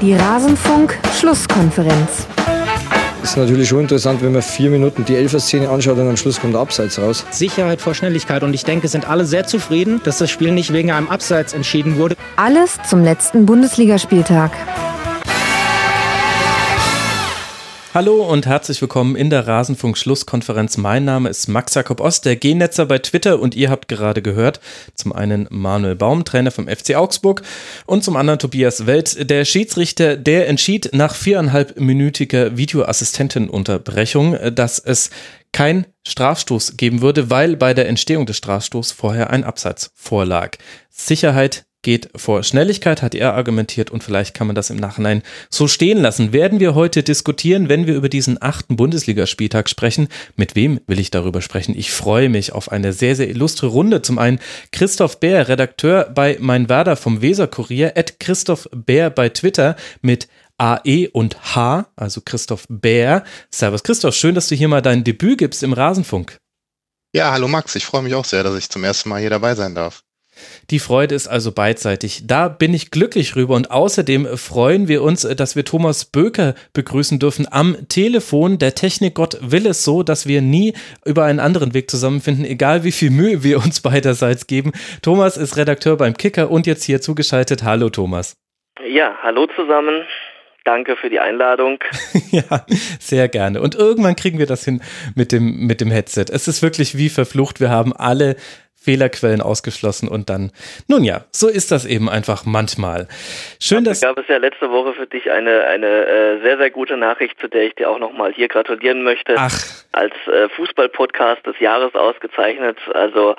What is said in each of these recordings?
Die Rasenfunk-Schlusskonferenz. Ist natürlich schon interessant, wenn man vier Minuten die Elfer-Szene anschaut und am Schluss kommt der Abseits raus. Sicherheit vor Schnelligkeit und ich denke, sind alle sehr zufrieden, dass das Spiel nicht wegen einem Abseits entschieden wurde. Alles zum letzten Bundesligaspieltag. Hallo und herzlich willkommen in der Rasenfunk-Schlusskonferenz. Mein Name ist Max Jakob Ost, der G-Netzer bei Twitter und ihr habt gerade gehört, zum einen Manuel Baum, Trainer vom FC Augsburg und zum anderen Tobias Welt, der Schiedsrichter, der entschied nach viereinhalbminütiger Videoassistentenunterbrechung, dass es kein Strafstoß geben würde, weil bei der Entstehung des Strafstoßs vorher ein Abseits vorlag. Sicherheit geht vor Schnelligkeit, hat er argumentiert und vielleicht kann man das im Nachhinein so stehen lassen. Werden wir heute diskutieren, wenn wir über diesen achten Bundesligaspieltag sprechen. Mit wem will ich darüber sprechen? Ich freue mich auf eine sehr, sehr illustre Runde. Zum einen Christoph Bär, Redakteur bei Mein Werder vom Weser Kurier, at Christoph Bär bei Twitter mit AE und H, also Christoph Bär. Servus Christoph, schön, dass du hier mal dein Debüt gibst im Rasenfunk. Ja, hallo Max, ich freue mich auch sehr, dass ich zum ersten Mal hier dabei sein darf. Die Freude ist also beidseitig. Da bin ich glücklich rüber und außerdem freuen wir uns, dass wir Thomas Böker begrüßen dürfen am Telefon. Der Technikgott will es so, dass wir nie über einen anderen Weg zusammenfinden, egal wie viel Mühe wir uns beiderseits geben. Thomas ist Redakteur beim Kicker und jetzt hier zugeschaltet. Hallo Thomas. Ja, hallo zusammen. Danke für die Einladung. ja, sehr gerne. Und irgendwann kriegen wir das hin mit dem, mit dem Headset. Es ist wirklich wie verflucht. Wir haben alle Fehlerquellen ausgeschlossen und dann, nun ja, so ist das eben einfach manchmal. Schön, dass. gab es ja letzte Woche für dich eine, eine äh, sehr, sehr gute Nachricht, zu der ich dir auch nochmal hier gratulieren möchte. Ach. Als äh, Fußball-Podcast des Jahres ausgezeichnet. Also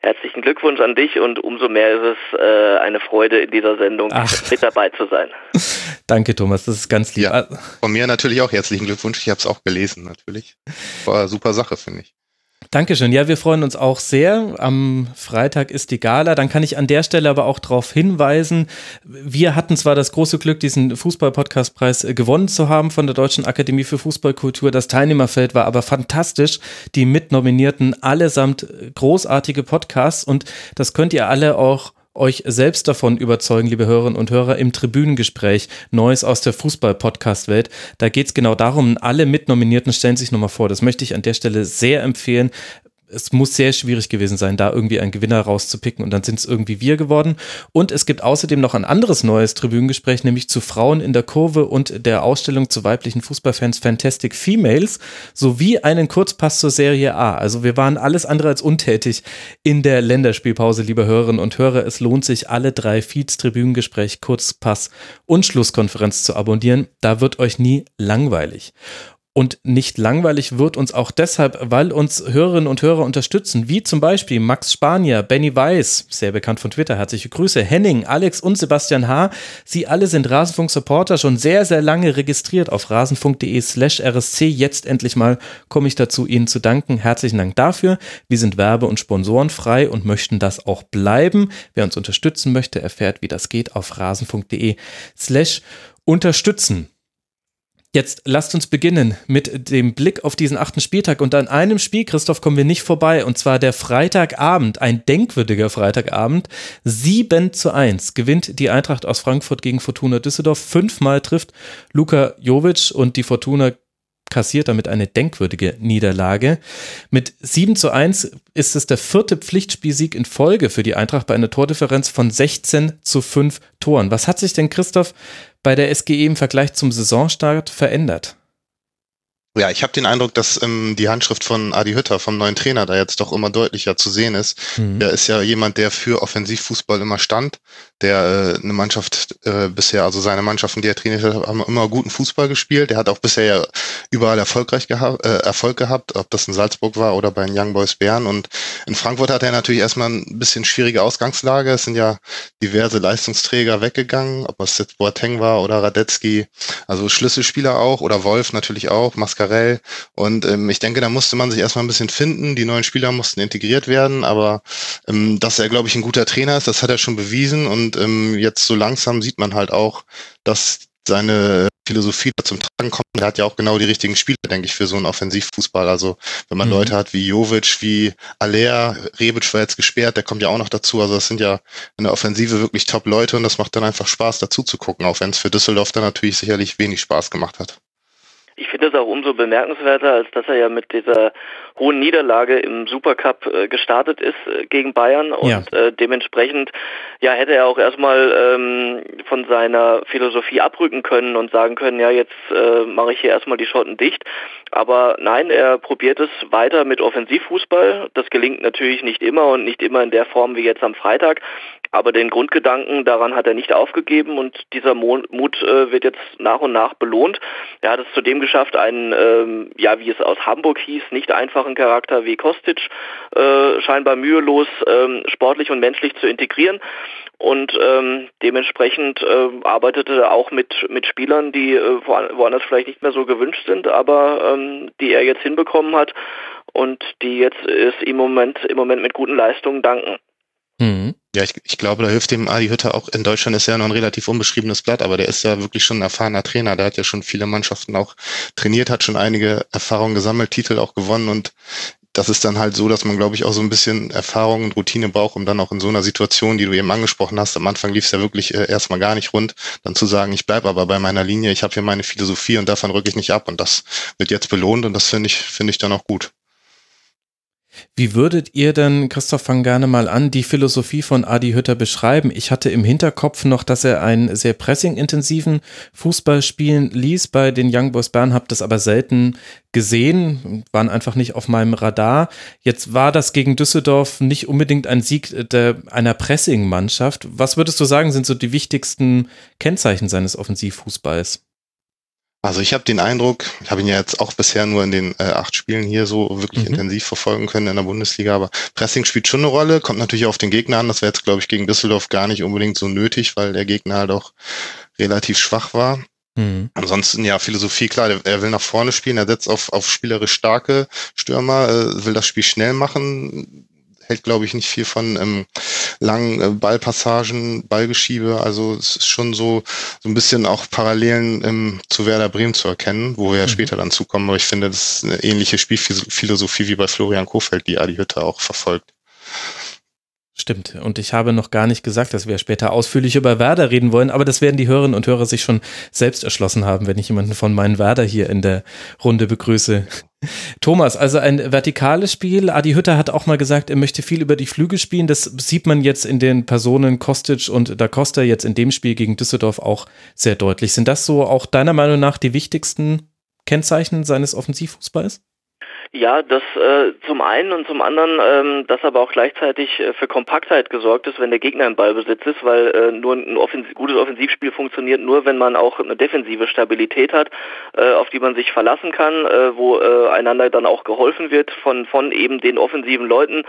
herzlichen Glückwunsch an dich und umso mehr ist es äh, eine Freude in dieser Sendung Ach. mit dabei zu sein. Danke, Thomas, das ist ganz lieb. Ja, von mir natürlich auch herzlichen Glückwunsch. Ich habe es auch gelesen, natürlich. War eine super Sache, finde ich. Dankeschön. Ja, wir freuen uns auch sehr. Am Freitag ist die Gala. Dann kann ich an der Stelle aber auch darauf hinweisen, wir hatten zwar das große Glück, diesen Fußball-Podcast-Preis äh, gewonnen zu haben von der Deutschen Akademie für Fußballkultur. Das Teilnehmerfeld war aber fantastisch. Die Mitnominierten allesamt äh, großartige Podcasts und das könnt ihr alle auch euch selbst davon überzeugen, liebe Hörerinnen und Hörer, im Tribünengespräch Neues aus der Fußball-Podcast-Welt. Da geht es genau darum, alle Mitnominierten stellen sich nochmal vor. Das möchte ich an der Stelle sehr empfehlen es muss sehr schwierig gewesen sein, da irgendwie einen Gewinner rauszupicken und dann sind es irgendwie wir geworden. Und es gibt außerdem noch ein anderes neues Tribünengespräch, nämlich zu Frauen in der Kurve und der Ausstellung zu weiblichen Fußballfans Fantastic Females sowie einen Kurzpass zur Serie A. Also wir waren alles andere als untätig in der Länderspielpause, liebe Hörerinnen und Hörer. Es lohnt sich, alle drei Feeds, Tribünengespräch, Kurzpass und Schlusskonferenz zu abonnieren. Da wird euch nie langweilig. Und nicht langweilig wird uns auch deshalb, weil uns Hörerinnen und Hörer unterstützen, wie zum Beispiel Max Spanier, Benny Weiß, sehr bekannt von Twitter, herzliche Grüße, Henning, Alex und Sebastian H. Sie alle sind Rasenfunk-Supporter, schon sehr, sehr lange registriert auf rasenfunk.de slash rsc. Jetzt endlich mal komme ich dazu, Ihnen zu danken. Herzlichen Dank dafür. Wir sind werbe- und sponsorenfrei und möchten das auch bleiben. Wer uns unterstützen möchte, erfährt, wie das geht auf rasenfunk.de slash unterstützen. Jetzt lasst uns beginnen mit dem Blick auf diesen achten Spieltag. Und an einem Spiel, Christoph, kommen wir nicht vorbei. Und zwar der Freitagabend, ein denkwürdiger Freitagabend. 7 zu 1 gewinnt die Eintracht aus Frankfurt gegen Fortuna Düsseldorf. Fünfmal trifft Luka Jovic und die Fortuna kassiert damit eine denkwürdige Niederlage. Mit 7 zu 1 ist es der vierte Pflichtspielsieg in Folge für die Eintracht bei einer Tordifferenz von 16 zu 5 Toren. Was hat sich denn Christoph bei der SGE im Vergleich zum Saisonstart verändert? Ja, ich habe den Eindruck, dass ähm, die Handschrift von Adi Hütter, vom neuen Trainer, da jetzt doch immer deutlicher zu sehen ist. Mhm. Der ist ja jemand, der für Offensivfußball immer stand, der äh, eine Mannschaft äh, bisher, also seine Mannschaften, die er trainiert hat, haben immer guten Fußball gespielt. Der hat auch bisher ja überall erfolgreich geha äh, Erfolg gehabt, ob das in Salzburg war oder bei den Young Boys Bern. Und in Frankfurt hat er natürlich erstmal ein bisschen schwierige Ausgangslage. Es sind ja diverse Leistungsträger weggegangen, ob es jetzt Boateng war oder Radetzky, also Schlüsselspieler auch oder Wolf natürlich auch, Mascarell. Und ähm, ich denke, da musste man sich erstmal ein bisschen finden. Die neuen Spieler mussten integriert werden, aber ähm, dass er, glaube ich, ein guter Trainer ist, das hat er schon bewiesen. Und ähm, jetzt so langsam sieht man halt auch, dass seine Philosophie zum Tragen kommt. Er hat ja auch genau die richtigen Spieler, denke ich, für so einen Offensivfußball. Also wenn man mhm. Leute hat wie Jovic, wie Alea, Rebic war jetzt gesperrt, der kommt ja auch noch dazu. Also das sind ja in der Offensive wirklich Top-Leute und das macht dann einfach Spaß, dazu zu gucken, auch wenn es für Düsseldorf dann natürlich sicherlich wenig Spaß gemacht hat. Ich finde es auch umso bemerkenswerter, als dass er ja mit dieser hohen Niederlage im Supercup äh, gestartet ist äh, gegen Bayern und ja. äh, dementsprechend ja hätte er auch erstmal ähm, von seiner Philosophie abrücken können und sagen können, ja jetzt äh, mache ich hier erstmal die Schotten dicht. Aber nein, er probiert es weiter mit Offensivfußball. Das gelingt natürlich nicht immer und nicht immer in der Form wie jetzt am Freitag. Aber den Grundgedanken daran hat er nicht aufgegeben und dieser Mut äh, wird jetzt nach und nach belohnt. Er hat es zudem geschafft, einen, ähm, ja, wie es aus Hamburg hieß, nicht einfachen Charakter wie Kostic äh, scheinbar mühelos ähm, sportlich und menschlich zu integrieren. Und ähm, dementsprechend äh, arbeitete er auch mit, mit Spielern, die äh, woanders vielleicht nicht mehr so gewünscht sind, aber ähm, die er jetzt hinbekommen hat und die jetzt es im Moment, im Moment mit guten Leistungen danken. Mhm. Ja, ich, ich glaube, da hilft dem Adi Hütter auch. In Deutschland ist ja noch ein relativ unbeschriebenes Blatt, aber der ist ja wirklich schon ein erfahrener Trainer. Der hat ja schon viele Mannschaften auch trainiert, hat schon einige Erfahrungen gesammelt, Titel auch gewonnen und das ist dann halt so, dass man, glaube ich, auch so ein bisschen Erfahrung und Routine braucht, um dann auch in so einer Situation, die du eben angesprochen hast, am Anfang lief es ja wirklich äh, erstmal gar nicht rund, dann zu sagen, ich bleibe aber bei meiner Linie, ich habe hier meine Philosophie und davon rücke ich nicht ab und das wird jetzt belohnt und das finde ich, finde ich dann auch gut. Wie würdet ihr denn, Christoph, fang gerne mal an, die Philosophie von Adi Hütter beschreiben? Ich hatte im Hinterkopf noch, dass er einen sehr pressing-intensiven Fußball spielen ließ bei den Young Boys Bern, habe das aber selten gesehen, waren einfach nicht auf meinem Radar. Jetzt war das gegen Düsseldorf nicht unbedingt ein Sieg der, einer Pressing-Mannschaft. Was würdest du sagen, sind so die wichtigsten Kennzeichen seines Offensivfußballs? Also ich habe den Eindruck, ich habe ihn ja jetzt auch bisher nur in den äh, acht Spielen hier so wirklich mhm. intensiv verfolgen können in der Bundesliga, aber Pressing spielt schon eine Rolle, kommt natürlich auf den Gegner an. Das wäre jetzt, glaube ich, gegen Düsseldorf gar nicht unbedingt so nötig, weil der Gegner halt auch relativ schwach war. Mhm. Ansonsten, ja, Philosophie, klar, er will nach vorne spielen, er setzt auf, auf spielerisch starke Stürmer, äh, will das Spiel schnell machen, hält, glaube ich, nicht viel von ähm, langen äh, Ballpassagen, Ballgeschiebe. Also es ist schon so, so ein bisschen auch Parallelen ähm, zu Werder Bremen zu erkennen, wo wir ja mhm. später dann zukommen. Aber ich finde, das ist eine ähnliche Spielphilosophie wie bei Florian Kofeld, die Adi Hütte auch verfolgt. Stimmt. Und ich habe noch gar nicht gesagt, dass wir später ausführlich über Werder reden wollen, aber das werden die Hörerinnen und Hörer sich schon selbst erschlossen haben, wenn ich jemanden von meinen Werder hier in der Runde begrüße. Thomas, also ein vertikales Spiel. Adi Hütter hat auch mal gesagt, er möchte viel über die Flügel spielen. Das sieht man jetzt in den Personen Kostic und Da Costa jetzt in dem Spiel gegen Düsseldorf auch sehr deutlich. Sind das so auch deiner Meinung nach die wichtigsten Kennzeichen seines Offensivfußballs? Ja, das äh, zum einen und zum anderen, ähm, dass aber auch gleichzeitig äh, für Kompaktheit gesorgt ist, wenn der Gegner im Ballbesitz ist, weil äh, nur ein offensiv, gutes Offensivspiel funktioniert nur, wenn man auch eine defensive Stabilität hat, äh, auf die man sich verlassen kann, äh, wo äh, einander dann auch geholfen wird von, von eben den offensiven Leuten,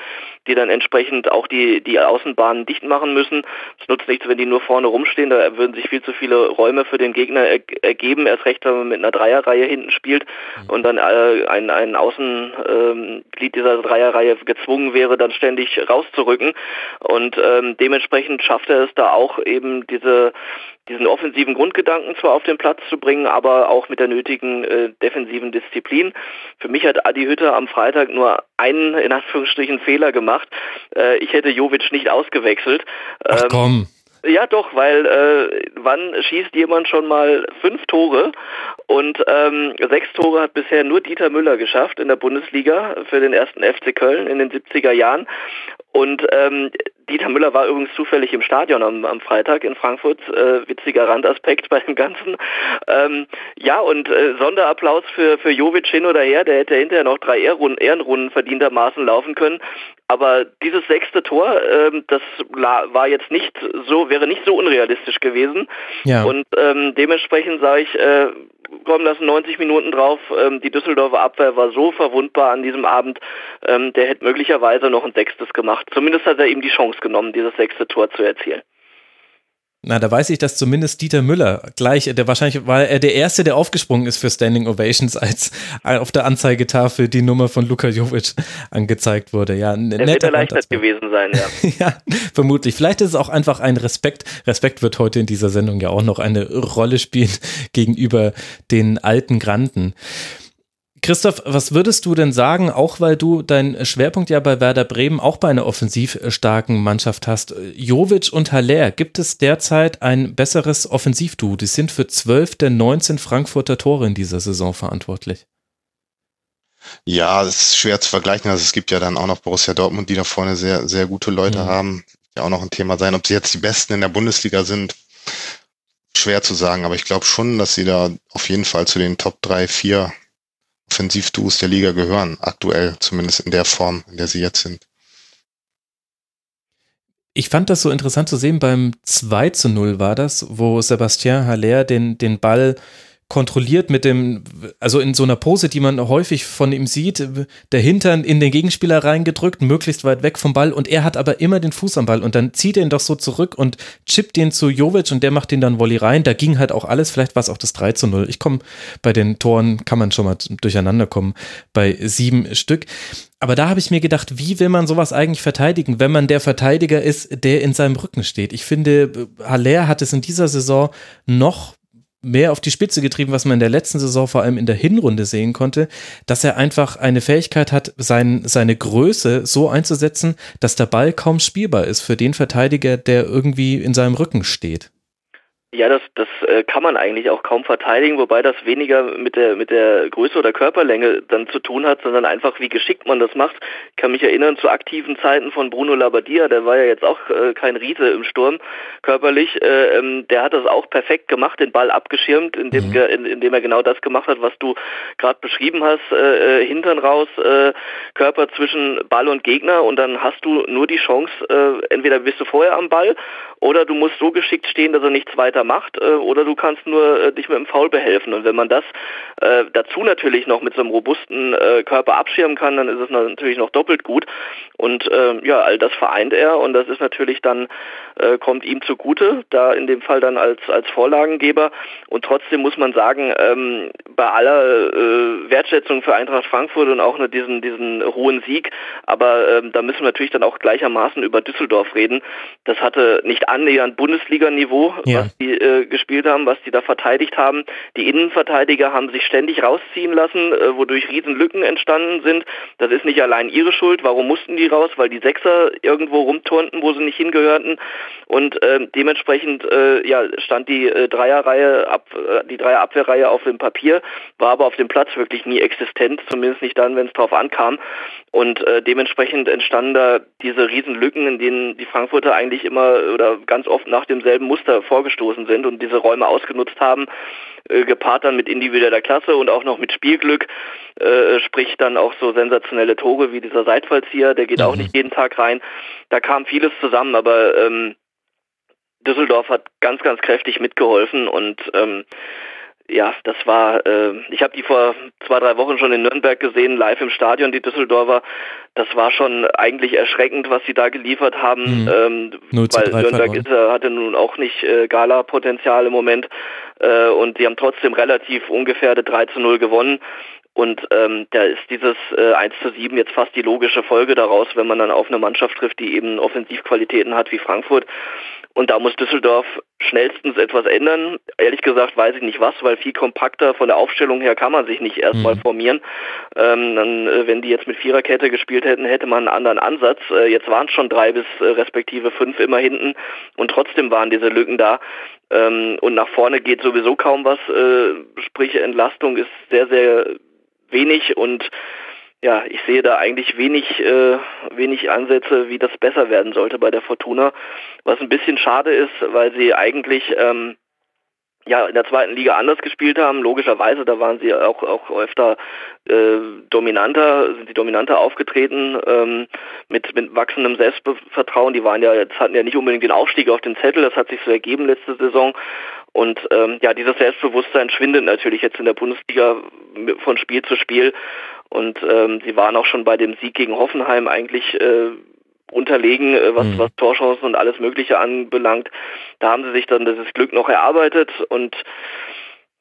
die dann entsprechend auch die, die Außenbahnen dicht machen müssen. Es nutzt nichts, wenn die nur vorne rumstehen, da würden sich viel zu viele Räume für den Gegner er ergeben, erst recht, wenn man mit einer Dreierreihe hinten spielt mhm. und dann äh, ein, ein Außen ähm, Glied dieser Dreierreihe gezwungen wäre, dann ständig rauszurücken. Und ähm, dementsprechend schafft er es da auch eben diese diesen offensiven Grundgedanken zwar auf den Platz zu bringen, aber auch mit der nötigen äh, defensiven Disziplin. Für mich hat Adi Hütter am Freitag nur einen, in Anführungsstrichen, Fehler gemacht. Äh, ich hätte Jovic nicht ausgewechselt. Ach ähm, komm. Ja, doch, weil äh, wann schießt jemand schon mal fünf Tore und ähm, sechs Tore hat bisher nur Dieter Müller geschafft in der Bundesliga für den ersten FC Köln in den 70er Jahren. Und ähm, Dieter Müller war übrigens zufällig im Stadion am, am Freitag in Frankfurt. Äh, witziger Randaspekt bei dem Ganzen. Ähm, ja, und äh, Sonderapplaus für, für Jovic hin oder her. Der hätte hinterher noch drei Ehrenrunden, Ehrenrunden verdientermaßen laufen können. Aber dieses sechste Tor, ähm, das war jetzt nicht so, wäre nicht so unrealistisch gewesen. Ja. Und ähm, dementsprechend sage ich, äh, kommen lassen 90 Minuten drauf. Ähm, die Düsseldorfer Abwehr war so verwundbar an diesem Abend, ähm, der hätte möglicherweise noch ein sechstes gemacht. Zumindest hat er ihm die Chance genommen, dieses sechste Tor zu erzielen. Na, da weiß ich, dass zumindest Dieter Müller gleich, der wahrscheinlich war er der Erste, der aufgesprungen ist für Standing Ovations, als auf der Anzeigetafel die Nummer von Luka Jovic angezeigt wurde. Ja, der wird erleichtert gewesen sein, ja. ja, vermutlich. Vielleicht ist es auch einfach ein Respekt. Respekt wird heute in dieser Sendung ja auch noch eine Rolle spielen gegenüber den alten Granden. Christoph, was würdest du denn sagen, auch weil du deinen Schwerpunkt ja bei Werder Bremen auch bei einer offensiv starken Mannschaft hast? Jovic und Haller, gibt es derzeit ein besseres Offensivduo? Die sind für 12 der 19 Frankfurter Tore in dieser Saison verantwortlich. Ja, es ist schwer zu vergleichen. Also es gibt ja dann auch noch Borussia Dortmund, die da vorne sehr, sehr gute Leute mhm. haben. Ja auch noch ein Thema sein. Ob sie jetzt die Besten in der Bundesliga sind, schwer zu sagen. Aber ich glaube schon, dass sie da auf jeden Fall zu den Top 3, 4 Offensivduos der Liga gehören, aktuell, zumindest in der Form, in der sie jetzt sind. Ich fand das so interessant zu sehen, beim 2 zu 0 war das, wo Sebastian Haller den, den Ball kontrolliert mit dem, also in so einer Pose, die man häufig von ihm sieht, der Hintern in den Gegenspieler reingedrückt, möglichst weit weg vom Ball und er hat aber immer den Fuß am Ball und dann zieht er ihn doch so zurück und chippt den zu Jovic und der macht den dann Volley rein. Da ging halt auch alles, vielleicht war es auch das 3 zu 0. Ich komme bei den Toren, kann man schon mal durcheinander kommen, bei sieben Stück. Aber da habe ich mir gedacht, wie will man sowas eigentlich verteidigen, wenn man der Verteidiger ist, der in seinem Rücken steht? Ich finde, Haller hat es in dieser Saison noch mehr auf die Spitze getrieben, was man in der letzten Saison vor allem in der Hinrunde sehen konnte, dass er einfach eine Fähigkeit hat, sein, seine Größe so einzusetzen, dass der Ball kaum spielbar ist für den Verteidiger, der irgendwie in seinem Rücken steht. Ja, das, das äh, kann man eigentlich auch kaum verteidigen, wobei das weniger mit der, mit der Größe oder Körperlänge dann zu tun hat, sondern einfach, wie geschickt man das macht. Ich kann mich erinnern zu aktiven Zeiten von Bruno Labbadia, der war ja jetzt auch äh, kein Riese im Sturm körperlich. Äh, ähm, der hat das auch perfekt gemacht, den Ball abgeschirmt, indem, mhm. in, indem er genau das gemacht hat, was du gerade beschrieben hast. Hintern raus, Körper zwischen Ball und Gegner und dann hast du nur die Chance, entweder bist du vorher am Ball oder du musst so geschickt stehen, dass er nichts weiter macht, äh, oder du kannst nur äh, dich mit dem Foul behelfen. Und wenn man das äh, dazu natürlich noch mit so einem robusten äh, Körper abschirmen kann, dann ist es natürlich noch doppelt gut. Und äh, ja, all das vereint er und das ist natürlich dann, äh, kommt ihm zugute, da in dem Fall dann als, als Vorlagengeber. Und trotzdem muss man sagen, ähm, bei aller äh, Wertschätzung für Eintracht Frankfurt und auch nur diesen, diesen hohen Sieg, aber ähm, da müssen wir natürlich dann auch gleichermaßen über Düsseldorf reden. Das hatte nicht annähernd Bundesliga-Niveau, ja. was die äh, gespielt haben, was die da verteidigt haben. Die Innenverteidiger haben sich ständig rausziehen lassen, äh, wodurch Riesenlücken entstanden sind. Das ist nicht allein ihre Schuld. Warum mussten die raus? Weil die Sechser irgendwo rumturnten, wo sie nicht hingehörten. Und äh, dementsprechend äh, ja, stand die äh, Dreierreihe, ab, äh, die Dreierabwehrreihe auf dem Papier, war aber auf dem Platz wirklich nie existent, zumindest nicht dann, wenn es drauf ankam. Und dementsprechend entstanden da diese Riesenlücken, in denen die Frankfurter eigentlich immer oder ganz oft nach demselben Muster vorgestoßen sind und diese Räume ausgenutzt haben, äh, gepaart dann mit individueller Klasse und auch noch mit Spielglück, äh, sprich dann auch so sensationelle Tore wie dieser Seitfallzieher, der geht mhm. auch nicht jeden Tag rein. Da kam vieles zusammen, aber ähm, Düsseldorf hat ganz, ganz kräftig mitgeholfen und ähm, ja, das war, äh, ich habe die vor zwei, drei Wochen schon in Nürnberg gesehen, live im Stadion, die Düsseldorfer. Das war schon eigentlich erschreckend, was sie da geliefert haben, mhm. ähm, weil Nürnberg ist, äh, hatte nun auch nicht äh, Gala-Potenzial im Moment äh, und sie haben trotzdem relativ ungefährdet 3 zu 0 gewonnen. Und ähm, da ist dieses äh, 1 zu 7 jetzt fast die logische Folge daraus, wenn man dann auf eine Mannschaft trifft, die eben Offensivqualitäten hat wie Frankfurt. Und da muss Düsseldorf schnellstens etwas ändern. Ehrlich gesagt weiß ich nicht was, weil viel kompakter von der Aufstellung her kann man sich nicht erstmal mhm. formieren. Ähm, dann, äh, wenn die jetzt mit Viererkette gespielt hätten, hätte man einen anderen Ansatz. Äh, jetzt waren es schon drei bis äh, respektive fünf immer hinten und trotzdem waren diese Lücken da. Ähm, und nach vorne geht sowieso kaum was. Äh, sprich, Entlastung ist sehr, sehr wenig und ja, ich sehe da eigentlich wenig, äh, wenig Ansätze, wie das besser werden sollte bei der Fortuna. Was ein bisschen schade ist, weil sie eigentlich ähm, ja in der zweiten Liga anders gespielt haben. Logischerweise, da waren sie auch auch öfter äh, dominanter, sind sie dominanter aufgetreten ähm, mit mit wachsendem Selbstvertrauen. Die waren ja jetzt hatten ja nicht unbedingt den Aufstieg auf den Zettel. Das hat sich so ergeben letzte Saison. Und ähm, ja, dieses Selbstbewusstsein schwindet natürlich jetzt in der Bundesliga von Spiel zu Spiel. Und ähm, sie waren auch schon bei dem Sieg gegen Hoffenheim eigentlich äh, unterlegen, äh, was, mhm. was Torchancen und alles Mögliche anbelangt. Da haben sie sich dann dieses Glück noch erarbeitet und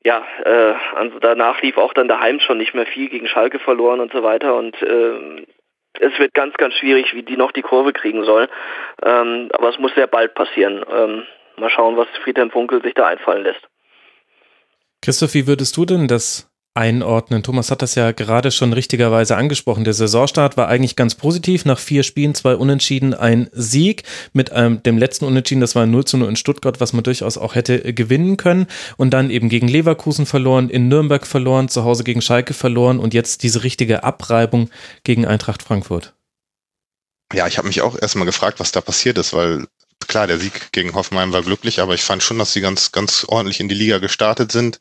ja, äh, also danach lief auch dann daheim schon nicht mehr viel gegen Schalke verloren und so weiter und äh, es wird ganz, ganz schwierig, wie die noch die Kurve kriegen sollen. Ähm, aber es muss sehr bald passieren. Ähm, mal schauen, was Friedhelm Funkel sich da einfallen lässt. Christoph, wie würdest du denn das einordnen? Thomas hat das ja gerade schon richtigerweise angesprochen. Der Saisonstart war eigentlich ganz positiv. Nach vier Spielen, zwei Unentschieden, ein Sieg. Mit ähm, dem letzten Unentschieden, das war 0 zu 0 in Stuttgart, was man durchaus auch hätte äh, gewinnen können. Und dann eben gegen Leverkusen verloren, in Nürnberg verloren, zu Hause gegen Schalke verloren und jetzt diese richtige Abreibung gegen Eintracht Frankfurt. Ja, ich habe mich auch erstmal gefragt, was da passiert ist, weil klar, der Sieg gegen Hoffenheim war glücklich, aber ich fand schon, dass sie ganz, ganz ordentlich in die Liga gestartet sind,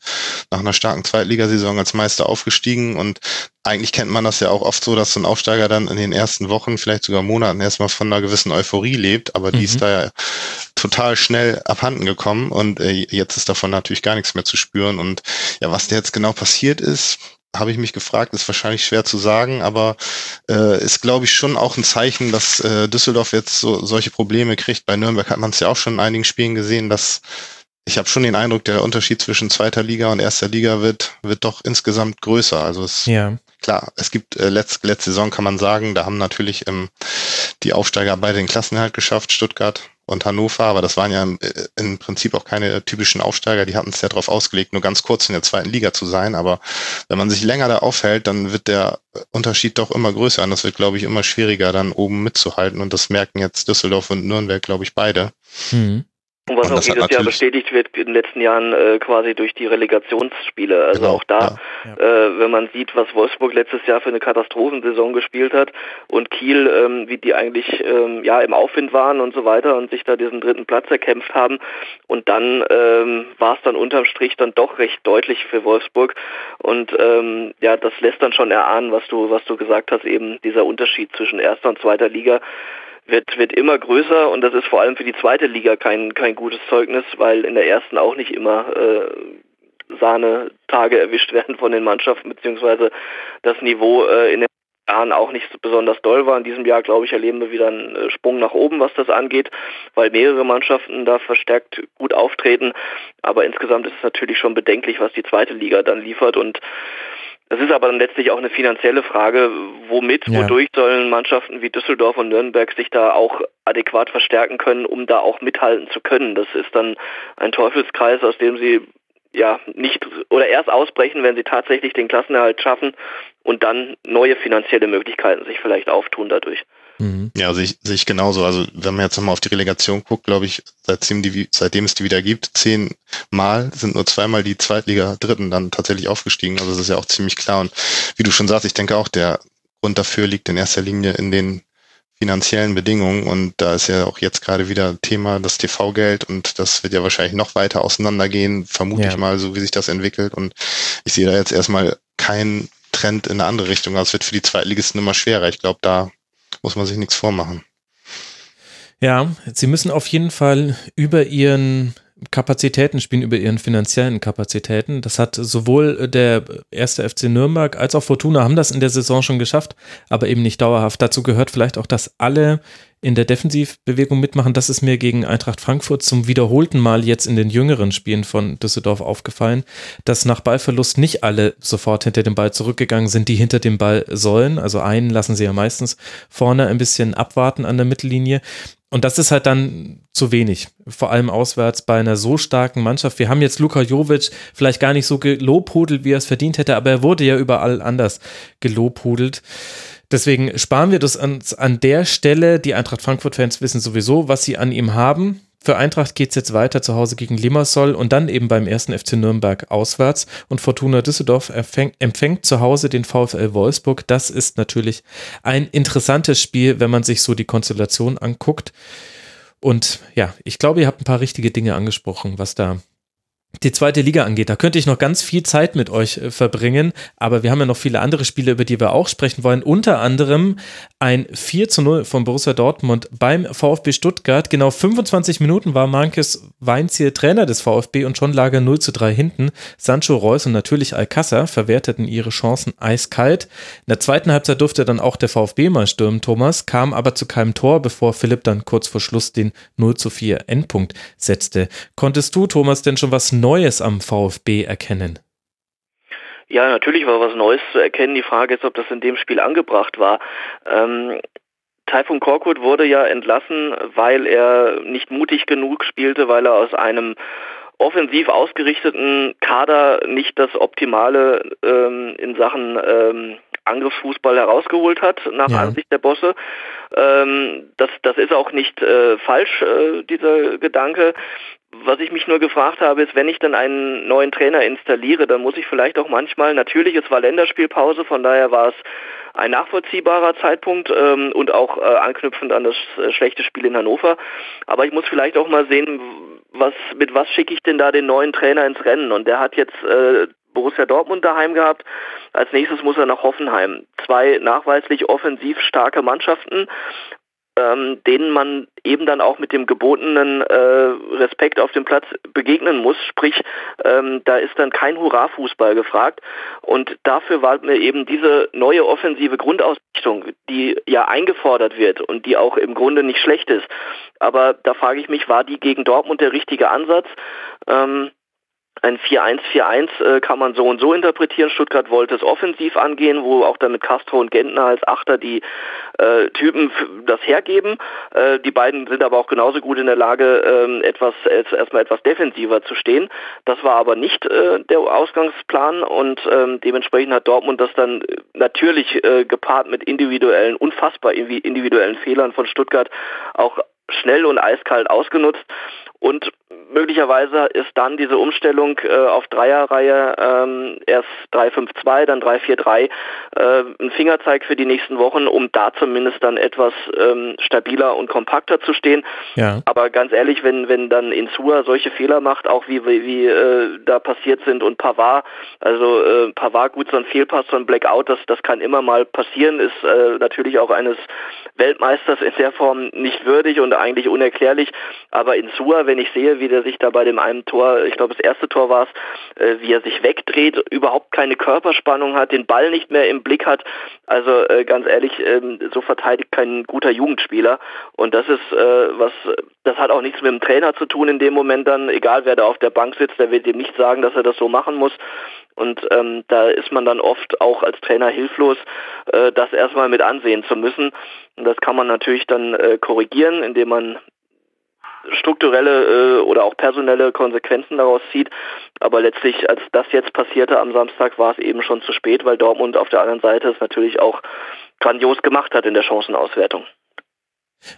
nach einer starken Zweitligasaison als Meister aufgestiegen. Und eigentlich kennt man das ja auch oft so, dass so ein Aufsteiger dann in den ersten Wochen, vielleicht sogar Monaten erstmal von einer gewissen Euphorie lebt, aber die ist mhm. da ja total schnell abhanden gekommen. Und äh, jetzt ist davon natürlich gar nichts mehr zu spüren. Und ja, was da jetzt genau passiert ist, habe ich mich gefragt, ist wahrscheinlich schwer zu sagen, aber äh, ist, glaube ich, schon auch ein Zeichen, dass äh, Düsseldorf jetzt so solche Probleme kriegt. Bei Nürnberg hat man es ja auch schon in einigen Spielen gesehen, dass ich habe schon den Eindruck, der Unterschied zwischen zweiter Liga und erster Liga wird, wird doch insgesamt größer. Also es ja. klar, es gibt äh, letzte, letzte Saison kann man sagen, da haben natürlich ähm, die Aufsteiger beide den Klassenhalt geschafft, Stuttgart und Hannover, aber das waren ja im, äh, im Prinzip auch keine typischen Aufsteiger, die hatten es ja darauf ausgelegt, nur ganz kurz in der zweiten Liga zu sein. Aber wenn man sich länger da aufhält, dann wird der Unterschied doch immer größer und das wird, glaube ich, immer schwieriger, dann oben mitzuhalten. Und das merken jetzt Düsseldorf und Nürnberg, glaube ich, beide. Mhm. Und was und auch jedes Jahr bestätigt wird in den letzten Jahren äh, quasi durch die Relegationsspiele. Also genau, auch da, ja, ja. Äh, wenn man sieht, was Wolfsburg letztes Jahr für eine Katastrophensaison gespielt hat und Kiel, ähm, wie die eigentlich ähm, ja im Aufwind waren und so weiter und sich da diesen dritten Platz erkämpft haben. Und dann ähm, war es dann unterm Strich dann doch recht deutlich für Wolfsburg. Und ähm, ja, das lässt dann schon erahnen, was du, was du gesagt hast, eben dieser Unterschied zwischen erster und zweiter Liga wird, wird immer größer und das ist vor allem für die zweite Liga kein, kein gutes Zeugnis, weil in der ersten auch nicht immer äh, Sahne-Tage erwischt werden von den Mannschaften, beziehungsweise das Niveau äh, in den Jahren auch nicht so besonders doll war. In diesem Jahr, glaube ich, erleben wir wieder einen äh, Sprung nach oben, was das angeht, weil mehrere Mannschaften da verstärkt gut auftreten. Aber insgesamt ist es natürlich schon bedenklich, was die zweite Liga dann liefert und das ist aber dann letztlich auch eine finanzielle Frage, womit, ja. wodurch sollen Mannschaften wie Düsseldorf und Nürnberg sich da auch adäquat verstärken können, um da auch mithalten zu können. Das ist dann ein Teufelskreis, aus dem sie ja nicht oder erst ausbrechen, wenn sie tatsächlich den Klassenerhalt schaffen und dann neue finanzielle Möglichkeiten sich vielleicht auftun dadurch. Mhm. Ja, sehe ich, sehe ich genauso. Also wenn man jetzt nochmal auf die Relegation guckt, glaube ich, seitdem, die, seitdem es die wieder gibt, zehn Mal sind nur zweimal die Zweitliga-Dritten dann tatsächlich aufgestiegen. Also das ist ja auch ziemlich klar. Und wie du schon sagst, ich denke auch, der Grund dafür liegt in erster Linie in den finanziellen Bedingungen. Und da ist ja auch jetzt gerade wieder Thema das TV-Geld und das wird ja wahrscheinlich noch weiter auseinandergehen, vermute ja. ich mal, so wie sich das entwickelt. Und ich sehe da jetzt erstmal keinen Trend in eine andere Richtung. Also es wird für die Zweitligisten immer schwerer. Ich glaube, da muss man sich nichts vormachen. Ja, sie müssen auf jeden Fall über ihren Kapazitäten spielen, über ihren finanziellen Kapazitäten. Das hat sowohl der erste FC Nürnberg als auch Fortuna haben das in der Saison schon geschafft, aber eben nicht dauerhaft. Dazu gehört vielleicht auch, dass alle in der Defensivbewegung mitmachen. Das ist mir gegen Eintracht Frankfurt zum wiederholten Mal jetzt in den jüngeren Spielen von Düsseldorf aufgefallen, dass nach Ballverlust nicht alle sofort hinter dem Ball zurückgegangen sind, die hinter dem Ball sollen. Also einen lassen sie ja meistens vorne ein bisschen abwarten an der Mittellinie. Und das ist halt dann zu wenig, vor allem auswärts bei einer so starken Mannschaft. Wir haben jetzt Luka Jovic vielleicht gar nicht so gelobhudelt, wie er es verdient hätte, aber er wurde ja überall anders gelobhudelt. Deswegen sparen wir das an, an der Stelle. Die Eintracht Frankfurt-Fans wissen sowieso, was sie an ihm haben. Für Eintracht geht es jetzt weiter zu Hause gegen Limassol und dann eben beim ersten FC Nürnberg auswärts. Und Fortuna Düsseldorf empfängt, zu Hause den VfL Wolfsburg. Das ist natürlich ein interessantes Spiel, wenn man sich so die Konstellation anguckt. Und ja, ich glaube, ihr habt ein paar richtige Dinge angesprochen, was da die zweite Liga angeht. Da könnte ich noch ganz viel Zeit mit euch äh, verbringen, aber wir haben ja noch viele andere Spiele, über die wir auch sprechen wollen. Unter anderem ein 4 zu 0 von Borussia Dortmund beim VfB Stuttgart. Genau 25 Minuten war Marcus Weinziel Trainer des VfB und schon lag er 0 zu 3 hinten. Sancho Reus und natürlich Alcázar verwerteten ihre Chancen eiskalt. In der zweiten Halbzeit durfte dann auch der VfB mal stürmen, Thomas, kam aber zu keinem Tor, bevor Philipp dann kurz vor Schluss den 0 zu 4 Endpunkt setzte. Konntest du, Thomas, denn schon was Neues am VfB erkennen? Ja, natürlich war was Neues zu erkennen. Die Frage ist, ob das in dem Spiel angebracht war. Ähm, Taifun Korkut wurde ja entlassen, weil er nicht mutig genug spielte, weil er aus einem offensiv ausgerichteten Kader nicht das Optimale ähm, in Sachen ähm, Angriffsfußball herausgeholt hat, nach ja. Ansicht der Bosse. Ähm, das, das ist auch nicht äh, falsch, äh, dieser Gedanke. Was ich mich nur gefragt habe, ist, wenn ich dann einen neuen Trainer installiere, dann muss ich vielleicht auch manchmal, natürlich, es war Länderspielpause, von daher war es ein nachvollziehbarer Zeitpunkt ähm, und auch äh, anknüpfend an das äh, schlechte Spiel in Hannover. Aber ich muss vielleicht auch mal sehen, was, mit was schicke ich denn da den neuen Trainer ins Rennen? Und der hat jetzt äh, Borussia Dortmund daheim gehabt. Als nächstes muss er nach Hoffenheim. Zwei nachweislich offensiv starke Mannschaften ähm, denen man eben dann auch mit dem gebotenen äh, Respekt auf dem Platz begegnen muss. Sprich, ähm, da ist dann kein Hurra-Fußball gefragt. Und dafür war mir eben diese neue offensive Grundausrichtung, die ja eingefordert wird und die auch im Grunde nicht schlecht ist. Aber da frage ich mich, war die gegen Dortmund der richtige Ansatz? Ähm, ein 4-1-4-1 äh, kann man so und so interpretieren. Stuttgart wollte es offensiv angehen, wo auch dann mit Castro und Gentner als Achter die äh, Typen das hergeben. Äh, die beiden sind aber auch genauso gut in der Lage, ähm, etwas erstmal etwas defensiver zu stehen. Das war aber nicht äh, der Ausgangsplan und ähm, dementsprechend hat Dortmund das dann natürlich äh, gepaart mit individuellen, unfassbar individuellen Fehlern von Stuttgart auch schnell und eiskalt ausgenutzt. Und möglicherweise ist dann diese Umstellung äh, auf Dreierreihe ähm, erst 3-5-2, dann 3-4-3 äh, ein Fingerzeig für die nächsten Wochen, um da zumindest dann etwas ähm, stabiler und kompakter zu stehen. Ja. Aber ganz ehrlich, wenn wenn dann Insua solche Fehler macht, auch wie wie, wie äh, da passiert sind und Pavard, also äh, Pavard gut so ein Fehlpass, so ein Blackout, das das kann immer mal passieren, ist äh, natürlich auch eines Weltmeisters in der Form nicht würdig und eigentlich unerklärlich. Aber Insua, wenn ich sehe, wie der sich da bei dem einen Tor, ich glaube das erste Tor war es, äh, wie er sich wegdreht, überhaupt keine Körperspannung hat, den Ball nicht mehr im Blick hat. Also äh, ganz ehrlich, äh, so verteidigt kein guter Jugendspieler. Und das ist äh, was, das hat auch nichts mit dem Trainer zu tun in dem Moment dann, egal wer da auf der Bank sitzt, der wird ihm nicht sagen, dass er das so machen muss. Und ähm, da ist man dann oft auch als Trainer hilflos, äh, das erstmal mit ansehen zu müssen. Und das kann man natürlich dann äh, korrigieren, indem man strukturelle äh, oder auch personelle Konsequenzen daraus zieht. Aber letztlich, als das jetzt passierte am Samstag, war es eben schon zu spät, weil Dortmund auf der anderen Seite es natürlich auch grandios gemacht hat in der Chancenauswertung.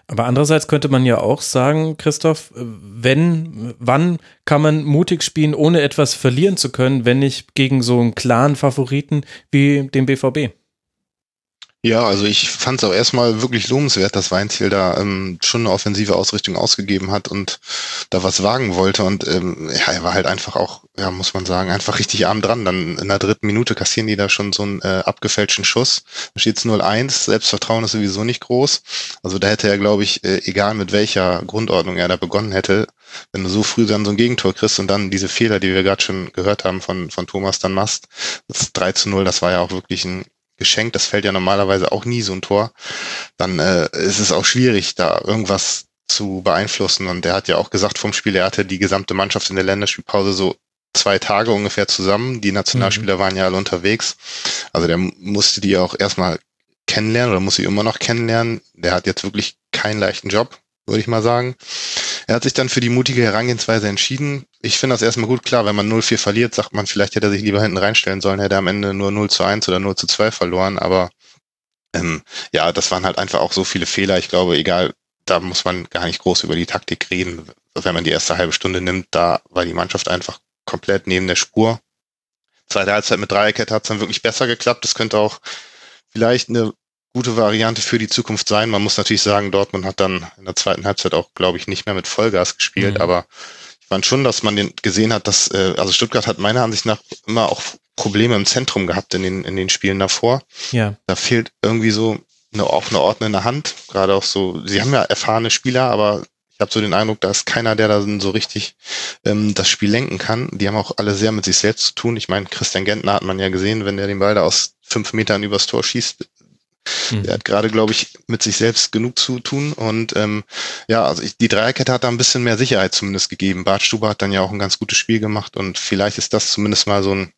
Aber andererseits könnte man ja auch sagen, Christoph, wenn, wann kann man mutig spielen, ohne etwas verlieren zu können, wenn nicht gegen so einen klaren Favoriten wie den BVB? Ja, also ich fand es auch erstmal wirklich lobenswert, dass Weinziel da ähm, schon eine offensive Ausrichtung ausgegeben hat und da was wagen wollte. Und ähm, ja, er war halt einfach auch, ja, muss man sagen, einfach richtig arm dran. Dann in der dritten Minute kassieren die da schon so einen äh, abgefälschten Schuss. Da steht es 0-1, Selbstvertrauen ist sowieso nicht groß. Also da hätte er, glaube ich, äh, egal mit welcher Grundordnung er da begonnen hätte, wenn du so früh dann so ein Gegentor kriegst und dann diese Fehler, die wir gerade schon gehört haben von, von Thomas dann machst, das 3 zu 0, das war ja auch wirklich ein geschenkt, das fällt ja normalerweise auch nie so ein Tor, dann äh, ist es auch schwierig, da irgendwas zu beeinflussen. Und er hat ja auch gesagt vom Spiel, er hatte die gesamte Mannschaft in der Länderspielpause so zwei Tage ungefähr zusammen. Die Nationalspieler mhm. waren ja alle unterwegs. Also der musste die auch erstmal kennenlernen oder muss sie immer noch kennenlernen. Der hat jetzt wirklich keinen leichten Job, würde ich mal sagen. Er hat sich dann für die mutige Herangehensweise entschieden. Ich finde das erstmal gut klar, wenn man 0-4 verliert, sagt man, vielleicht hätte er sich lieber hinten reinstellen sollen, hätte er am Ende nur 0 zu 1 oder 0 zu 2 verloren, aber ähm, ja, das waren halt einfach auch so viele Fehler. Ich glaube, egal, da muss man gar nicht groß über die Taktik reden. Wenn man die erste halbe Stunde nimmt, da war die Mannschaft einfach komplett neben der Spur. Zweite Halbzeit mit Dreierkette hat es dann wirklich besser geklappt. Das könnte auch vielleicht eine gute Variante für die Zukunft sein. Man muss natürlich sagen, Dortmund hat dann in der zweiten Halbzeit auch, glaube ich, nicht mehr mit Vollgas gespielt, mhm. aber ich fand schon, dass man den gesehen hat, dass, äh, also Stuttgart hat meiner Ansicht nach immer auch Probleme im Zentrum gehabt in den, in den Spielen davor. Ja. Da fehlt irgendwie so eine offene ordnende Hand. Gerade auch so, sie haben ja erfahrene Spieler, aber ich habe so den Eindruck, da ist keiner, der da so richtig ähm, das Spiel lenken kann. Die haben auch alle sehr mit sich selbst zu tun. Ich meine, Christian Gentner hat man ja gesehen, wenn der den Ball da aus fünf Metern übers Tor schießt. Mhm. Der hat gerade, glaube ich, mit sich selbst genug zu tun. Und ähm, ja, also ich, die Dreierkette hat da ein bisschen mehr Sicherheit zumindest gegeben. Bart Stuber hat dann ja auch ein ganz gutes Spiel gemacht und vielleicht ist das zumindest mal so ein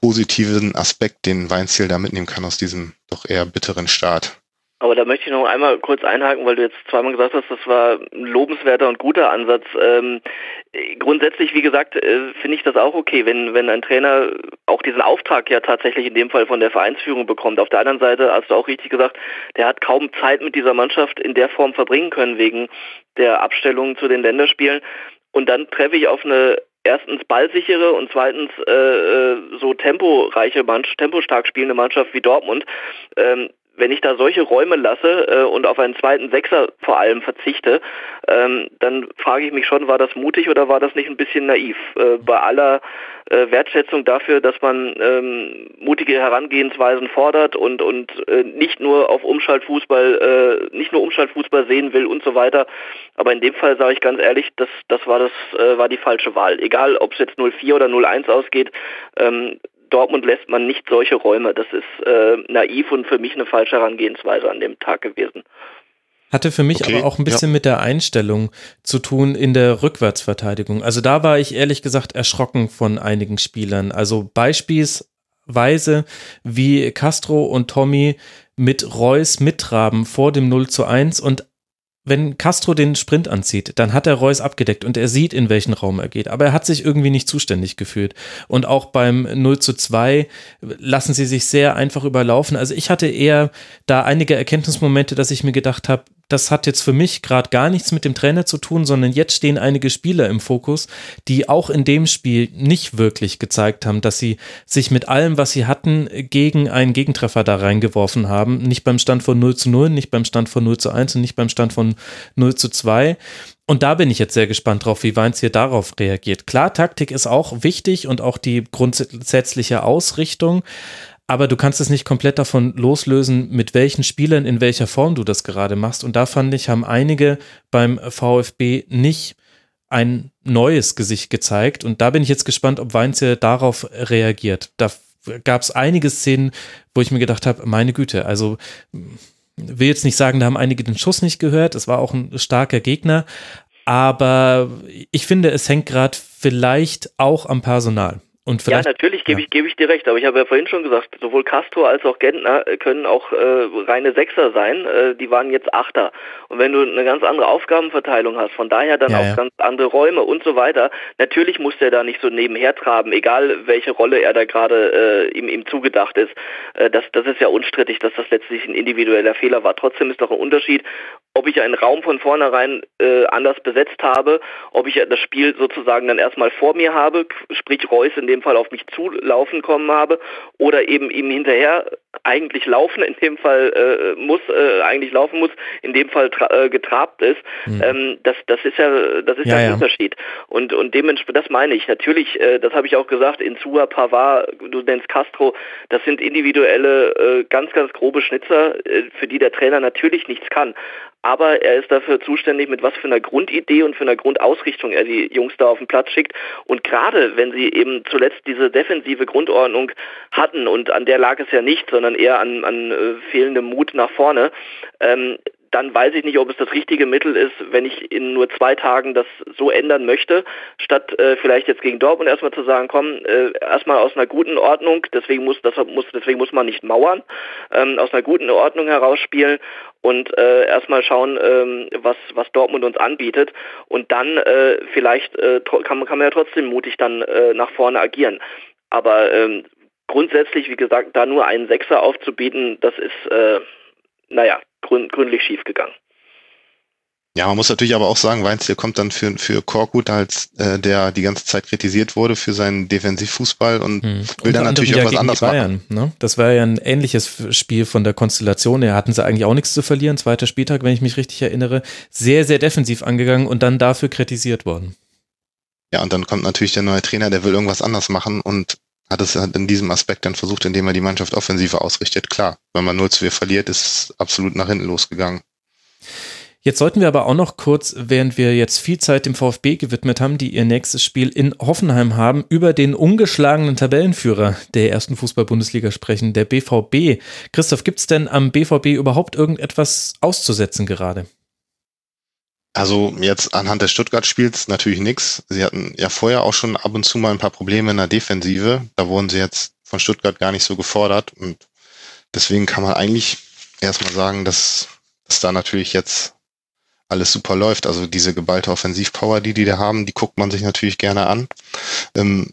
positiven Aspekt, den Weinziel da mitnehmen kann aus diesem doch eher bitteren Start. Aber da möchte ich noch einmal kurz einhaken, weil du jetzt zweimal gesagt hast, das war ein lobenswerter und guter Ansatz. Ähm, grundsätzlich, wie gesagt, äh, finde ich das auch okay, wenn, wenn ein Trainer auch diesen Auftrag ja tatsächlich in dem Fall von der Vereinsführung bekommt. Auf der anderen Seite hast du auch richtig gesagt, der hat kaum Zeit mit dieser Mannschaft in der Form verbringen können wegen der Abstellung zu den Länderspielen. Und dann treffe ich auf eine erstens ballsichere und zweitens äh, äh so temporeiche Mannschaft, tempostark spielende Mannschaft wie Dortmund. Ähm, wenn ich da solche Räume lasse äh, und auf einen zweiten Sechser vor allem verzichte, ähm, dann frage ich mich schon, war das mutig oder war das nicht ein bisschen naiv? Äh, bei aller äh, Wertschätzung dafür, dass man ähm, mutige Herangehensweisen fordert und und äh, nicht nur auf Umschaltfußball, äh, nicht nur Umschaltfußball sehen will und so weiter. Aber in dem Fall sage ich ganz ehrlich, das das war das äh, war die falsche Wahl. Egal, ob es jetzt 0-4 oder 0-1 ausgeht. Ähm, Dortmund lässt man nicht solche Räume. Das ist äh, naiv und für mich eine falsche Herangehensweise an dem Tag gewesen. Hatte für mich okay, aber auch ein bisschen ja. mit der Einstellung zu tun in der Rückwärtsverteidigung. Also da war ich ehrlich gesagt erschrocken von einigen Spielern. Also beispielsweise wie Castro und Tommy mit Reus mittraben vor dem 0 zu 1 und wenn Castro den Sprint anzieht, dann hat er Reus abgedeckt und er sieht, in welchen Raum er geht. Aber er hat sich irgendwie nicht zuständig gefühlt. Und auch beim 0 zu 2 lassen sie sich sehr einfach überlaufen. Also ich hatte eher da einige Erkenntnismomente, dass ich mir gedacht habe, das hat jetzt für mich gerade gar nichts mit dem Trainer zu tun, sondern jetzt stehen einige Spieler im Fokus, die auch in dem Spiel nicht wirklich gezeigt haben, dass sie sich mit allem, was sie hatten, gegen einen Gegentreffer da reingeworfen haben. Nicht beim Stand von 0 zu 0, nicht beim Stand von 0 zu 1 und nicht beim Stand von 0 zu 2. Und da bin ich jetzt sehr gespannt drauf, wie Weinz hier darauf reagiert. Klar, Taktik ist auch wichtig und auch die grundsätzliche Ausrichtung aber du kannst es nicht komplett davon loslösen, mit welchen Spielern in welcher Form du das gerade machst. Und da fand ich, haben einige beim VfB nicht ein neues Gesicht gezeigt. Und da bin ich jetzt gespannt, ob Weinze darauf reagiert. Da gab es einige Szenen, wo ich mir gedacht habe, meine Güte, also will jetzt nicht sagen, da haben einige den Schuss nicht gehört. Es war auch ein starker Gegner. Aber ich finde, es hängt gerade vielleicht auch am Personal. Und ja, natürlich gebe ja. ich, gebe ich dir recht, aber ich habe ja vorhin schon gesagt, sowohl Castro als auch Gentner können auch äh, reine Sechser sein, äh, die waren jetzt Achter. Und wenn du eine ganz andere Aufgabenverteilung hast, von daher dann ja, auch ja. ganz andere Räume und so weiter, natürlich muss der da nicht so nebenher traben, egal welche Rolle er da gerade äh, ihm, ihm zugedacht ist. Äh, das, das ist ja unstrittig, dass das letztlich ein individueller Fehler war. Trotzdem ist doch ein Unterschied, ob ich einen Raum von vornherein äh, anders besetzt habe, ob ich das Spiel sozusagen dann erstmal vor mir habe, sprich Reus in dem Fall auf mich zulaufen kommen habe oder eben ihm hinterher eigentlich laufen, in dem Fall äh, muss, äh, eigentlich laufen muss, in dem Fall äh, getrabt ist, mhm. ähm, das, das ist ja, das ist ja, ja ein ja. Unterschied. Und, und dementsprechend, das meine ich. Natürlich, äh, das habe ich auch gesagt, Insua, Pavard, du nennst Castro, das sind individuelle, äh, ganz, ganz grobe Schnitzer, für die der Trainer natürlich nichts kann aber er ist dafür zuständig, mit was für einer Grundidee und für einer Grundausrichtung er die Jungs da auf den Platz schickt. Und gerade wenn sie eben zuletzt diese defensive Grundordnung hatten, und an der lag es ja nicht, sondern eher an, an äh, fehlendem Mut nach vorne, ähm, dann weiß ich nicht, ob es das richtige Mittel ist, wenn ich in nur zwei Tagen das so ändern möchte, statt äh, vielleicht jetzt gegen Dortmund erstmal zu sagen, komm, äh, erstmal aus einer guten Ordnung, deswegen muss das muss deswegen muss man nicht mauern, ähm, aus einer guten Ordnung herausspielen und äh, erstmal schauen, ähm, was was Dortmund uns anbietet und dann äh, vielleicht äh, kann, kann man ja trotzdem mutig dann äh, nach vorne agieren. Aber ähm, grundsätzlich, wie gesagt, da nur einen Sechser aufzubieten, das ist äh, naja, gründlich schiefgegangen. Ja, man muss natürlich aber auch sagen, Weinziel kommt dann für, für Korkut als äh, der die ganze Zeit kritisiert wurde für seinen Defensivfußball und hm. will dann natürlich irgendwas anderes Bayern, machen. Ne? Das war ja ein ähnliches Spiel von der Konstellation. Da hatten sie eigentlich auch nichts zu verlieren. Zweiter Spieltag, wenn ich mich richtig erinnere. Sehr, sehr defensiv angegangen und dann dafür kritisiert worden. Ja, und dann kommt natürlich der neue Trainer, der will irgendwas anders machen und hat es in diesem Aspekt dann versucht, indem er die Mannschaft offensiver ausrichtet. Klar, wenn man 0 zu 4 verliert, ist es absolut nach hinten losgegangen. Jetzt sollten wir aber auch noch kurz, während wir jetzt viel Zeit dem VfB gewidmet haben, die ihr nächstes Spiel in Hoffenheim haben, über den ungeschlagenen Tabellenführer der ersten Fußball-Bundesliga sprechen, der BVB. Christoph, gibt es denn am BVB überhaupt irgendetwas auszusetzen gerade? Also jetzt anhand des Stuttgart-Spiels natürlich nichts. Sie hatten ja vorher auch schon ab und zu mal ein paar Probleme in der Defensive. Da wurden sie jetzt von Stuttgart gar nicht so gefordert. Und deswegen kann man eigentlich erstmal sagen, dass, dass da natürlich jetzt alles super läuft. Also diese geballte Offensivpower, die die da haben, die guckt man sich natürlich gerne an. Ähm,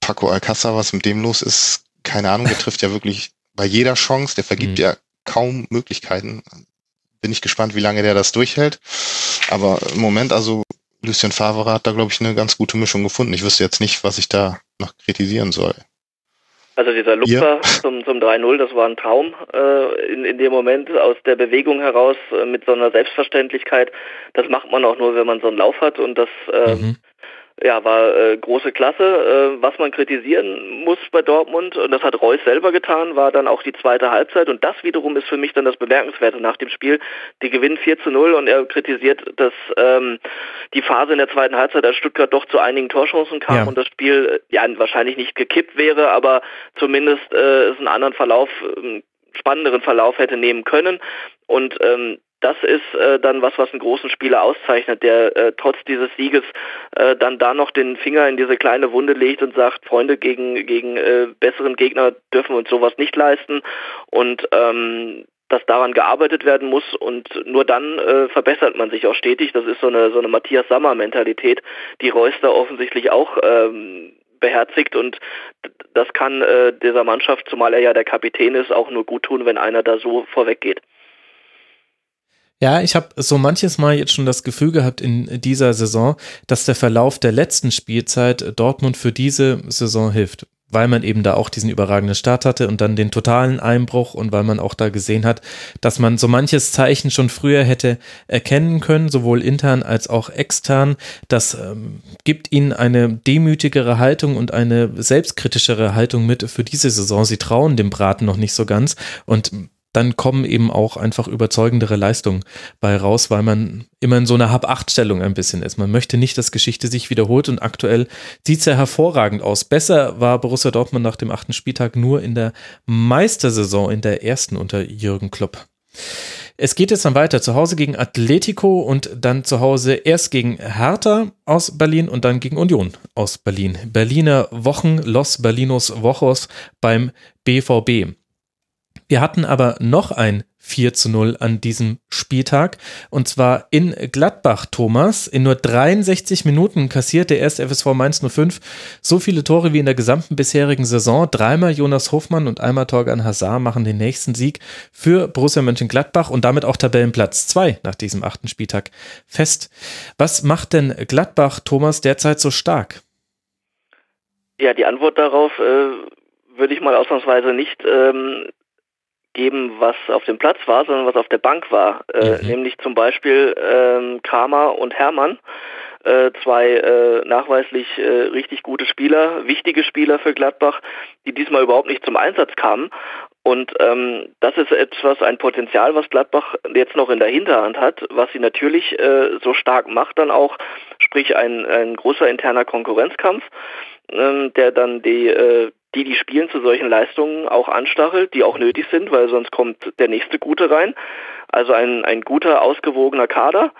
Paco Alcázar, was mit dem los ist, keine Ahnung, der trifft ja wirklich bei jeder Chance, der vergibt mhm. ja kaum Möglichkeiten. Bin ich gespannt, wie lange der das durchhält. Aber im Moment, also Lucien Favre hat da, glaube ich, eine ganz gute Mischung gefunden. Ich wüsste jetzt nicht, was ich da noch kritisieren soll. Also dieser Lupfer ja. zum, zum 3-0, das war ein Traum äh, in, in dem Moment aus der Bewegung heraus äh, mit so einer Selbstverständlichkeit. Das macht man auch nur, wenn man so einen Lauf hat und das äh, mhm ja, war äh, große Klasse. Äh, was man kritisieren muss bei Dortmund, und das hat Reus selber getan, war dann auch die zweite Halbzeit. Und das wiederum ist für mich dann das Bemerkenswerte nach dem Spiel. Die gewinnen 4 zu 0 und er kritisiert, dass ähm, die Phase in der zweiten Halbzeit, als Stuttgart doch zu einigen Torchancen kam ja. und das Spiel äh, ja wahrscheinlich nicht gekippt wäre, aber zumindest äh, es einen anderen Verlauf, äh, spannenderen Verlauf hätte nehmen können. Und ähm, das ist äh, dann was, was einen großen Spieler auszeichnet, der äh, trotz dieses Sieges äh, dann da noch den Finger in diese kleine Wunde legt und sagt, Freunde, gegen, gegen äh, besseren Gegner dürfen wir uns sowas nicht leisten und ähm, dass daran gearbeitet werden muss und nur dann äh, verbessert man sich auch stetig. Das ist so eine, so eine Matthias Sammer-Mentalität, die Reus da offensichtlich auch ähm, beherzigt und das kann äh, dieser Mannschaft, zumal er ja der Kapitän ist, auch nur gut tun, wenn einer da so vorweggeht. Ja, ich habe so manches Mal jetzt schon das Gefühl gehabt in dieser Saison, dass der Verlauf der letzten Spielzeit Dortmund für diese Saison hilft, weil man eben da auch diesen überragenden Start hatte und dann den totalen Einbruch und weil man auch da gesehen hat, dass man so manches Zeichen schon früher hätte erkennen können, sowohl intern als auch extern. Das ähm, gibt ihnen eine demütigere Haltung und eine selbstkritischere Haltung mit für diese Saison. Sie trauen dem Braten noch nicht so ganz und dann kommen eben auch einfach überzeugendere Leistungen bei raus, weil man immer in so einer Hab-Acht-Stellung ein bisschen ist. Man möchte nicht, dass Geschichte sich wiederholt und aktuell sieht es ja hervorragend aus. Besser war Borussia Dortmund nach dem achten Spieltag nur in der Meistersaison, in der ersten unter Jürgen Klopp. Es geht jetzt dann weiter. Zu Hause gegen Atletico und dann zu Hause erst gegen Hertha aus Berlin und dann gegen Union aus Berlin. Berliner Wochen, Los Berlinos Wochos beim BVB. Wir hatten aber noch ein 4 zu 0 an diesem Spieltag. Und zwar in Gladbach, Thomas. In nur 63 Minuten kassiert der erste FSV Mainz 05 so viele Tore wie in der gesamten bisherigen Saison. Dreimal Jonas Hofmann und einmal Torgan Hazard machen den nächsten Sieg für Borussia Mönchengladbach und damit auch Tabellenplatz 2 nach diesem achten Spieltag fest. Was macht denn Gladbach, Thomas, derzeit so stark? Ja, die Antwort darauf äh, würde ich mal ausnahmsweise nicht ähm, geben, was auf dem Platz war, sondern was auf der Bank war. Äh, mhm. Nämlich zum Beispiel ähm, Kramer und Hermann. Äh, zwei äh, nachweislich äh, richtig gute Spieler, wichtige Spieler für Gladbach, die diesmal überhaupt nicht zum Einsatz kamen. Und ähm, das ist etwas, ein Potenzial, was Gladbach jetzt noch in der Hinterhand hat, was sie natürlich äh, so stark macht dann auch, sprich ein, ein großer interner Konkurrenzkampf, ähm, der dann die, äh, die, die spielen zu solchen Leistungen auch anstachelt, die auch nötig sind, weil sonst kommt der nächste Gute rein. Also ein, ein guter, ausgewogener Kader.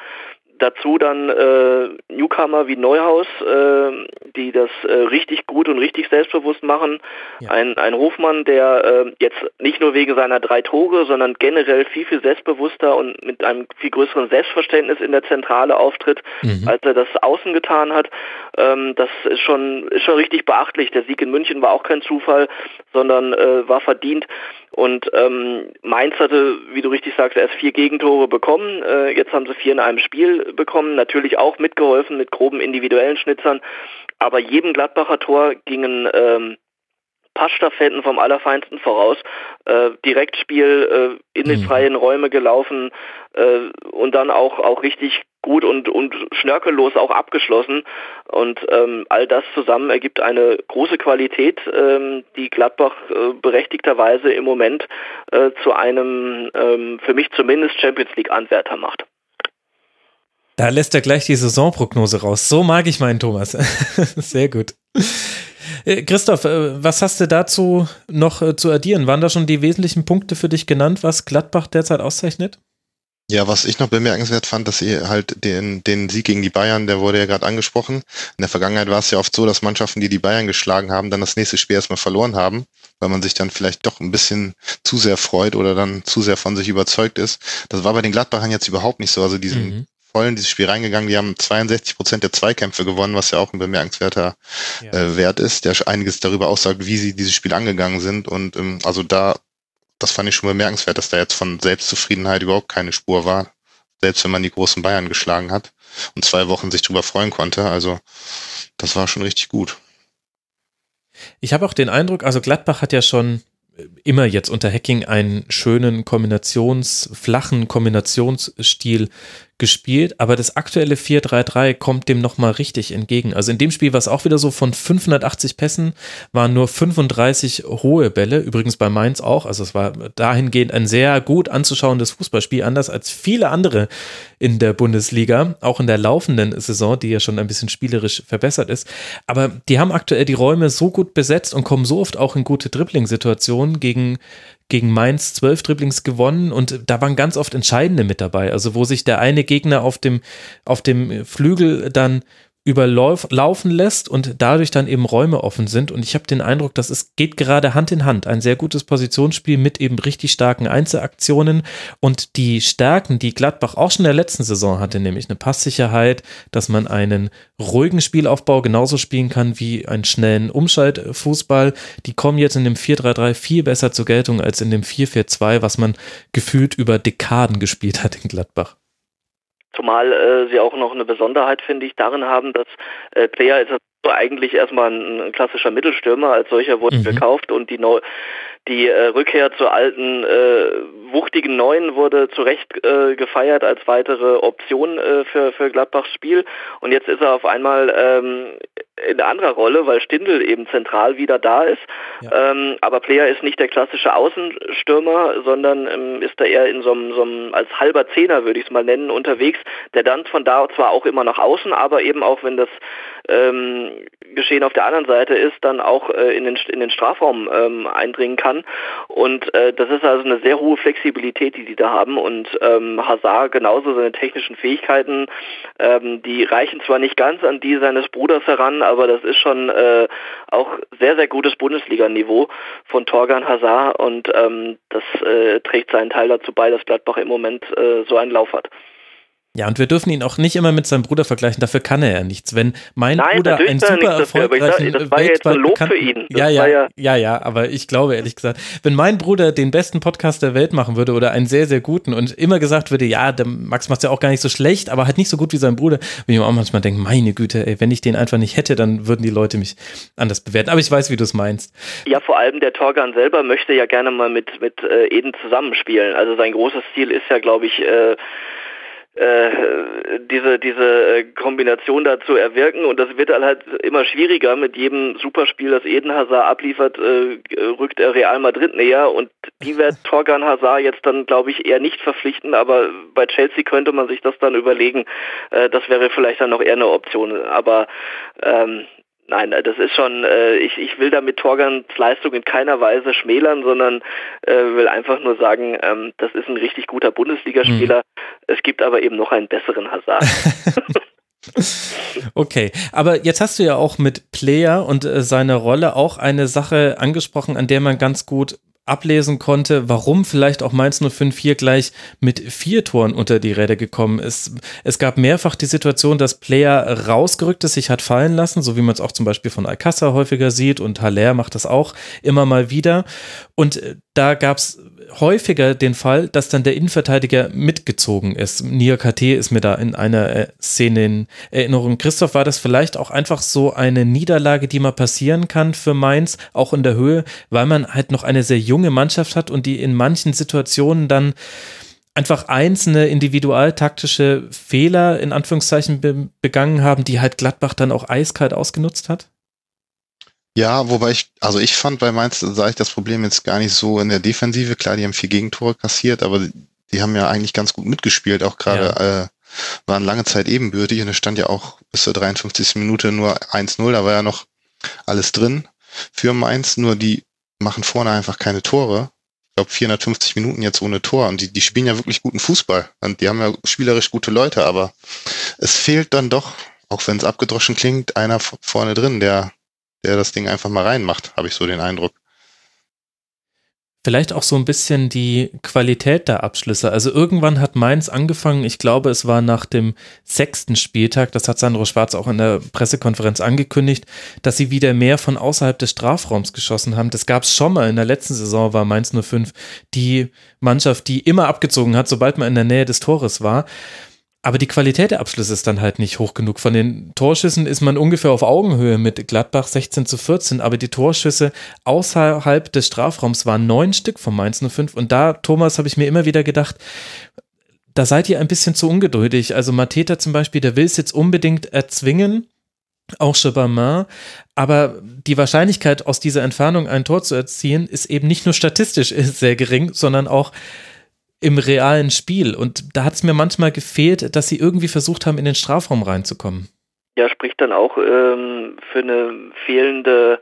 Dazu dann äh, Newcomer wie Neuhaus, äh, die das äh, richtig gut und richtig selbstbewusst machen. Ja. Ein, ein Hofmann, der äh, jetzt nicht nur wegen seiner drei Tore, sondern generell viel, viel selbstbewusster und mit einem viel größeren Selbstverständnis in der Zentrale auftritt, mhm. als er das außen getan hat. Ähm, das ist schon, ist schon richtig beachtlich. Der Sieg in München war auch kein Zufall, sondern äh, war verdient. Und ähm, Mainz hatte, wie du richtig sagst, erst vier Gegentore bekommen. Äh, jetzt haben sie vier in einem Spiel bekommen. Natürlich auch mitgeholfen mit groben individuellen Schnitzern. Aber jedem Gladbacher Tor gingen ähm, Passstaffetten vom Allerfeinsten voraus. Äh, Direktspiel äh, in die mhm. freien Räume gelaufen äh, und dann auch, auch richtig gut und, und schnörkellos auch abgeschlossen. Und ähm, all das zusammen ergibt eine große Qualität, ähm, die Gladbach äh, berechtigterweise im Moment äh, zu einem, ähm, für mich zumindest, Champions League-Anwärter macht. Da lässt er gleich die Saisonprognose raus. So mag ich meinen Thomas. Sehr gut. Äh, Christoph, äh, was hast du dazu noch äh, zu addieren? Waren da schon die wesentlichen Punkte für dich genannt, was Gladbach derzeit auszeichnet? Ja, was ich noch bemerkenswert fand, dass ihr halt den, den Sieg gegen die Bayern, der wurde ja gerade angesprochen. In der Vergangenheit war es ja oft so, dass Mannschaften, die die Bayern geschlagen haben, dann das nächste Spiel erstmal verloren haben, weil man sich dann vielleicht doch ein bisschen zu sehr freut oder dann zu sehr von sich überzeugt ist. Das war bei den Gladbachern jetzt überhaupt nicht so. Also die sind mhm. Voll in dieses Spiel reingegangen. Die haben 62 Prozent der Zweikämpfe gewonnen, was ja auch ein bemerkenswerter ja. äh, Wert ist, der einiges darüber aussagt, wie sie dieses Spiel angegangen sind. Und ähm, also da das fand ich schon bemerkenswert, dass da jetzt von Selbstzufriedenheit überhaupt keine Spur war. Selbst wenn man die großen Bayern geschlagen hat und zwei Wochen sich drüber freuen konnte. Also das war schon richtig gut. Ich habe auch den Eindruck, also Gladbach hat ja schon immer jetzt unter Hacking einen schönen Kombinations, flachen Kombinationsstil gespielt, aber das aktuelle 4-3-3 kommt dem nochmal richtig entgegen. Also in dem Spiel war es auch wieder so, von 580 Pässen waren nur 35 hohe Bälle, übrigens bei Mainz auch, also es war dahingehend ein sehr gut anzuschauendes Fußballspiel, anders als viele andere in der Bundesliga, auch in der laufenden Saison, die ja schon ein bisschen spielerisch verbessert ist. Aber die haben aktuell die Räume so gut besetzt und kommen so oft auch in gute Dribbling-Situationen gegen gegen Mainz zwölf Dribblings gewonnen und da waren ganz oft Entscheidende mit dabei. Also wo sich der eine Gegner auf dem, auf dem Flügel dann überlaufen lässt und dadurch dann eben Räume offen sind. Und ich habe den Eindruck, dass es geht gerade Hand in Hand. Ein sehr gutes Positionsspiel mit eben richtig starken Einzelaktionen und die Stärken, die Gladbach auch schon in der letzten Saison hatte, nämlich eine Passsicherheit, dass man einen ruhigen Spielaufbau genauso spielen kann wie einen schnellen Umschaltfußball. Die kommen jetzt in dem 4-3-3 viel besser zur Geltung als in dem 4-4-2, was man gefühlt über Dekaden gespielt hat in Gladbach. Zumal äh, sie auch noch eine Besonderheit, finde ich, darin haben, dass äh, Player ist eigentlich erstmal ein, klassischer Mittelstürmer, als solcher wurde mhm. gekauft und die, Neu die äh, Rückkehr zur alten, äh, wuchtigen Neuen wurde zu Recht äh, gefeiert als weitere Option äh, für, für Gladbachs Spiel. Und jetzt ist er auf einmal ähm, in anderer Rolle, weil Stindl eben zentral wieder da ist. Ja. Ähm, aber Player ist nicht der klassische Außenstürmer, sondern ähm, ist da eher in so einem, so einem als halber Zehner, würde ich es mal nennen, unterwegs, der dann von da zwar auch immer nach außen, aber eben auch, wenn das ähm, Geschehen auf der anderen Seite ist, dann auch äh, in, den, in den Strafraum ähm, eindringen kann. Und äh, das ist also eine sehr hohe Flexibilität, die die da haben. Und ähm, Hazard genauso seine technischen Fähigkeiten, ähm, die reichen zwar nicht ganz an die seines Bruders heran, aber das ist schon äh, auch sehr, sehr gutes Bundesliga-Niveau von Torgan Hazard und ähm, das äh, trägt seinen Teil dazu bei, dass Gladbach im Moment äh, so einen Lauf hat. Ja, und wir dürfen ihn auch nicht immer mit seinem Bruder vergleichen, dafür kann er ja nichts. Wenn mein Nein, Bruder ein super erfolgreichen das war ja jetzt ein Lob für ihn. ja, ja, ja, ja, ja, aber ich glaube ehrlich gesagt, wenn mein Bruder den besten Podcast der Welt machen würde oder einen sehr, sehr guten und immer gesagt würde, ja, der Max macht ja auch gar nicht so schlecht, aber halt nicht so gut wie sein Bruder, würde ich mir auch manchmal denken, meine Güte, ey, wenn ich den einfach nicht hätte, dann würden die Leute mich anders bewerten. Aber ich weiß, wie du es meinst. Ja, vor allem der Torgan selber möchte ja gerne mal mit, mit äh, Eden zusammenspielen. Also sein großes Ziel ist ja, glaube ich, äh, äh, diese diese äh, Kombination da zu erwirken. Und das wird halt immer schwieriger mit jedem Superspiel, das Eden Hazard abliefert, äh, rückt er Real Madrid näher. Und die wird Torgan Hazard jetzt dann glaube ich eher nicht verpflichten, aber bei Chelsea könnte man sich das dann überlegen, äh, das wäre vielleicht dann noch eher eine Option, aber ähm, Nein, das ist schon, äh, ich, ich will damit Torgans Leistung in keiner Weise schmälern, sondern äh, will einfach nur sagen, ähm, das ist ein richtig guter Bundesligaspieler. Mhm. Es gibt aber eben noch einen besseren Hazard. Okay, aber jetzt hast du ja auch mit Player und äh, seiner Rolle auch eine Sache angesprochen, an der man ganz gut ablesen konnte, warum vielleicht auch Mainz 05 hier gleich mit vier Toren unter die Räder gekommen ist. Es gab mehrfach die Situation, dass Player rausgerückt ist, sich hat fallen lassen, so wie man es auch zum Beispiel von Alcázar häufiger sieht und Haller macht das auch immer mal wieder. Und äh, da gab es häufiger den Fall, dass dann der Innenverteidiger mitgezogen ist. Nia KT ist mir da in einer äh, Szene in Erinnerung. Christoph, war das vielleicht auch einfach so eine Niederlage, die mal passieren kann für Mainz, auch in der Höhe, weil man halt noch eine sehr junge Mannschaft hat und die in manchen Situationen dann einfach einzelne individualtaktische Fehler in Anführungszeichen be begangen haben, die halt Gladbach dann auch eiskalt ausgenutzt hat? Ja, wobei ich, also ich fand bei Mainz, sah ich das Problem jetzt gar nicht so in der Defensive. Klar, die haben vier Gegentore kassiert, aber die haben ja eigentlich ganz gut mitgespielt, auch gerade ja. äh, waren lange Zeit ebenbürtig und es stand ja auch bis zur 53. Minute nur 1-0, da war ja noch alles drin für Mainz, nur die machen vorne einfach keine Tore. Ich glaube 450 Minuten jetzt ohne Tor und die, die spielen ja wirklich guten Fußball und die haben ja spielerisch gute Leute, aber es fehlt dann doch, auch wenn es abgedroschen klingt, einer vorne drin, der, der das Ding einfach mal reinmacht, habe ich so den Eindruck. Vielleicht auch so ein bisschen die Qualität der Abschlüsse. Also irgendwann hat Mainz angefangen, ich glaube, es war nach dem sechsten Spieltag, das hat Sandro Schwarz auch in der Pressekonferenz angekündigt, dass sie wieder mehr von außerhalb des Strafraums geschossen haben. Das gab es schon mal. In der letzten Saison war Mainz 05 die Mannschaft, die immer abgezogen hat, sobald man in der Nähe des Tores war. Aber die Qualität der Abschlüsse ist dann halt nicht hoch genug. Von den Torschüssen ist man ungefähr auf Augenhöhe mit Gladbach 16 zu 14, aber die Torschüsse außerhalb des Strafraums waren neun Stück von Mainz 05. Und da, Thomas, habe ich mir immer wieder gedacht, da seid ihr ein bisschen zu ungeduldig. Also Mateta zum Beispiel, der will es jetzt unbedingt erzwingen, auch Chebamin, aber die Wahrscheinlichkeit, aus dieser Entfernung ein Tor zu erzielen, ist eben nicht nur statistisch sehr gering, sondern auch im realen Spiel. Und da hat es mir manchmal gefehlt, dass sie irgendwie versucht haben, in den Strafraum reinzukommen. Ja, spricht dann auch ähm, für eine fehlende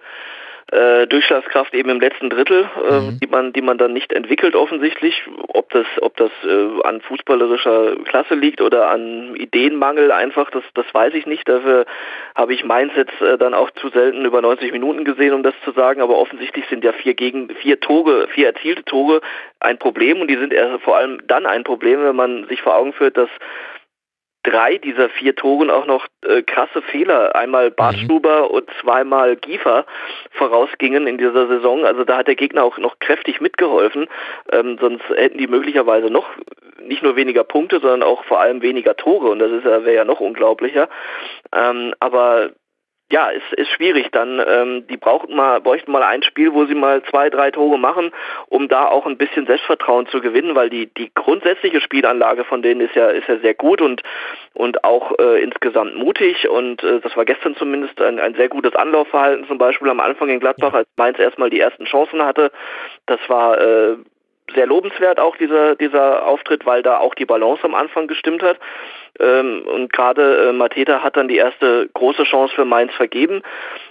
äh, Durchschlagskraft eben im letzten Drittel, äh, mhm. die man, die man dann nicht entwickelt offensichtlich. Ob das, ob das äh, an fußballerischer Klasse liegt oder an Ideenmangel einfach, das, das weiß ich nicht. Dafür habe ich Mainz jetzt äh, dann auch zu selten über 90 Minuten gesehen, um das zu sagen. Aber offensichtlich sind ja vier gegen vier Tore, vier erzielte Tore ein Problem und die sind vor allem dann ein Problem, wenn man sich vor Augen führt, dass drei dieser vier Toren auch noch äh, krasse Fehler, einmal Bartstuber mhm. und zweimal Giefer vorausgingen in dieser Saison. Also da hat der Gegner auch noch kräftig mitgeholfen, ähm, sonst hätten die möglicherweise noch nicht nur weniger Punkte, sondern auch vor allem weniger Tore und das ist wäre ja noch unglaublicher. Ähm, aber ja, ist, ist schwierig dann. Ähm, die brauchten mal, bräuchten mal ein Spiel, wo sie mal zwei, drei Tore machen, um da auch ein bisschen Selbstvertrauen zu gewinnen, weil die, die grundsätzliche Spielanlage von denen ist ja, ist ja sehr gut und, und auch äh, insgesamt mutig und äh, das war gestern zumindest ein, ein sehr gutes Anlaufverhalten, zum Beispiel am Anfang in Gladbach, als Mainz erstmal die ersten Chancen hatte. Das war äh, sehr lobenswert auch dieser, dieser Auftritt, weil da auch die Balance am Anfang gestimmt hat. Ähm, und gerade äh, Mateta hat dann die erste große Chance für Mainz vergeben.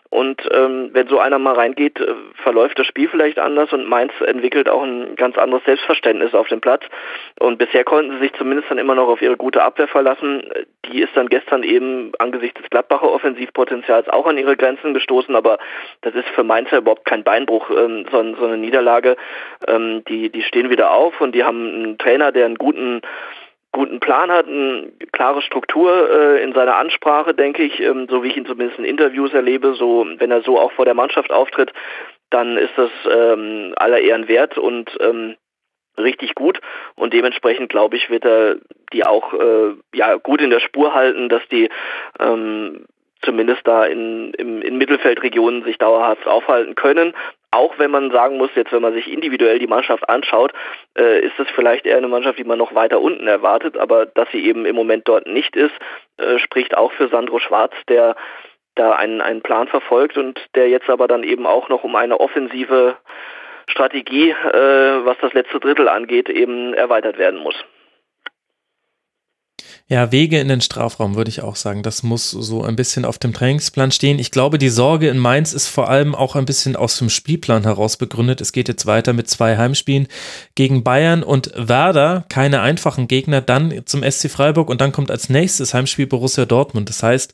Und ähm, wenn so einer mal reingeht, äh, verläuft das Spiel vielleicht anders und Mainz entwickelt auch ein ganz anderes Selbstverständnis auf dem Platz. Und bisher konnten sie sich zumindest dann immer noch auf ihre gute Abwehr verlassen. Die ist dann gestern eben angesichts des Gladbacher Offensivpotenzials auch an ihre Grenzen gestoßen, aber das ist für Mainz ja überhaupt kein Beinbruch, ähm, sondern so eine Niederlage. Ähm, die, die stehen wieder auf und die haben einen Trainer, der einen guten guten Plan hat, eine klare Struktur äh, in seiner Ansprache, denke ich, ähm, so wie ich ihn zumindest in Interviews erlebe, so wenn er so auch vor der Mannschaft auftritt, dann ist das ähm, aller Ehren wert und ähm, richtig gut. Und dementsprechend glaube ich wird er die auch äh, ja gut in der Spur halten, dass die ähm, zumindest da in, in, in Mittelfeldregionen sich dauerhaft aufhalten können. Auch wenn man sagen muss, jetzt wenn man sich individuell die Mannschaft anschaut, äh, ist es vielleicht eher eine Mannschaft, die man noch weiter unten erwartet, aber dass sie eben im Moment dort nicht ist, äh, spricht auch für Sandro Schwarz, der da einen, einen Plan verfolgt und der jetzt aber dann eben auch noch um eine offensive Strategie, äh, was das letzte Drittel angeht, eben erweitert werden muss. Ja, Wege in den Strafraum würde ich auch sagen. Das muss so ein bisschen auf dem Trainingsplan stehen. Ich glaube, die Sorge in Mainz ist vor allem auch ein bisschen aus dem Spielplan heraus begründet. Es geht jetzt weiter mit zwei Heimspielen gegen Bayern und Werder. Keine einfachen Gegner. Dann zum SC Freiburg und dann kommt als nächstes Heimspiel Borussia Dortmund. Das heißt,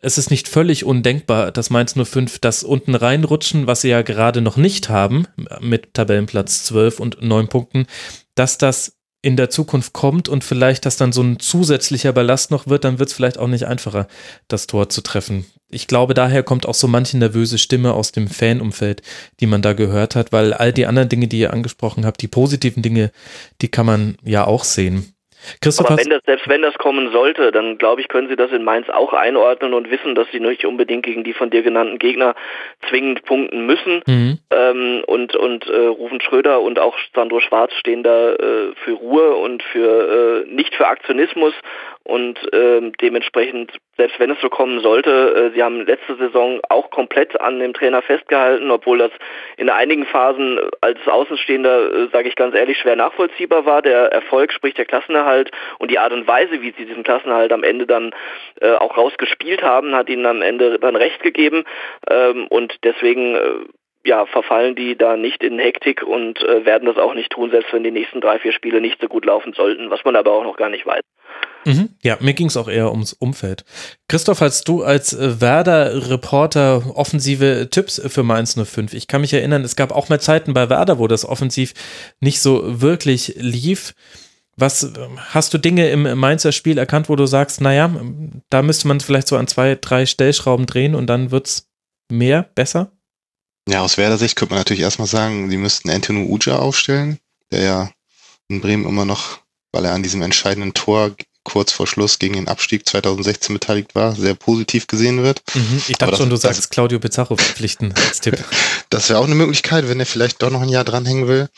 es ist nicht völlig undenkbar, dass Mainz 05 das unten reinrutschen, was sie ja gerade noch nicht haben, mit Tabellenplatz 12 und 9 Punkten, dass das in der Zukunft kommt und vielleicht das dann so ein zusätzlicher Ballast noch wird, dann wird es vielleicht auch nicht einfacher, das Tor zu treffen. Ich glaube, daher kommt auch so manche nervöse Stimme aus dem Fanumfeld, die man da gehört hat, weil all die anderen Dinge, die ihr angesprochen habt, die positiven Dinge, die kann man ja auch sehen. Christoph Aber wenn das, selbst wenn das kommen sollte, dann glaube ich, können sie das in Mainz auch einordnen und wissen, dass sie nicht unbedingt gegen die von dir genannten Gegner zwingend punkten müssen. Mhm. Ähm, und und äh, Rufen Schröder und auch Sandro Schwarz stehen da äh, für Ruhe und für äh, nicht für Aktionismus und ähm, dementsprechend, selbst wenn es so kommen sollte, äh, sie haben letzte Saison auch komplett an dem Trainer festgehalten, obwohl das in einigen Phasen als Außenstehender, äh, sage ich ganz ehrlich, schwer nachvollziehbar war. Der Erfolg, sprich der Klassenerhalt und die Art und Weise, wie sie diesen Klassenerhalt am Ende dann äh, auch rausgespielt haben, hat ihnen am Ende dann recht gegeben. Ähm, und deswegen äh, ja, verfallen die da nicht in Hektik und äh, werden das auch nicht tun, selbst wenn die nächsten drei, vier Spiele nicht so gut laufen sollten, was man aber auch noch gar nicht weiß. Mhm. Ja, mir ging es auch eher ums Umfeld. Christoph, hast du als äh, Werder-Reporter offensive Tipps für Mainz 05? Ich kann mich erinnern, es gab auch mal Zeiten bei Werder, wo das offensiv nicht so wirklich lief. Was ähm, hast du Dinge im Mainzer Spiel erkannt, wo du sagst, naja, da müsste man vielleicht so an zwei, drei Stellschrauben drehen und dann wird es mehr, besser? Ja, aus Werder-Sicht könnte man natürlich erstmal sagen, sie müssten Antonio Uja aufstellen, der ja in Bremen immer noch, weil er an diesem entscheidenden Tor kurz vor Schluss gegen den Abstieg 2016 beteiligt war, sehr positiv gesehen wird. Mhm, ich dachte schon, du sagst das, Claudio Pizarro verpflichten als Tipp. das wäre auch eine Möglichkeit, wenn er vielleicht doch noch ein Jahr dranhängen will.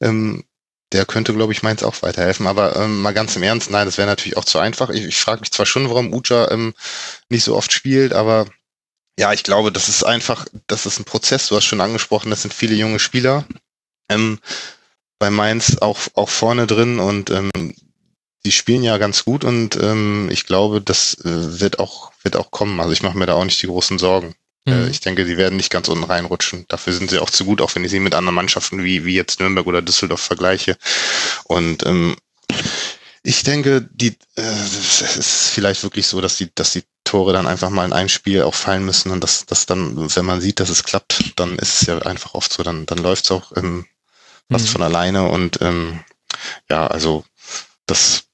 Ähm, der könnte, glaube ich, Mainz auch weiterhelfen. Aber ähm, mal ganz im Ernst, nein, das wäre natürlich auch zu einfach. Ich, ich frage mich zwar schon, warum Uja ähm, nicht so oft spielt, aber ja, ich glaube, das ist einfach, das ist ein Prozess. Du hast schon angesprochen, das sind viele junge Spieler ähm, bei Mainz auch, auch vorne drin und ähm, die spielen ja ganz gut und ähm, ich glaube, das äh, wird auch wird auch kommen. Also ich mache mir da auch nicht die großen Sorgen. Äh, mhm. Äh, ich denke, die werden nicht ganz unten reinrutschen. Dafür sind sie auch zu gut, auch wenn ich sie mit anderen Mannschaften wie wie jetzt Nürnberg oder Düsseldorf vergleiche. Und ähm, ich denke, die äh, es ist vielleicht wirklich so, dass die dass die Tore dann einfach mal in ein Spiel auch fallen müssen und dass das dann, wenn man sieht, dass es klappt, dann ist es ja einfach oft so, dann, dann läuft es auch ähm, fast mhm. von alleine und ähm, ja, also das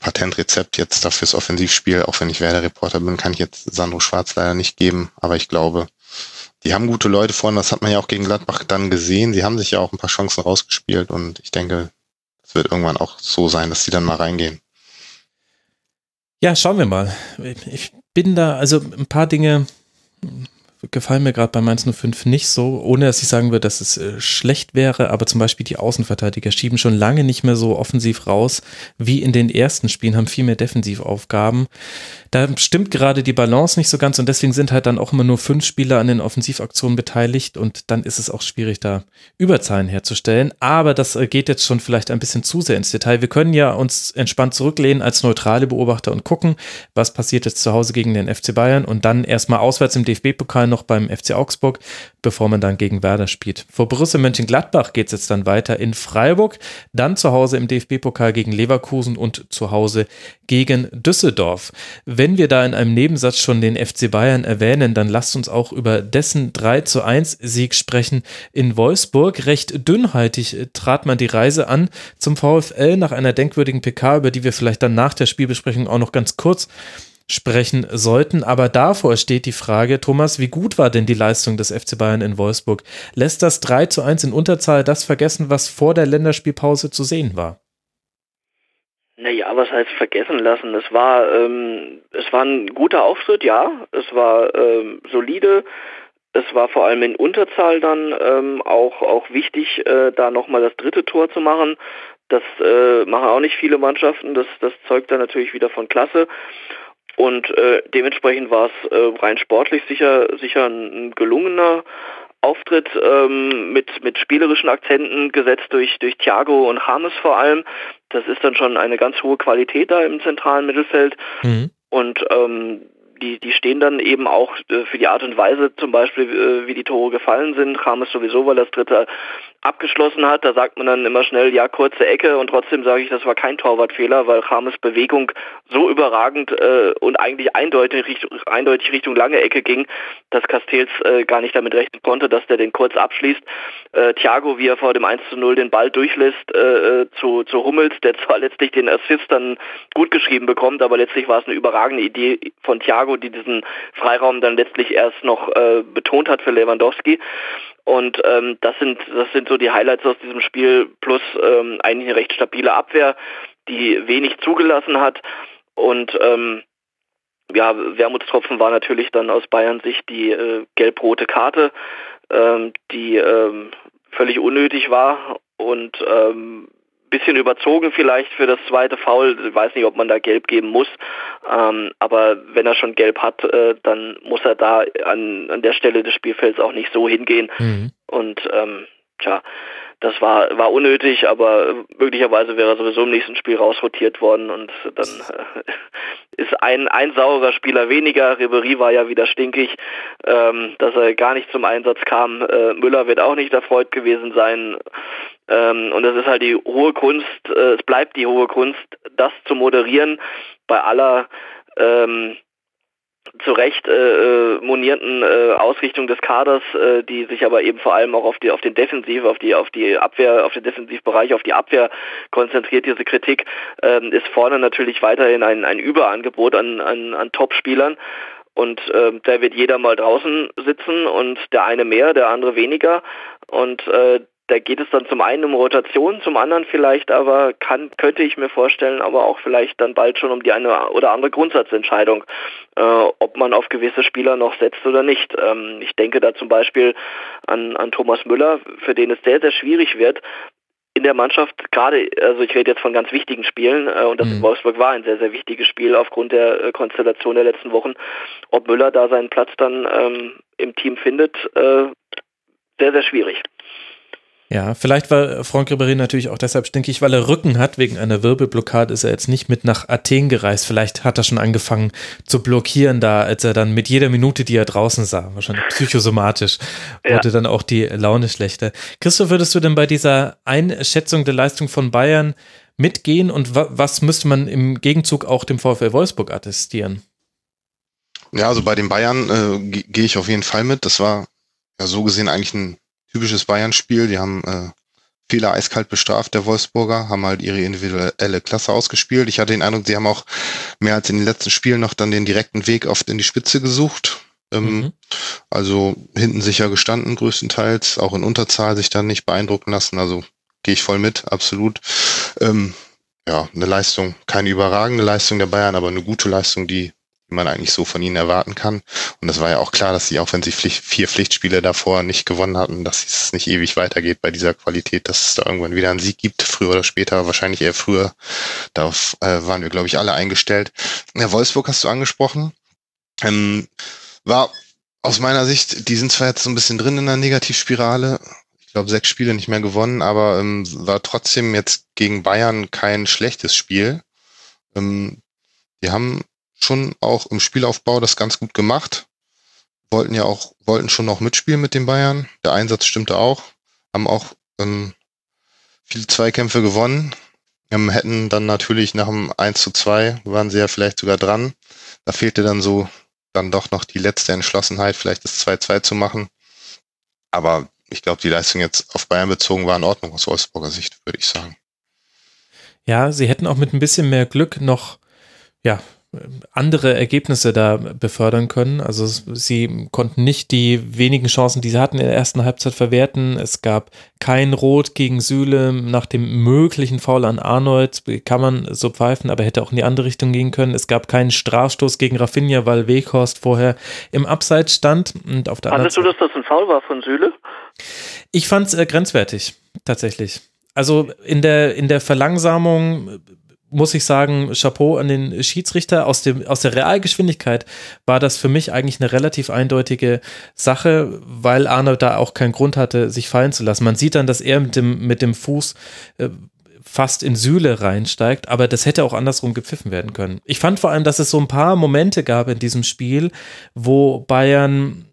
Patentrezept jetzt dafür das Offensivspiel, auch wenn ich Werder-Reporter bin, kann ich jetzt Sandro Schwarz leider nicht geben, aber ich glaube, die haben gute Leute vorne, das hat man ja auch gegen Gladbach dann gesehen, sie haben sich ja auch ein paar Chancen rausgespielt und ich denke, es wird irgendwann auch so sein, dass die dann mal reingehen. Ja, schauen wir mal. Ich bin da, also ein paar Dinge gefallen mir gerade bei Mainz 05 nicht so, ohne dass ich sagen würde, dass es äh, schlecht wäre, aber zum Beispiel die Außenverteidiger schieben schon lange nicht mehr so offensiv raus wie in den ersten Spielen, haben viel mehr Defensivaufgaben. Da stimmt gerade die Balance nicht so ganz und deswegen sind halt dann auch immer nur fünf Spieler an den Offensivaktionen beteiligt und dann ist es auch schwierig, da Überzahlen herzustellen. Aber das äh, geht jetzt schon vielleicht ein bisschen zu sehr ins Detail. Wir können ja uns entspannt zurücklehnen als neutrale Beobachter und gucken, was passiert jetzt zu Hause gegen den FC Bayern und dann erstmal auswärts im DFB-Pokal noch beim FC Augsburg, bevor man dann gegen Werder spielt. Vor Borussia Mönchengladbach geht es jetzt dann weiter in Freiburg, dann zu Hause im DFB-Pokal gegen Leverkusen und zu Hause gegen Düsseldorf. Wenn wir da in einem Nebensatz schon den FC Bayern erwähnen, dann lasst uns auch über dessen 3 zu 1 Sieg sprechen in Wolfsburg. Recht dünnhaltig trat man die Reise an zum VfL nach einer denkwürdigen PK, über die wir vielleicht dann nach der Spielbesprechung auch noch ganz kurz sprechen sollten. Aber davor steht die Frage, Thomas, wie gut war denn die Leistung des FC Bayern in Wolfsburg? Lässt das 3 zu 1 in Unterzahl das vergessen, was vor der Länderspielpause zu sehen war? Naja, was heißt vergessen lassen? Es war, ähm, es war ein guter Auftritt, ja. Es war ähm, solide. Es war vor allem in Unterzahl dann ähm, auch, auch wichtig, äh, da nochmal das dritte Tor zu machen. Das äh, machen auch nicht viele Mannschaften. Das, das zeugt dann natürlich wieder von Klasse. Und äh, dementsprechend war es äh, rein sportlich sicher, sicher ein gelungener Auftritt ähm, mit, mit spielerischen Akzenten gesetzt durch, durch Thiago und James vor allem. Das ist dann schon eine ganz hohe Qualität da im zentralen Mittelfeld. Mhm. Und ähm, die, die stehen dann eben auch äh, für die Art und Weise zum Beispiel, äh, wie die Tore gefallen sind. James sowieso, weil das dritte abgeschlossen hat. Da sagt man dann immer schnell, ja, kurze Ecke und trotzdem sage ich, das war kein Torwartfehler, weil James Bewegung so überragend äh, und eigentlich eindeutig, eindeutig Richtung lange Ecke ging, dass Castells äh, gar nicht damit rechnen konnte, dass der den kurz abschließt. Äh, Thiago, wie er vor dem 1 zu 0 den Ball durchlässt äh, zu, zu Hummels, der zwar letztlich den Assist dann gut geschrieben bekommt, aber letztlich war es eine überragende Idee von Thiago, die diesen Freiraum dann letztlich erst noch äh, betont hat für Lewandowski. Und ähm, das sind das sind so die Highlights aus diesem Spiel plus ähm, eigentlich eine recht stabile Abwehr, die wenig zugelassen hat. Und ähm, ja, Wermutstropfen war natürlich dann aus Bayern Sicht die äh, gelb-rote Karte, ähm, die ähm, völlig unnötig war und ähm, bisschen überzogen vielleicht für das zweite Foul. Ich weiß nicht, ob man da gelb geben muss. Ähm, aber wenn er schon gelb hat, äh, dann muss er da an, an der Stelle des Spielfelds auch nicht so hingehen. Mhm. Und ähm, tja, das war, war unnötig, aber möglicherweise wäre er sowieso im nächsten Spiel rausrotiert worden und dann äh, ist ein, ein saurer Spieler weniger. Ribery war ja wieder stinkig, ähm, dass er gar nicht zum Einsatz kam. Äh, Müller wird auch nicht erfreut gewesen sein. Ähm, und es ist halt die hohe Kunst, äh, es bleibt die hohe Kunst, das zu moderieren bei aller ähm, zu Recht äh, äh, monierten äh, Ausrichtung des Kaders, äh, die sich aber eben vor allem auch auf die auf den Defensiv, auf die auf die Abwehr, auf den Defensivbereich, auf die Abwehr konzentriert. Diese Kritik ähm, ist vorne natürlich weiterhin ein, ein Überangebot an, an, an Top-Spielern. Und äh, da wird jeder mal draußen sitzen und der eine mehr, der andere weniger. Und äh, da geht es dann zum einen um Rotation, zum anderen vielleicht aber kann, könnte ich mir vorstellen, aber auch vielleicht dann bald schon um die eine oder andere Grundsatzentscheidung, äh, ob man auf gewisse Spieler noch setzt oder nicht. Ähm, ich denke da zum Beispiel an, an Thomas Müller, für den es sehr, sehr schwierig wird, in der Mannschaft, gerade, also ich rede jetzt von ganz wichtigen Spielen, äh, und das mhm. in Wolfsburg war ein sehr, sehr wichtiges Spiel aufgrund der äh, Konstellation der letzten Wochen, ob Müller da seinen Platz dann ähm, im Team findet, äh, sehr, sehr schwierig. Ja, vielleicht war Franck Ribéry natürlich auch deshalb stinkig, weil er Rücken hat. Wegen einer Wirbelblockade ist er jetzt nicht mit nach Athen gereist. Vielleicht hat er schon angefangen zu blockieren da, als er dann mit jeder Minute, die er draußen sah, wahrscheinlich psychosomatisch, ja. wurde dann auch die Laune schlechter. Christoph, würdest du denn bei dieser Einschätzung der Leistung von Bayern mitgehen und wa was müsste man im Gegenzug auch dem VfL Wolfsburg attestieren? Ja, also bei den Bayern äh, gehe ich auf jeden Fall mit. Das war ja so gesehen eigentlich ein typisches Bayern-Spiel. Die haben äh, Fehler eiskalt bestraft, der Wolfsburger, haben halt ihre individuelle Klasse ausgespielt. Ich hatte den Eindruck, sie haben auch mehr als in den letzten Spielen noch dann den direkten Weg oft in die Spitze gesucht. Ähm, mhm. Also hinten sicher gestanden größtenteils, auch in Unterzahl sich dann nicht beeindrucken lassen. Also gehe ich voll mit, absolut. Ähm, ja, eine Leistung, keine überragende Leistung der Bayern, aber eine gute Leistung, die wie man eigentlich so von ihnen erwarten kann. Und das war ja auch klar, dass sie, auch wenn sie Pflicht, vier Pflichtspiele davor nicht gewonnen hatten, dass es nicht ewig weitergeht bei dieser Qualität, dass es da irgendwann wieder einen Sieg gibt, früher oder später, wahrscheinlich eher früher. Darauf äh, waren wir, glaube ich, alle eingestellt. Ja, Wolfsburg hast du angesprochen. Ähm, war aus meiner Sicht, die sind zwar jetzt so ein bisschen drin in der Negativspirale, ich glaube sechs Spiele nicht mehr gewonnen, aber ähm, war trotzdem jetzt gegen Bayern kein schlechtes Spiel. Ähm, die haben schon auch im Spielaufbau das ganz gut gemacht. Wollten ja auch, wollten schon noch mitspielen mit den Bayern. Der Einsatz stimmte auch. Haben auch ähm, viele Zweikämpfe gewonnen. Ähm, hätten dann natürlich nach dem 1 zu 2 waren sie ja vielleicht sogar dran. Da fehlte dann so dann doch noch die letzte Entschlossenheit, vielleicht das 2-2 zu machen. Aber ich glaube, die Leistung jetzt auf Bayern bezogen war in Ordnung aus Wolfsburger Sicht, würde ich sagen. Ja, sie hätten auch mit ein bisschen mehr Glück noch ja, andere Ergebnisse da befördern können. Also sie konnten nicht die wenigen Chancen, die sie hatten in der ersten Halbzeit verwerten. Es gab kein Rot gegen Süle nach dem möglichen Foul an Arnold, kann man so pfeifen, aber hätte auch in die andere Richtung gehen können. Es gab keinen Strafstoß gegen Rafinha, weil Weghorst vorher im Abseits stand. Und auf der Fandest du, dass das ein Foul war von Süle? Ich fand es äh, grenzwertig, tatsächlich. Also in der, in der Verlangsamung muss ich sagen, Chapeau an den Schiedsrichter. Aus, dem, aus der Realgeschwindigkeit war das für mich eigentlich eine relativ eindeutige Sache, weil Arnold da auch keinen Grund hatte, sich fallen zu lassen. Man sieht dann, dass er mit dem, mit dem Fuß äh, fast in Sühle reinsteigt, aber das hätte auch andersrum gepfiffen werden können. Ich fand vor allem, dass es so ein paar Momente gab in diesem Spiel, wo Bayern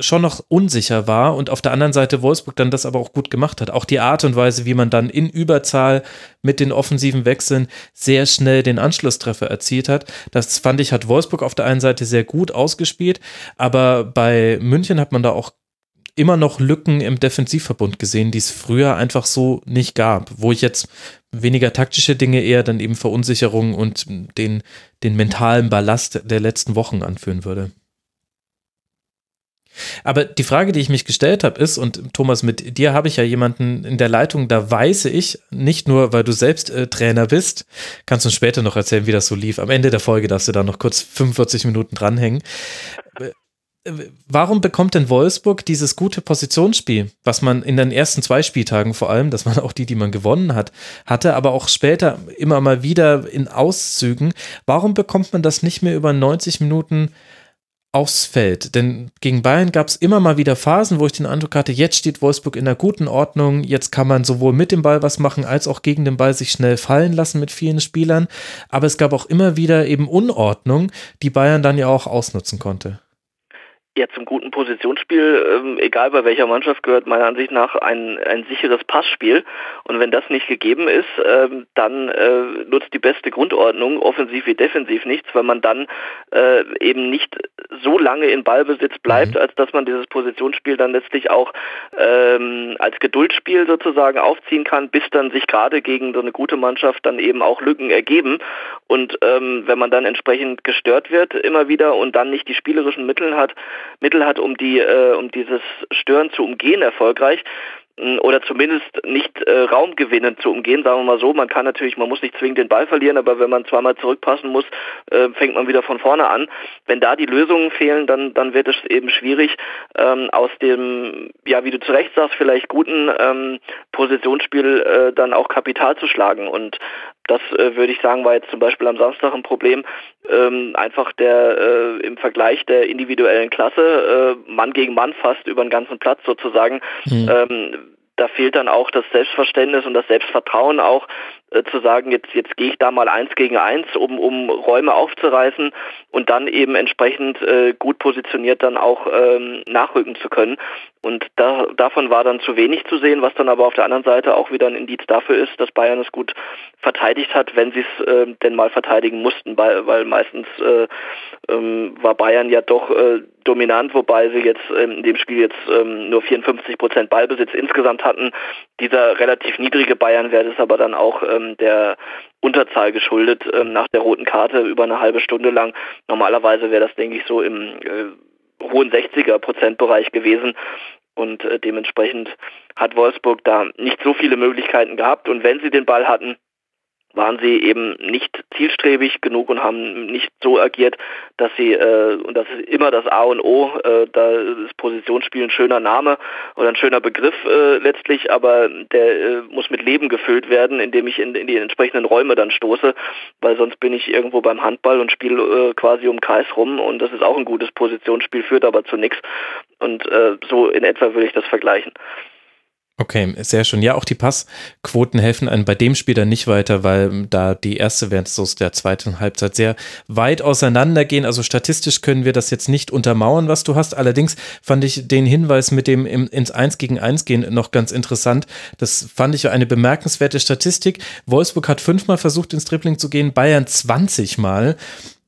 schon noch unsicher war und auf der anderen Seite Wolfsburg dann das aber auch gut gemacht hat. Auch die Art und Weise, wie man dann in Überzahl mit den offensiven Wechseln sehr schnell den Anschlusstreffer erzielt hat. Das fand ich, hat Wolfsburg auf der einen Seite sehr gut ausgespielt, aber bei München hat man da auch immer noch Lücken im Defensivverbund gesehen, die es früher einfach so nicht gab, wo ich jetzt weniger taktische Dinge eher dann eben Verunsicherung und den, den mentalen Ballast der letzten Wochen anführen würde. Aber die Frage, die ich mich gestellt habe, ist, und Thomas, mit dir habe ich ja jemanden in der Leitung, da weiß ich, nicht nur, weil du selbst äh, Trainer bist, kannst du uns später noch erzählen, wie das so lief. Am Ende der Folge darfst du da noch kurz 45 Minuten dranhängen. Äh, warum bekommt denn Wolfsburg dieses gute Positionsspiel, was man in den ersten zwei Spieltagen vor allem, das waren auch die, die man gewonnen hat, hatte, aber auch später immer mal wieder in Auszügen, warum bekommt man das nicht mehr über 90 Minuten aufs Feld. Denn gegen Bayern gab es immer mal wieder Phasen, wo ich den Eindruck hatte, jetzt steht Wolfsburg in einer guten Ordnung, jetzt kann man sowohl mit dem Ball was machen, als auch gegen den Ball sich schnell fallen lassen mit vielen Spielern. Aber es gab auch immer wieder eben Unordnung, die Bayern dann ja auch ausnutzen konnte. Ja, zum guten Positionsspiel, ähm, egal bei welcher Mannschaft, gehört meiner Ansicht nach ein, ein sicheres Passspiel. Und wenn das nicht gegeben ist, ähm, dann äh, nutzt die beste Grundordnung, offensiv wie defensiv nichts, weil man dann äh, eben nicht so lange in Ballbesitz bleibt, mhm. als dass man dieses Positionsspiel dann letztlich auch ähm, als Geduldsspiel sozusagen aufziehen kann, bis dann sich gerade gegen so eine gute Mannschaft dann eben auch Lücken ergeben. Und ähm, wenn man dann entsprechend gestört wird immer wieder und dann nicht die spielerischen Mittel hat, Mittel hat, um die, äh, um dieses Stören zu umgehen erfolgreich oder zumindest nicht äh, Raumgewinnen zu umgehen, sagen wir mal so. Man kann natürlich, man muss nicht zwingend den Ball verlieren, aber wenn man zweimal zurückpassen muss, äh, fängt man wieder von vorne an. Wenn da die Lösungen fehlen, dann, dann wird es eben schwierig, ähm, aus dem, ja, wie du zu Recht sagst, vielleicht guten ähm, Positionsspiel äh, dann auch Kapital zu schlagen. Und das äh, würde ich sagen, war jetzt zum Beispiel am Samstag ein Problem. Ähm, einfach der äh, im Vergleich der individuellen Klasse, äh, Mann gegen Mann fast über den ganzen Platz sozusagen. Mhm. Ähm, da fehlt dann auch das Selbstverständnis und das Selbstvertrauen auch, äh, zu sagen, jetzt, jetzt gehe ich da mal eins gegen eins, um, um Räume aufzureißen und dann eben entsprechend äh, gut positioniert dann auch ähm, nachrücken zu können. Und da, davon war dann zu wenig zu sehen, was dann aber auf der anderen Seite auch wieder ein Indiz dafür ist, dass Bayern es gut verteidigt hat, wenn sie es äh, denn mal verteidigen mussten, weil, weil meistens äh, ähm, war Bayern ja doch äh, dominant, wobei sie jetzt ähm, in dem Spiel jetzt ähm, nur 54 Prozent Ballbesitz insgesamt hatten. Dieser relativ niedrige Bayern-Wert ist aber dann auch ähm, der Unterzahl geschuldet nach der roten Karte über eine halbe Stunde lang. Normalerweise wäre das, denke ich, so im äh, hohen 60er Prozentbereich gewesen. Und äh, dementsprechend hat Wolfsburg da nicht so viele Möglichkeiten gehabt. Und wenn sie den Ball hatten, waren sie eben nicht zielstrebig genug und haben nicht so agiert, dass sie, äh, und das ist immer das A und O, äh, da ist Positionsspiel ein schöner Name oder ein schöner Begriff äh, letztlich, aber der äh, muss mit Leben gefüllt werden, indem ich in, in, die entsprechenden Räume dann stoße, weil sonst bin ich irgendwo beim Handball und spiele äh, quasi um Kreis rum und das ist auch ein gutes Positionsspiel, führt aber zu nichts und äh, so in etwa würde ich das vergleichen. Okay, sehr schön. Ja, auch die Passquoten helfen einem bei dem Spiel dann nicht weiter, weil da die erste versus der zweiten Halbzeit sehr weit auseinandergehen. Also statistisch können wir das jetzt nicht untermauern, was du hast. Allerdings fand ich den Hinweis mit dem ins Eins gegen Eins gehen noch ganz interessant. Das fand ich eine bemerkenswerte Statistik. Wolfsburg hat fünfmal versucht, ins Dribbling zu gehen, Bayern 20 Mal.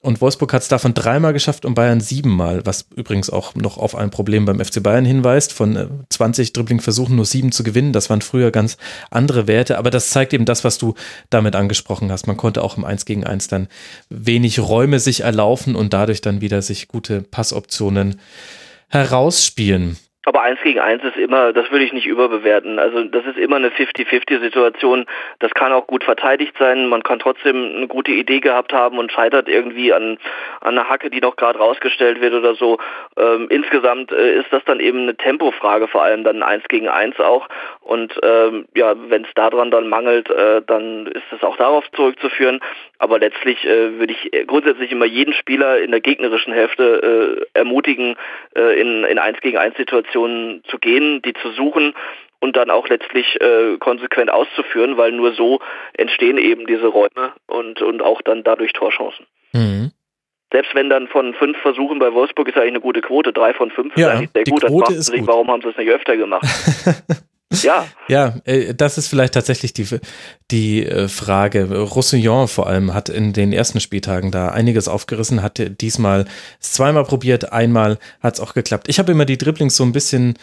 Und Wolfsburg hat es davon dreimal geschafft und Bayern siebenmal, was übrigens auch noch auf ein Problem beim FC Bayern hinweist. Von 20 äh, Dribbling-Versuchen nur sieben zu gewinnen, das waren früher ganz andere Werte. Aber das zeigt eben das, was du damit angesprochen hast. Man konnte auch im 1 gegen 1 dann wenig Räume sich erlaufen und dadurch dann wieder sich gute Passoptionen herausspielen. Aber eins gegen eins ist immer, das würde ich nicht überbewerten. Also das ist immer eine 50-50-Situation. Das kann auch gut verteidigt sein. Man kann trotzdem eine gute Idee gehabt haben und scheitert irgendwie an, an einer Hacke, die noch gerade rausgestellt wird oder so. Ähm, insgesamt äh, ist das dann eben eine Tempofrage, vor allem dann eins gegen eins auch. Und ähm, ja, wenn es daran dann mangelt, äh, dann ist es auch darauf zurückzuführen. Aber letztlich äh, würde ich grundsätzlich immer jeden Spieler in der gegnerischen Hälfte äh, ermutigen, äh, in, in 1 gegen 1 Situationen zu gehen, die zu suchen und dann auch letztlich äh, konsequent auszuführen, weil nur so entstehen eben diese Räume und, und auch dann dadurch Torchancen. Mhm. Selbst wenn dann von fünf Versuchen bei Wolfsburg ist eigentlich eine gute Quote, drei von fünf ja, ist eigentlich sehr gut. Quote dann sich, warum haben sie es nicht öfter gemacht? Ja. Ja, äh, das ist vielleicht tatsächlich die, die äh, Frage. Roussillon vor allem hat in den ersten Spieltagen da einiges aufgerissen, hat diesmal es zweimal probiert, einmal hat es auch geklappt. Ich habe immer die Dribblings so ein bisschen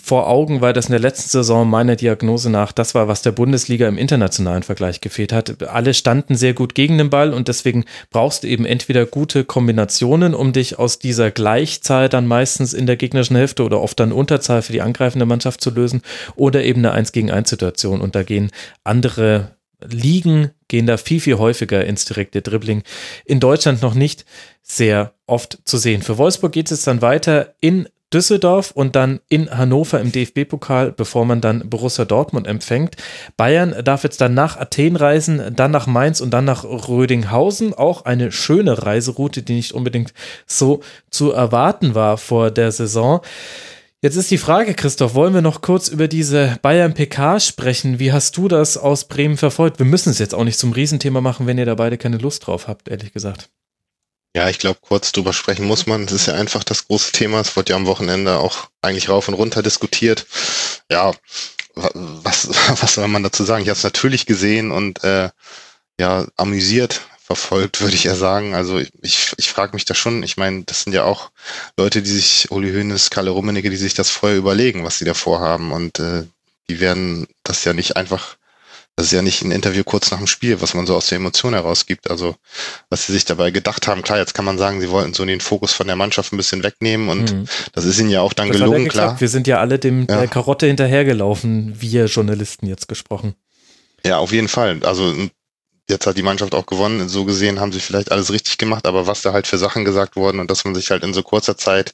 vor Augen, weil das in der letzten Saison meiner Diagnose nach das war, was der Bundesliga im internationalen Vergleich gefehlt hat. Alle standen sehr gut gegen den Ball und deswegen brauchst du eben entweder gute Kombinationen, um dich aus dieser Gleichzahl dann meistens in der gegnerischen Hälfte oder oft dann Unterzahl für die angreifende Mannschaft zu lösen oder eben eine 1 gegen 1 Situation und da gehen andere Ligen gehen da viel, viel häufiger ins direkte Dribbling. In Deutschland noch nicht sehr oft zu sehen. Für Wolfsburg geht es dann weiter in Düsseldorf und dann in Hannover im DFB-Pokal, bevor man dann Borussia Dortmund empfängt. Bayern darf jetzt dann nach Athen reisen, dann nach Mainz und dann nach Rödinghausen. Auch eine schöne Reiseroute, die nicht unbedingt so zu erwarten war vor der Saison. Jetzt ist die Frage, Christoph, wollen wir noch kurz über diese Bayern PK sprechen? Wie hast du das aus Bremen verfolgt? Wir müssen es jetzt auch nicht zum Riesenthema machen, wenn ihr da beide keine Lust drauf habt, ehrlich gesagt. Ja, ich glaube, kurz drüber sprechen muss man. Es ist ja einfach das große Thema. Es wird ja am Wochenende auch eigentlich rauf und runter diskutiert. Ja, was, was soll man dazu sagen? Ich habe es natürlich gesehen und äh, ja, amüsiert verfolgt, würde ich ja sagen. Also ich, ich, frage mich da schon, ich meine, das sind ja auch Leute, die sich, Uli Hoeneß, Kalle Rummenigge, die sich das vorher überlegen, was sie da vorhaben. Und äh, die werden das ja nicht einfach das ist ja nicht ein Interview kurz nach dem Spiel, was man so aus der Emotion herausgibt. Also, was sie sich dabei gedacht haben, klar, jetzt kann man sagen, sie wollten so den Fokus von der Mannschaft ein bisschen wegnehmen und mhm. das ist ihnen ja auch dann das gelungen, klar. Wir sind ja alle dem ja. der Karotte hinterhergelaufen, wir Journalisten jetzt gesprochen. Ja, auf jeden Fall. Also Jetzt hat die Mannschaft auch gewonnen. So gesehen haben sie vielleicht alles richtig gemacht, aber was da halt für Sachen gesagt wurden und dass man sich halt in so kurzer Zeit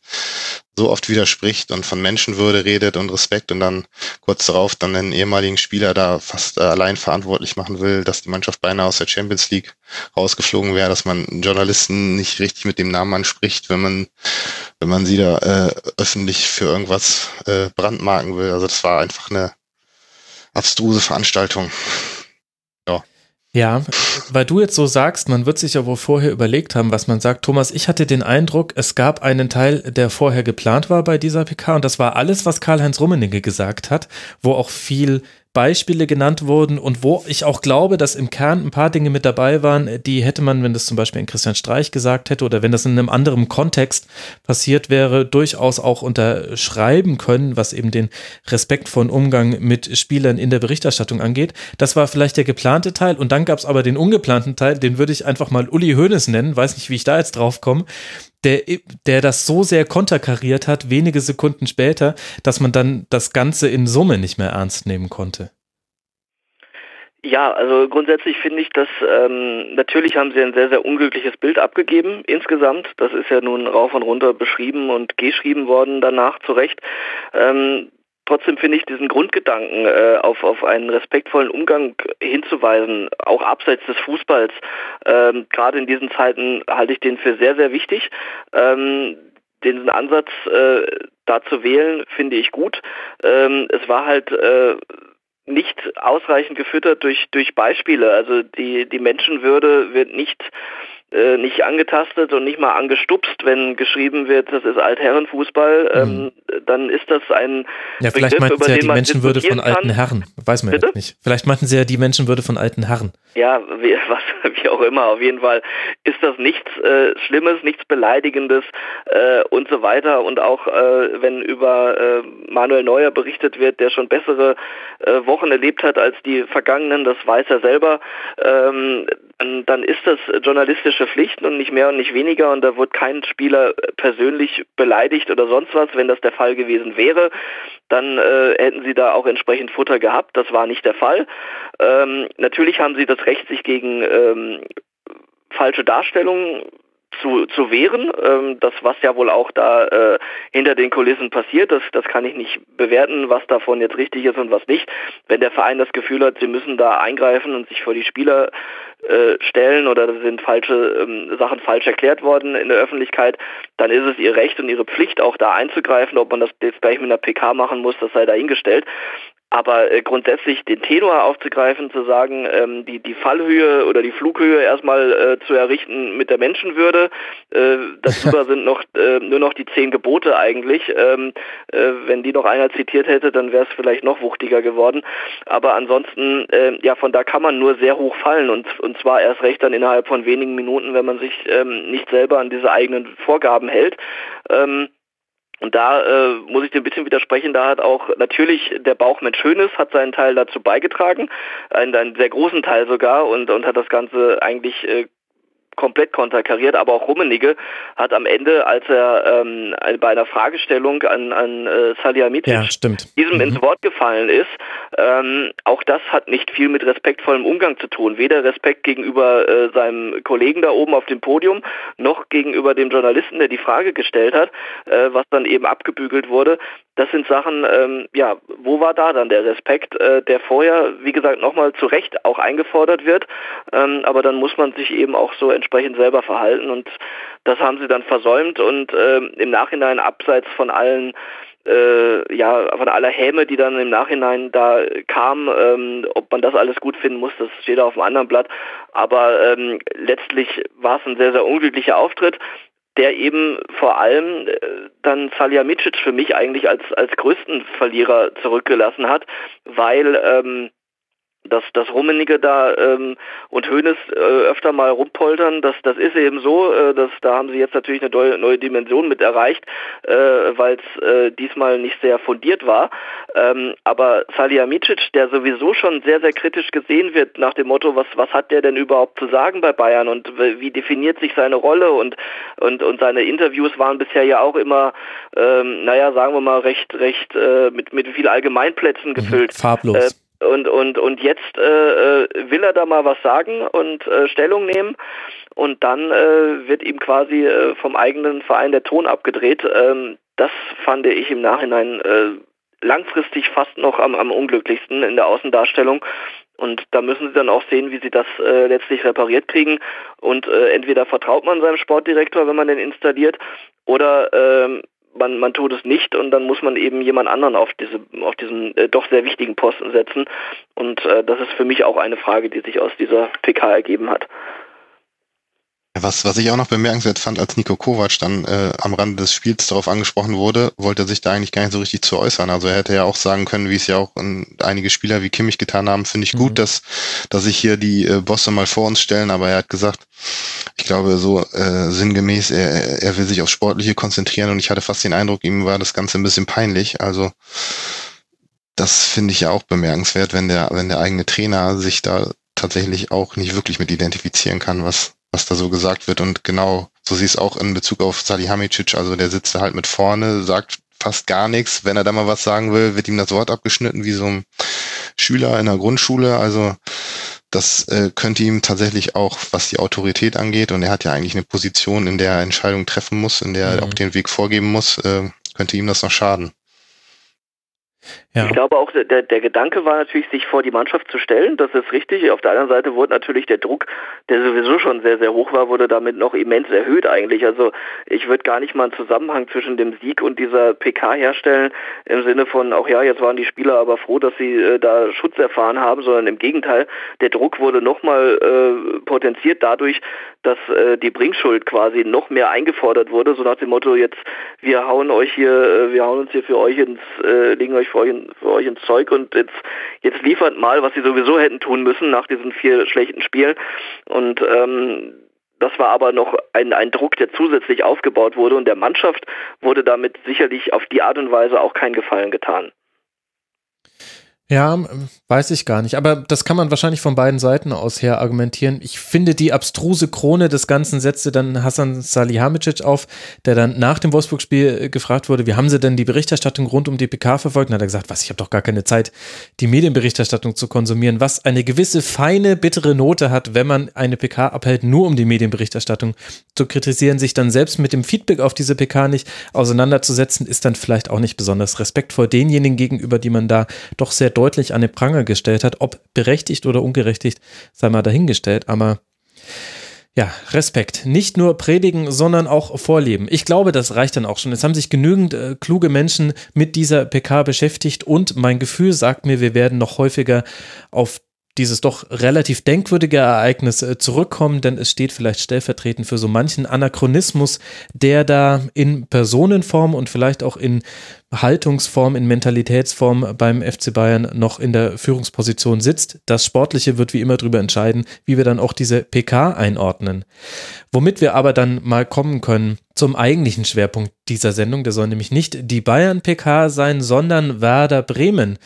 so oft widerspricht und von Menschenwürde redet und Respekt und dann kurz darauf dann einen ehemaligen Spieler da fast äh, allein verantwortlich machen will, dass die Mannschaft beinahe aus der Champions League rausgeflogen wäre, dass man Journalisten nicht richtig mit dem Namen anspricht, wenn man wenn man sie da äh, öffentlich für irgendwas äh, brandmarken will. Also das war einfach eine abstruse Veranstaltung. Ja, weil du jetzt so sagst, man wird sich ja wohl vorher überlegt haben, was man sagt. Thomas, ich hatte den Eindruck, es gab einen Teil, der vorher geplant war bei dieser PK und das war alles, was Karl-Heinz Rummenigge gesagt hat, wo auch viel Beispiele genannt wurden und wo ich auch glaube, dass im Kern ein paar Dinge mit dabei waren, die hätte man, wenn das zum Beispiel in Christian Streich gesagt hätte oder wenn das in einem anderen Kontext passiert wäre, durchaus auch unterschreiben können, was eben den respektvollen Umgang mit Spielern in der Berichterstattung angeht. Das war vielleicht der geplante Teil und dann gab es aber den ungeplanten Teil, den würde ich einfach mal Uli Hoeneß nennen, weiß nicht, wie ich da jetzt drauf komme, der, der das so sehr konterkariert hat, wenige Sekunden später, dass man dann das Ganze in Summe nicht mehr ernst nehmen konnte. Ja, also grundsätzlich finde ich, dass ähm, natürlich haben sie ein sehr, sehr unglückliches Bild abgegeben insgesamt. Das ist ja nun rauf und runter beschrieben und geschrieben worden danach zu Recht. Ähm, trotzdem finde ich diesen Grundgedanken, äh, auf, auf einen respektvollen Umgang hinzuweisen, auch abseits des Fußballs, ähm, gerade in diesen Zeiten halte ich den für sehr, sehr wichtig. Ähm, den Ansatz äh, da zu wählen, finde ich gut. Ähm, es war halt äh, nicht ausreichend gefüttert durch, durch Beispiele. Also die, die Menschenwürde wird nicht äh, nicht angetastet und nicht mal angestupst, wenn geschrieben wird, das ist Altherrenfußball, ähm, mhm. dann ist das ein Ja, vielleicht Begriff, meinten sie ja die Menschenwürde von alten Herren. Weiß man Bitte? jetzt nicht. Vielleicht meinten sie ja die Menschenwürde von alten Herren. Ja, wie, was, wie auch immer. Auf jeden Fall ist das nichts äh, Schlimmes, nichts Beleidigendes äh, und so weiter. Und auch äh, wenn über äh, Manuel Neuer berichtet wird, der schon bessere äh, Wochen erlebt hat als die vergangenen, das weiß er selber, ähm, dann, ist das journalistische Pflicht und nicht mehr und nicht weniger und da wird kein Spieler persönlich beleidigt oder sonst was. Wenn das der Fall gewesen wäre, dann äh, hätten sie da auch entsprechend Futter gehabt. Das war nicht der Fall. Ähm, natürlich haben sie das Recht, sich gegen ähm, falsche Darstellungen zu, zu wehren. Ähm, das, was ja wohl auch da äh, hinter den Kulissen passiert, das, das kann ich nicht bewerten, was davon jetzt richtig ist und was nicht. Wenn der Verein das Gefühl hat, sie müssen da eingreifen und sich vor die Spieler äh, stellen oder sind falsche ähm, Sachen falsch erklärt worden in der Öffentlichkeit, dann ist es ihr Recht und ihre Pflicht auch da einzugreifen. Ob man das jetzt gleich mit einer PK machen muss, das sei dahingestellt. Aber äh, grundsätzlich den Tenor aufzugreifen, zu sagen, ähm, die, die Fallhöhe oder die Flughöhe erstmal äh, zu errichten mit der Menschenwürde, äh, darüber sind noch äh, nur noch die zehn Gebote eigentlich. Ähm, äh, wenn die noch einer zitiert hätte, dann wäre es vielleicht noch wuchtiger geworden. Aber ansonsten, äh, ja, von da kann man nur sehr hoch fallen und, und zwar erst recht dann innerhalb von wenigen Minuten, wenn man sich ähm, nicht selber an diese eigenen Vorgaben hält. Ähm, Und da äh, muss ich dir ein bisschen widersprechen, da hat auch natürlich der Bauchmensch Schönes hat seinen Teil dazu beigetragen, einen, einen sehr großen Teil sogar und, und hat das Ganze eigentlich äh, komplett konterkariert, aber auch Rummenigge hat am Ende, als er ähm, bei einer Fragestellung an, an äh, Salihamidzic ja, diesem mhm. ins Wort gefallen ist, ähm, auch das hat nicht viel mit respektvollem Umgang zu tun. Weder Respekt gegenüber äh, seinem Kollegen da oben auf dem Podium, noch gegenüber dem Journalisten, der die Frage gestellt hat, äh, was dann eben abgebügelt wurde das sind Sachen, ähm, ja, wo war da dann der Respekt, äh, der vorher, wie gesagt, nochmal zu Recht auch eingefordert wird, ähm, aber dann muss man sich eben auch so entsprechend selber verhalten und das haben sie dann versäumt und ähm, im Nachhinein abseits von allen äh, ja, von aller Häme, die dann im Nachhinein da kam, ähm, ob man das alles gut finden muss, das steht auf dem anderen Blatt. Aber ähm, letztlich war es ein sehr, sehr unglücklicher Auftritt der eben vor allem äh, dann Salihamidzic für mich eigentlich als, als größten Verlierer zurückgelassen hat, weil ähm, dass, dass Rummenigge da ähm, und Hoeneß äh, öfter mal rumpoltern, das, das ist eben so, äh, dass, da haben sie jetzt natürlich eine neue, neue Dimension mit erreicht, äh, weil es äh, diesmal nicht sehr fundiert war. Ähm, aber Salihamidzic, der sowieso schon sehr, sehr kritisch gesehen wird nach dem Motto, was, was hat der denn überhaupt zu sagen bei Bayern und wie definiert sich seine Rolle und, und, und seine Interviews waren bisher ja auch immer, ähm, naja, sagen wir mal, recht, recht äh, mit, mit viel Allgemeinplätzen mhm. gefüllt. Farblos. Äh, und, und, und jetzt äh, äh, will er da mal was sagen und äh, Stellung nehmen und dann äh, wird ihm quasi äh, vom eigenen Verein der Ton abgedreht. Ähm, das fand ich im Nachhinein äh, langfristig fast noch am, am unglücklichsten in der Außendarstellung. Und da müssen sie dann auch sehen, wie sie das äh, letztlich repariert kriegen. Und äh, entweder vertraut man seinem Sportdirektor, wenn man den installiert, oder ähm, man, man tut es nicht und dann muss man eben jemand anderen auf diese auf diesen äh, doch sehr wichtigen Posten setzen und äh, das ist für mich auch eine Frage, die sich aus dieser PK ergeben hat. Was, was ich auch noch bemerkenswert fand, als Nico Kovac dann äh, am Rande des Spiels darauf angesprochen wurde, wollte er sich da eigentlich gar nicht so richtig zu äußern. Also er hätte ja auch sagen können, wie es ja auch in, einige Spieler wie Kimmich getan haben, finde ich mhm. gut, dass, dass sich hier die äh, Bosse mal vor uns stellen, aber er hat gesagt, ich glaube so äh, sinngemäß, er, er will sich auf Sportliche konzentrieren und ich hatte fast den Eindruck, ihm war das Ganze ein bisschen peinlich. Also das finde ich ja auch bemerkenswert, wenn der, wenn der eigene Trainer sich da tatsächlich auch nicht wirklich mit identifizieren kann, was, was da so gesagt wird. Und genau, so siehst es auch in Bezug auf Salihamidzic, also der sitzt da halt mit vorne, sagt fast gar nichts. Wenn er da mal was sagen will, wird ihm das Wort abgeschnitten, wie so ein Schüler in der Grundschule. Also das äh, könnte ihm tatsächlich auch, was die Autorität angeht, und er hat ja eigentlich eine Position, in der er Entscheidungen treffen muss, in der er mhm. auch den Weg vorgeben muss, äh, könnte ihm das noch schaden. Ja. Ich glaube auch, der, der Gedanke war natürlich, sich vor die Mannschaft zu stellen. Das ist richtig. Auf der anderen Seite wurde natürlich der Druck, der sowieso schon sehr, sehr hoch war, wurde damit noch immens erhöht eigentlich. Also ich würde gar nicht mal einen Zusammenhang zwischen dem Sieg und dieser PK herstellen, im Sinne von, auch ja, jetzt waren die Spieler aber froh, dass sie äh, da Schutz erfahren haben, sondern im Gegenteil, der Druck wurde nochmal äh, potenziert dadurch, dass äh, die Bringschuld quasi noch mehr eingefordert wurde, so nach dem Motto, jetzt wir hauen euch hier, äh, wir hauen uns hier für euch ins, äh, legen euch für euch, in, für euch ins Zeug und jetzt, jetzt liefert mal, was sie sowieso hätten tun müssen nach diesen vier schlechten Spielen. Und ähm, das war aber noch ein, ein Druck, der zusätzlich aufgebaut wurde und der Mannschaft wurde damit sicherlich auf die Art und Weise auch kein Gefallen getan. Ja, weiß ich gar nicht. Aber das kann man wahrscheinlich von beiden Seiten aus her argumentieren. Ich finde, die abstruse Krone des Ganzen setzte dann Hassan Salihamidzic auf, der dann nach dem Wolfsburg-Spiel äh, gefragt wurde, wie haben sie denn die Berichterstattung rund um die PK verfolgt? Und hat er gesagt, was, ich habe doch gar keine Zeit, die Medienberichterstattung zu konsumieren, was eine gewisse feine, bittere Note hat, wenn man eine PK abhält, nur um die Medienberichterstattung zu kritisieren, sich dann selbst mit dem Feedback auf diese PK nicht auseinanderzusetzen, ist dann vielleicht auch nicht besonders respektvoll denjenigen gegenüber, die man da doch sehr deutlich an den Pranger gestellt hat. Ob berechtigt oder ungerechtigt, sei mal dahingestellt. Aber ja, Respekt. Nicht nur predigen, sondern auch vorleben. Ich glaube, das reicht dann auch schon. Es haben sich genügend äh, kluge Menschen mit dieser PK beschäftigt und mein Gefühl sagt mir, wir werden noch häufiger auf dieses doch relativ denkwürdige Ereignis äh, zurückkommen, denn es steht vielleicht stellvertretend für so manchen Anachronismus, der da in Personenform und vielleicht auch in Haltungsform, in Mentalitätsform beim FC Bayern noch in der Führungsposition sitzt. Das Sportliche wird wie immer darüber entscheiden, wie wir dann auch diese PK einordnen. Womit wir aber dann mal kommen können zum eigentlichen Schwerpunkt dieser Sendung. Der soll nämlich nicht die Bayern-PK sein, sondern Werder Bremen.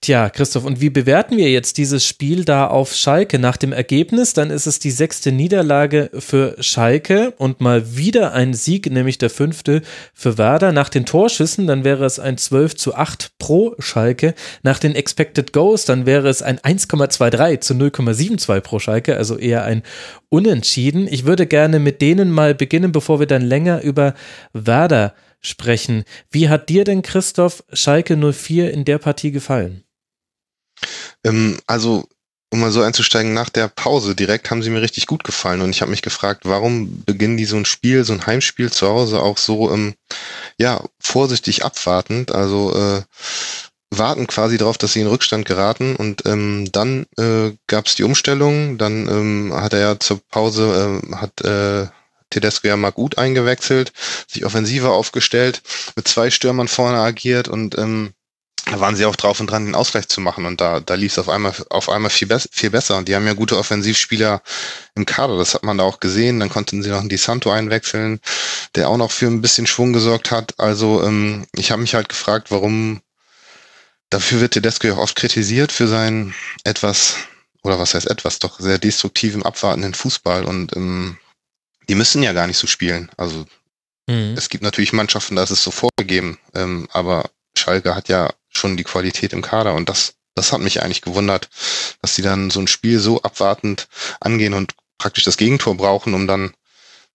Tja, Christoph, und wie bewerten wir jetzt dieses Spiel da auf Schalke? Nach dem Ergebnis, dann ist es die sechste Niederlage für Schalke und mal wieder ein Sieg, nämlich der fünfte für Werder. Nach den Torschüssen, dann wäre es ein 12 zu 8 pro Schalke. Nach den Expected Goals, dann wäre es ein 1,23 zu 0,72 pro Schalke, also eher ein Unentschieden. Ich würde gerne mit denen mal beginnen, bevor wir dann länger über Werder sprechen. Wie hat dir denn Christoph Schalke 04 in der Partie gefallen? Ähm, also, um mal so einzusteigen, nach der Pause direkt haben sie mir richtig gut gefallen. Und ich habe mich gefragt, warum beginnen die so ein Spiel, so ein Heimspiel zu Hause auch so, ähm, ja, vorsichtig abwartend, also äh, warten quasi darauf, dass sie in Rückstand geraten. Und ähm, dann äh, gab es die Umstellung, dann ähm, hat er ja zur Pause, äh, hat äh, Tedesco ja mal gut eingewechselt, sich offensiver aufgestellt, mit zwei Stürmern vorne agiert. Und ähm, da waren sie auch drauf und dran, den Ausgleich zu machen. Und da, da lief es auf einmal, auf einmal viel, be viel besser. Und die haben ja gute Offensivspieler im Kader, das hat man da auch gesehen, dann konnten sie noch einen Di Santo einwechseln, der auch noch für ein bisschen Schwung gesorgt hat, also ähm, ich habe mich halt gefragt, warum dafür wird Tedesco ja oft kritisiert für seinen etwas, oder was heißt etwas, doch sehr destruktiven, abwartenden Fußball. Und ähm, die müssen ja gar nicht so spielen, also mhm. es gibt natürlich Mannschaften, da ist es so vorgegeben, ähm, aber Schalke hat ja schon die Qualität im Kader und das, das hat mich eigentlich gewundert, dass sie dann so ein Spiel so abwartend angehen und praktisch das Gegentor brauchen, um dann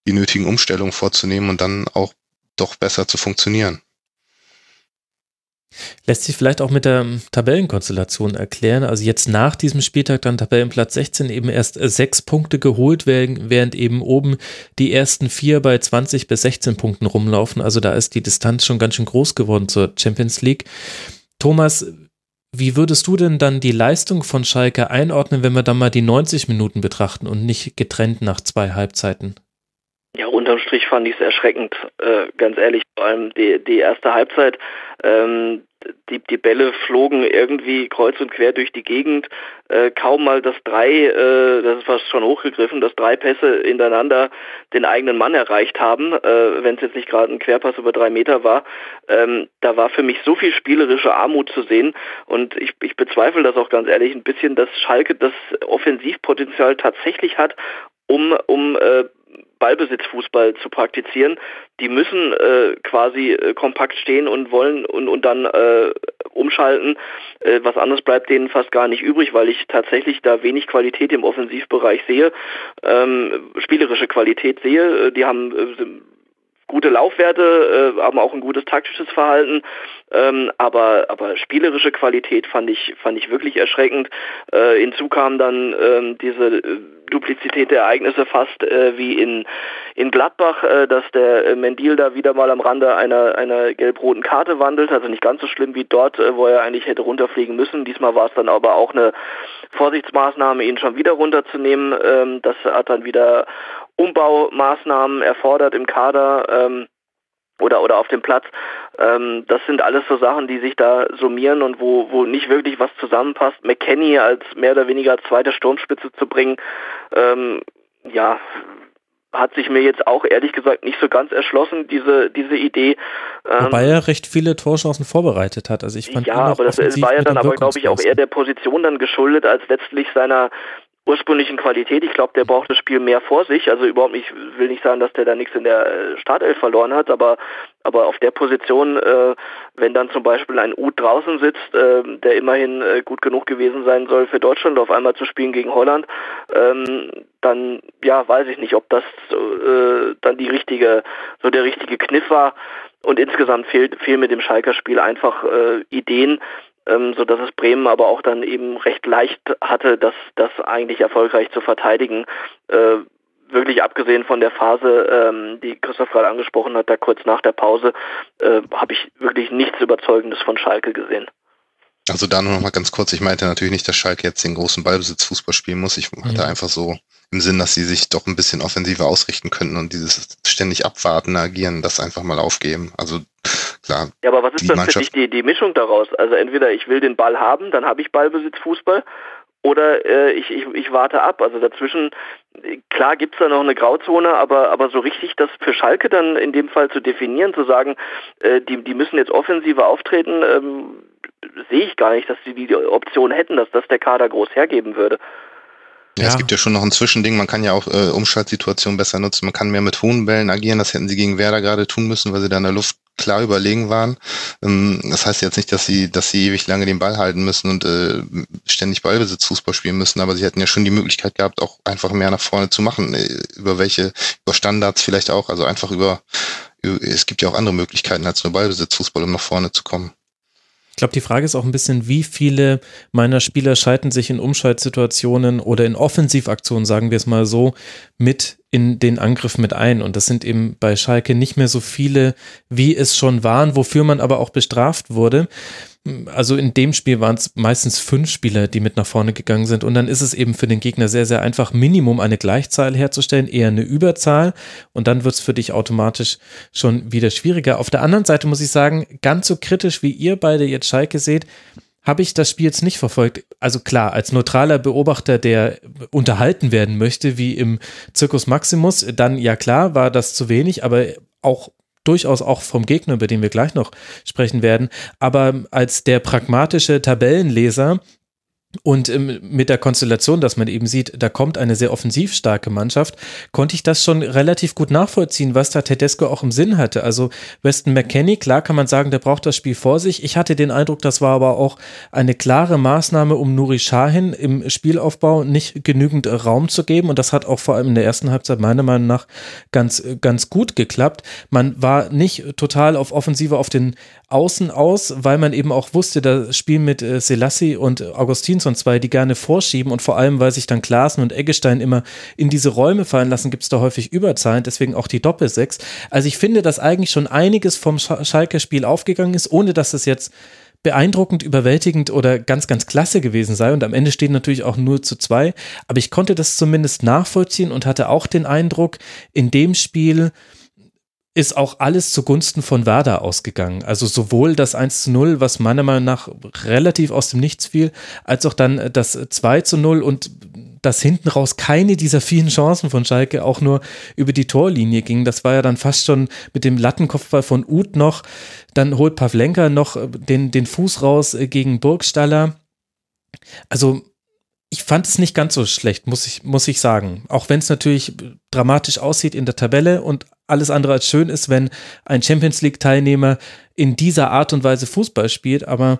die nötigen Umstellungen vorzunehmen und dann auch doch besser zu funktionieren. Lässt sich vielleicht auch mit der Tabellenkonstellation erklären. Also jetzt nach diesem Spieltag dann Tabellenplatz 16 eben erst sechs Punkte geholt werden, während eben oben die ersten vier bei 20 bis 16 Punkten rumlaufen. Also da ist die Distanz schon ganz schön groß geworden zur Champions League. Thomas, wie würdest du denn dann die Leistung von Schalke einordnen, wenn wir dann mal die 90 Minuten betrachten und nicht getrennt nach zwei Halbzeiten? Ja, unterm Strich fand ich es erschreckend, äh, ganz ehrlich. Vor allem die, die erste Halbzeit, ähm, die, die Bälle flogen irgendwie kreuz und quer durch die Gegend. Äh, kaum mal das drei, äh, das ist fast schon hochgegriffen, dass drei Pässe hintereinander den eigenen Mann erreicht haben, äh, wenn es jetzt nicht gerade ein Querpass über drei Meter war. Ähm, da war für mich so viel spielerische Armut zu sehen und ich, ich bezweifle das auch ganz ehrlich ein bisschen, dass Schalke das Offensivpotenzial tatsächlich hat, um, um äh, Ballbesitzfußball zu praktizieren. Die müssen äh, quasi äh, kompakt stehen und wollen und, und dann äh, umschalten. Äh, was anderes bleibt denen fast gar nicht übrig, weil ich tatsächlich da wenig Qualität im Offensivbereich sehe, ähm, spielerische Qualität sehe. Äh, die haben äh, gute Laufwerte, äh, haben auch ein gutes taktisches Verhalten, ähm, aber aber spielerische Qualität fand ich fand ich wirklich erschreckend. Äh, hinzu kam dann ähm, diese Duplizität der Ereignisse fast äh, wie in in Gladbach, äh, dass der äh, Mendil da wieder mal am Rande einer einer gelb-roten Karte wandelt, also nicht ganz so schlimm wie dort, äh, wo er eigentlich hätte runterfliegen müssen. Diesmal war es dann aber auch eine Vorsichtsmaßnahme, ihn schon wieder runterzunehmen. Ähm, das hat dann wieder Umbaumaßnahmen erfordert im Kader ähm, oder oder auf dem Platz. Ähm, das sind alles so Sachen, die sich da summieren und wo wo nicht wirklich was zusammenpasst. McKenny als mehr oder weniger zweite Sturmspitze zu bringen, ähm, ja hat sich mir jetzt auch ehrlich gesagt nicht so ganz erschlossen, diese, diese Idee. Ähm, Wobei er recht viele Torchancen vorbereitet hat. Also ich fand ja, aber das war ja dann aber, glaube ich, auch eher der Position dann geschuldet, als letztlich seiner ursprünglichen Qualität. Ich glaube, der braucht das Spiel mehr vor sich. Also überhaupt nicht, will nicht sagen, dass der da nichts in der äh, Startelf verloren hat, aber aber auf der Position, äh, wenn dann zum Beispiel ein U draußen sitzt, äh, der immerhin äh, gut genug gewesen sein soll für Deutschland, auf einmal zu spielen gegen Holland, ähm, dann ja, weiß ich nicht, ob das äh, dann die richtige, so der richtige Kniff war. Und insgesamt fehlt, fehlen mit dem Schalker Spiel einfach äh, Ideen, ähm, so dass es Bremen aber auch dann eben recht leicht hatte, das, das eigentlich erfolgreich zu verteidigen. Äh, wirklich abgesehen von der Phase, ähm, die Christoph gerade angesprochen hat, da kurz nach der Pause, äh, habe ich wirklich nichts Überzeugendes von Schalke gesehen. Also da nur noch mal ganz kurz, ich meinte natürlich nicht, dass Schalke jetzt den großen Ballbesitz Fußball spielen muss. Ich hatte ja. einfach so im Sinn, dass sie sich doch ein bisschen offensiver ausrichten könnten und dieses ständig abwarten, agieren, das einfach mal aufgeben. Also klar. Ja, aber was ist dann für dich die, die Mischung daraus? Also entweder ich will den Ball haben, dann habe ich Ballbesitz Fußball oder äh, ich, ich, ich warte ab. Also dazwischen, klar gibt's da noch eine Grauzone, aber, aber so richtig das für Schalke dann in dem Fall zu definieren, zu sagen, äh, die, die müssen jetzt offensiver auftreten, ähm, sehe ich gar nicht, dass sie die Option hätten, dass das der Kader groß hergeben würde. Ja, ja, es gibt ja schon noch ein Zwischending. Man kann ja auch äh, Umschaltsituationen besser nutzen. Man kann mehr mit hohen Bällen agieren. Das hätten sie gegen Werder gerade tun müssen, weil sie da in der Luft klar überlegen waren. Ähm, das heißt jetzt nicht, dass sie, dass sie ewig lange den Ball halten müssen und äh, ständig Ballbesitz Fußball spielen müssen, aber sie hätten ja schon die Möglichkeit gehabt, auch einfach mehr nach vorne zu machen. Äh, über welche, über Standards vielleicht auch, also einfach über, es gibt ja auch andere Möglichkeiten als nur Ballbesitz Fußball, um nach vorne zu kommen. Ich glaube, die Frage ist auch ein bisschen, wie viele meiner Spieler schalten sich in Umschaltsituationen oder in Offensivaktionen, sagen wir es mal so, mit in den Angriff mit ein. Und das sind eben bei Schalke nicht mehr so viele, wie es schon waren, wofür man aber auch bestraft wurde also in dem Spiel waren es meistens fünf Spieler, die mit nach vorne gegangen sind. Und dann ist es eben für den Gegner sehr, sehr einfach, Minimum eine Gleichzahl herzustellen, eher eine Überzahl. Und dann wird es für dich automatisch schon wieder schwieriger. Auf der anderen Seite muss ich sagen, ganz so kritisch wie ihr beide jetzt Schalke seht, habe ich das Spiel jetzt nicht verfolgt. Also klar, als neutraler Beobachter, der unterhalten werden möchte, wie im Circus Maximus, dann ja klar, war das zu wenig, aber auch durchaus auch vom Gegner, über den wir gleich noch sprechen werden. Aber als der pragmatische Tabellenleser und ähm, mit der Konstellation, dass man eben sieht, da kommt eine sehr offensiv starke Mannschaft, konnte ich das schon relativ gut nachvollziehen, was da Tedesco auch im Sinn hatte. Also Weston McKenney, klar kann man sagen, der braucht das Spiel vor sich. Ich hatte den Eindruck, das war aber auch eine klare Maßnahme, um Nuri Sahin im Spielaufbau nicht genügend Raum zu geben. Und das hat auch vor allem in der ersten Halbzeit meiner Meinung nach ganz, ganz gut geklappt. Man war nicht total auf Offensive auf den Außen aus, weil man eben auch wusste, das Spiel mit äh, Selassie und Augustinsson zwei, die gerne vorschieben und vor allem, weil sich dann Klaassen und Eggestein immer in diese Räume fallen lassen, gibt es da häufig Überzahlen, deswegen auch die Doppelsechs. Also ich finde, dass eigentlich schon einiges vom Schalker Spiel aufgegangen ist, ohne dass es jetzt beeindruckend, überwältigend oder ganz, ganz klasse gewesen sei. Und am Ende stehen natürlich auch nur zu zwei. Aber ich konnte das zumindest nachvollziehen und hatte auch den Eindruck, in dem Spiel ist auch alles zugunsten von Werder ausgegangen. Also sowohl das 1 zu 0, was meiner Meinung nach relativ aus dem Nichts fiel, als auch dann das 2 zu 0 und dass hinten raus keine dieser vielen Chancen von Schalke auch nur über die Torlinie ging. Das war ja dann fast schon mit dem Lattenkopfball von Uth noch. Dann holt Pavlenka noch den, den Fuß raus gegen Burgstaller. Also ich fand es nicht ganz so schlecht, muss ich, muss ich sagen. Auch wenn es natürlich dramatisch aussieht in der Tabelle und alles andere als schön ist, wenn ein Champions League-Teilnehmer in dieser Art und Weise Fußball spielt, aber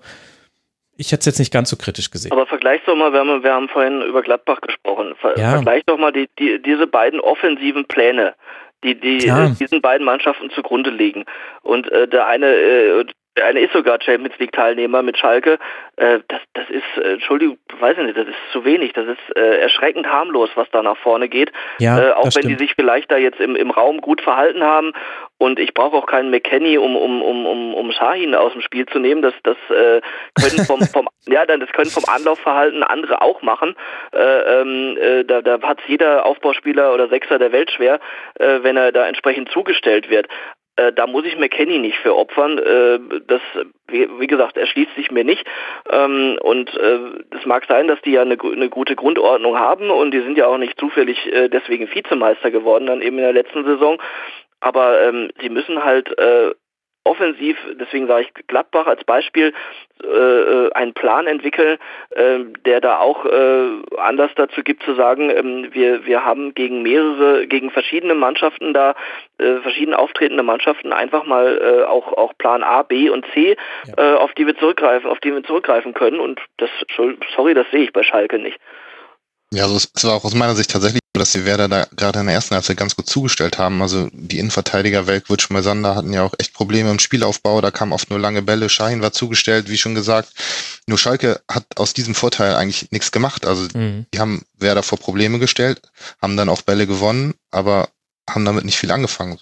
ich hätte es jetzt nicht ganz so kritisch gesehen. Aber vergleich doch mal, wir haben, wir haben vorhin über Gladbach gesprochen, Ver ja. vergleich doch mal die, die, diese beiden offensiven Pläne, die, die äh, diesen beiden Mannschaften zugrunde liegen. Und äh, der eine, äh, eine ist sogar Champions League Teilnehmer mit Schalke. Äh, das, das ist, äh, Entschuldigung, weiß ich nicht, das ist zu wenig. Das ist äh, erschreckend harmlos, was da nach vorne geht. Ja, äh, auch wenn stimmt. die sich vielleicht da jetzt im, im Raum gut verhalten haben. Und ich brauche auch keinen McKenny, um um um um um Shahin aus dem Spiel zu nehmen. Das das äh, können vom vom ja dann das können vom Anlaufverhalten andere auch machen. Äh, ähm, äh, da da hat jeder Aufbauspieler oder Sechser der Welt schwer, wenn er da entsprechend zugestellt wird. Äh, da muss ich McKenny nicht für opfern. Äh, das, wie, wie, gesagt, erschließt sich mir nicht. Ähm, und äh, es mag sein, dass die ja eine, eine, gute Grundordnung haben und die sind ja auch nicht zufällig äh, deswegen Vizemeister geworden, dann eben in der letzten Saison. Aber ähm, sie müssen halt äh, offensiv, deswegen sage ich Gladbach als Beispiel, äh, einen Plan entwickeln, äh, der da auch äh, Anlass dazu gibt zu sagen, ähm, wir, wir haben gegen mehrere, gegen verschiedene Mannschaften da, äh, verschieden auftretende Mannschaften einfach mal äh, auch, auch Plan A, B und C, ja. äh, auf die wir zurückgreifen, auf die wir zurückgreifen können und das, sorry, das sehe ich bei Schalke nicht. Ja, also es war auch aus meiner Sicht tatsächlich dass die Werder da gerade in der ersten Halbzeit ganz gut zugestellt haben. Also die Innenverteidiger Welkwitsch, Moisander hatten ja auch echt Probleme im Spielaufbau. Da kamen oft nur lange Bälle. Schein war zugestellt, wie schon gesagt. Nur Schalke hat aus diesem Vorteil eigentlich nichts gemacht. Also mhm. die haben Werder vor Probleme gestellt, haben dann auch Bälle gewonnen, aber haben damit nicht viel angefangen.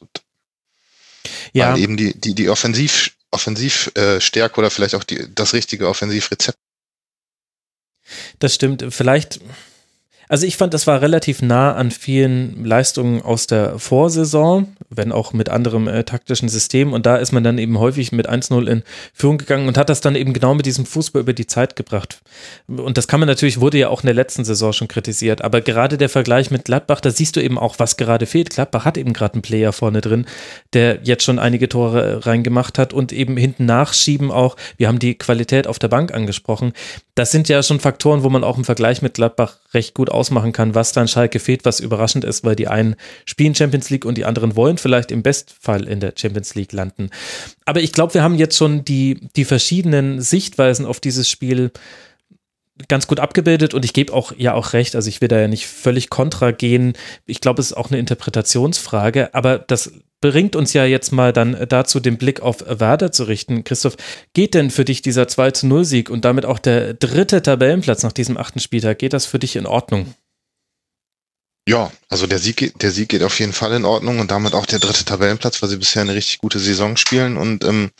Ja. Weil eben die, die, die Offensiv, Offensivstärke äh, oder vielleicht auch die, das richtige Offensivrezept. Das stimmt. Vielleicht also ich fand, das war relativ nah an vielen Leistungen aus der Vorsaison, wenn auch mit anderem äh, taktischen System. Und da ist man dann eben häufig mit 1-0 in Führung gegangen und hat das dann eben genau mit diesem Fußball über die Zeit gebracht. Und das kann man natürlich, wurde ja auch in der letzten Saison schon kritisiert. Aber gerade der Vergleich mit Gladbach, da siehst du eben auch, was gerade fehlt. Gladbach hat eben gerade einen Player vorne drin, der jetzt schon einige Tore reingemacht hat und eben hinten nachschieben auch. Wir haben die Qualität auf der Bank angesprochen. Das sind ja schon Faktoren, wo man auch im Vergleich mit Gladbach recht gut ausmachen kann, was dann Schalke fehlt, was überraschend ist, weil die einen spielen Champions League und die anderen wollen vielleicht im Bestfall in der Champions League landen. Aber ich glaube, wir haben jetzt schon die, die verschiedenen Sichtweisen auf dieses Spiel ganz gut abgebildet und ich gebe auch ja auch recht, also ich will da ja nicht völlig kontra gehen. Ich glaube, es ist auch eine Interpretationsfrage, aber das bringt uns ja jetzt mal dann dazu, den Blick auf Werder zu richten. Christoph, geht denn für dich dieser 2 zu 0 Sieg und damit auch der dritte Tabellenplatz nach diesem achten Spieltag, geht das für dich in Ordnung? Ja, also der Sieg, der Sieg geht auf jeden Fall in Ordnung und damit auch der dritte Tabellenplatz, weil sie bisher eine richtig gute Saison spielen und ähm,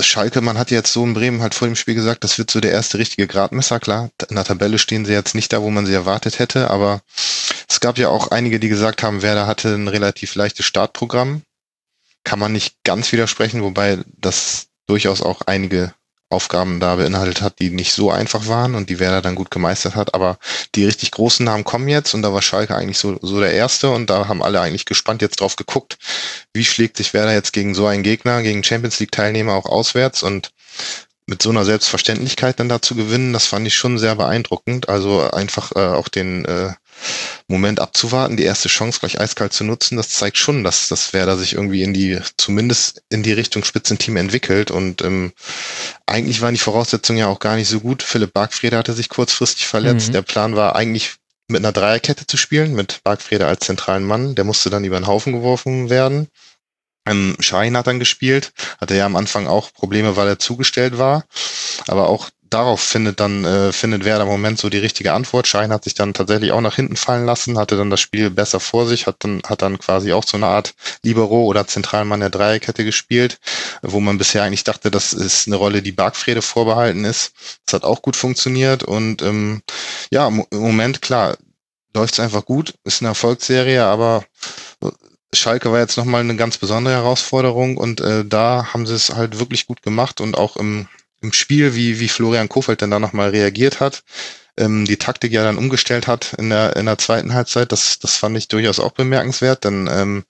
Schalke, man hat jetzt so in Bremen halt vor dem Spiel gesagt, das wird so der erste richtige Gradmesser. Klar, in der Tabelle stehen sie jetzt nicht da, wo man sie erwartet hätte, aber es gab ja auch einige, die gesagt haben, Werder hatte ein relativ leichtes Startprogramm. Kann man nicht ganz widersprechen, wobei das durchaus auch einige Aufgaben da beinhaltet hat, die nicht so einfach waren und die Werder dann gut gemeistert hat. Aber die richtig großen Namen kommen jetzt und da war Schalke eigentlich so, so der Erste und da haben alle eigentlich gespannt jetzt drauf geguckt, wie schlägt sich Werder jetzt gegen so einen Gegner, gegen Champions League Teilnehmer auch auswärts und mit so einer Selbstverständlichkeit dann da zu gewinnen, das fand ich schon sehr beeindruckend. Also einfach äh, auch den äh, Moment abzuwarten, die erste Chance gleich eiskalt zu nutzen, das zeigt schon, dass das Werder sich irgendwie in die, zumindest in die Richtung Spitzenteam entwickelt. Und ähm, eigentlich waren die Voraussetzungen ja auch gar nicht so gut. Philipp Bargfrede hatte sich kurzfristig verletzt. Mhm. Der Plan war eigentlich mit einer Dreierkette zu spielen, mit Bargfrede als zentralen Mann. Der musste dann über den Haufen geworfen werden. Ähm, Schein hat dann gespielt, hatte ja am Anfang auch Probleme, weil er zugestellt war. Aber auch darauf findet dann, äh, findet Werder im Moment so die richtige Antwort. Schein hat sich dann tatsächlich auch nach hinten fallen lassen, hatte dann das Spiel besser vor sich, hat dann, hat dann quasi auch so eine Art Libero oder Zentralmann der Dreierkette gespielt, wo man bisher eigentlich dachte, das ist eine Rolle, die Bargfrede vorbehalten ist. Das hat auch gut funktioniert und ähm, ja, im Moment, klar, läuft es einfach gut, ist eine Erfolgsserie, aber Schalke war jetzt nochmal eine ganz besondere Herausforderung und äh, da haben sie es halt wirklich gut gemacht und auch im im Spiel, wie, wie Florian Kofeld dann da nochmal reagiert hat, ähm, die Taktik ja dann umgestellt hat in der, in der zweiten Halbzeit. Das, das fand ich durchaus auch bemerkenswert. Dann ähm,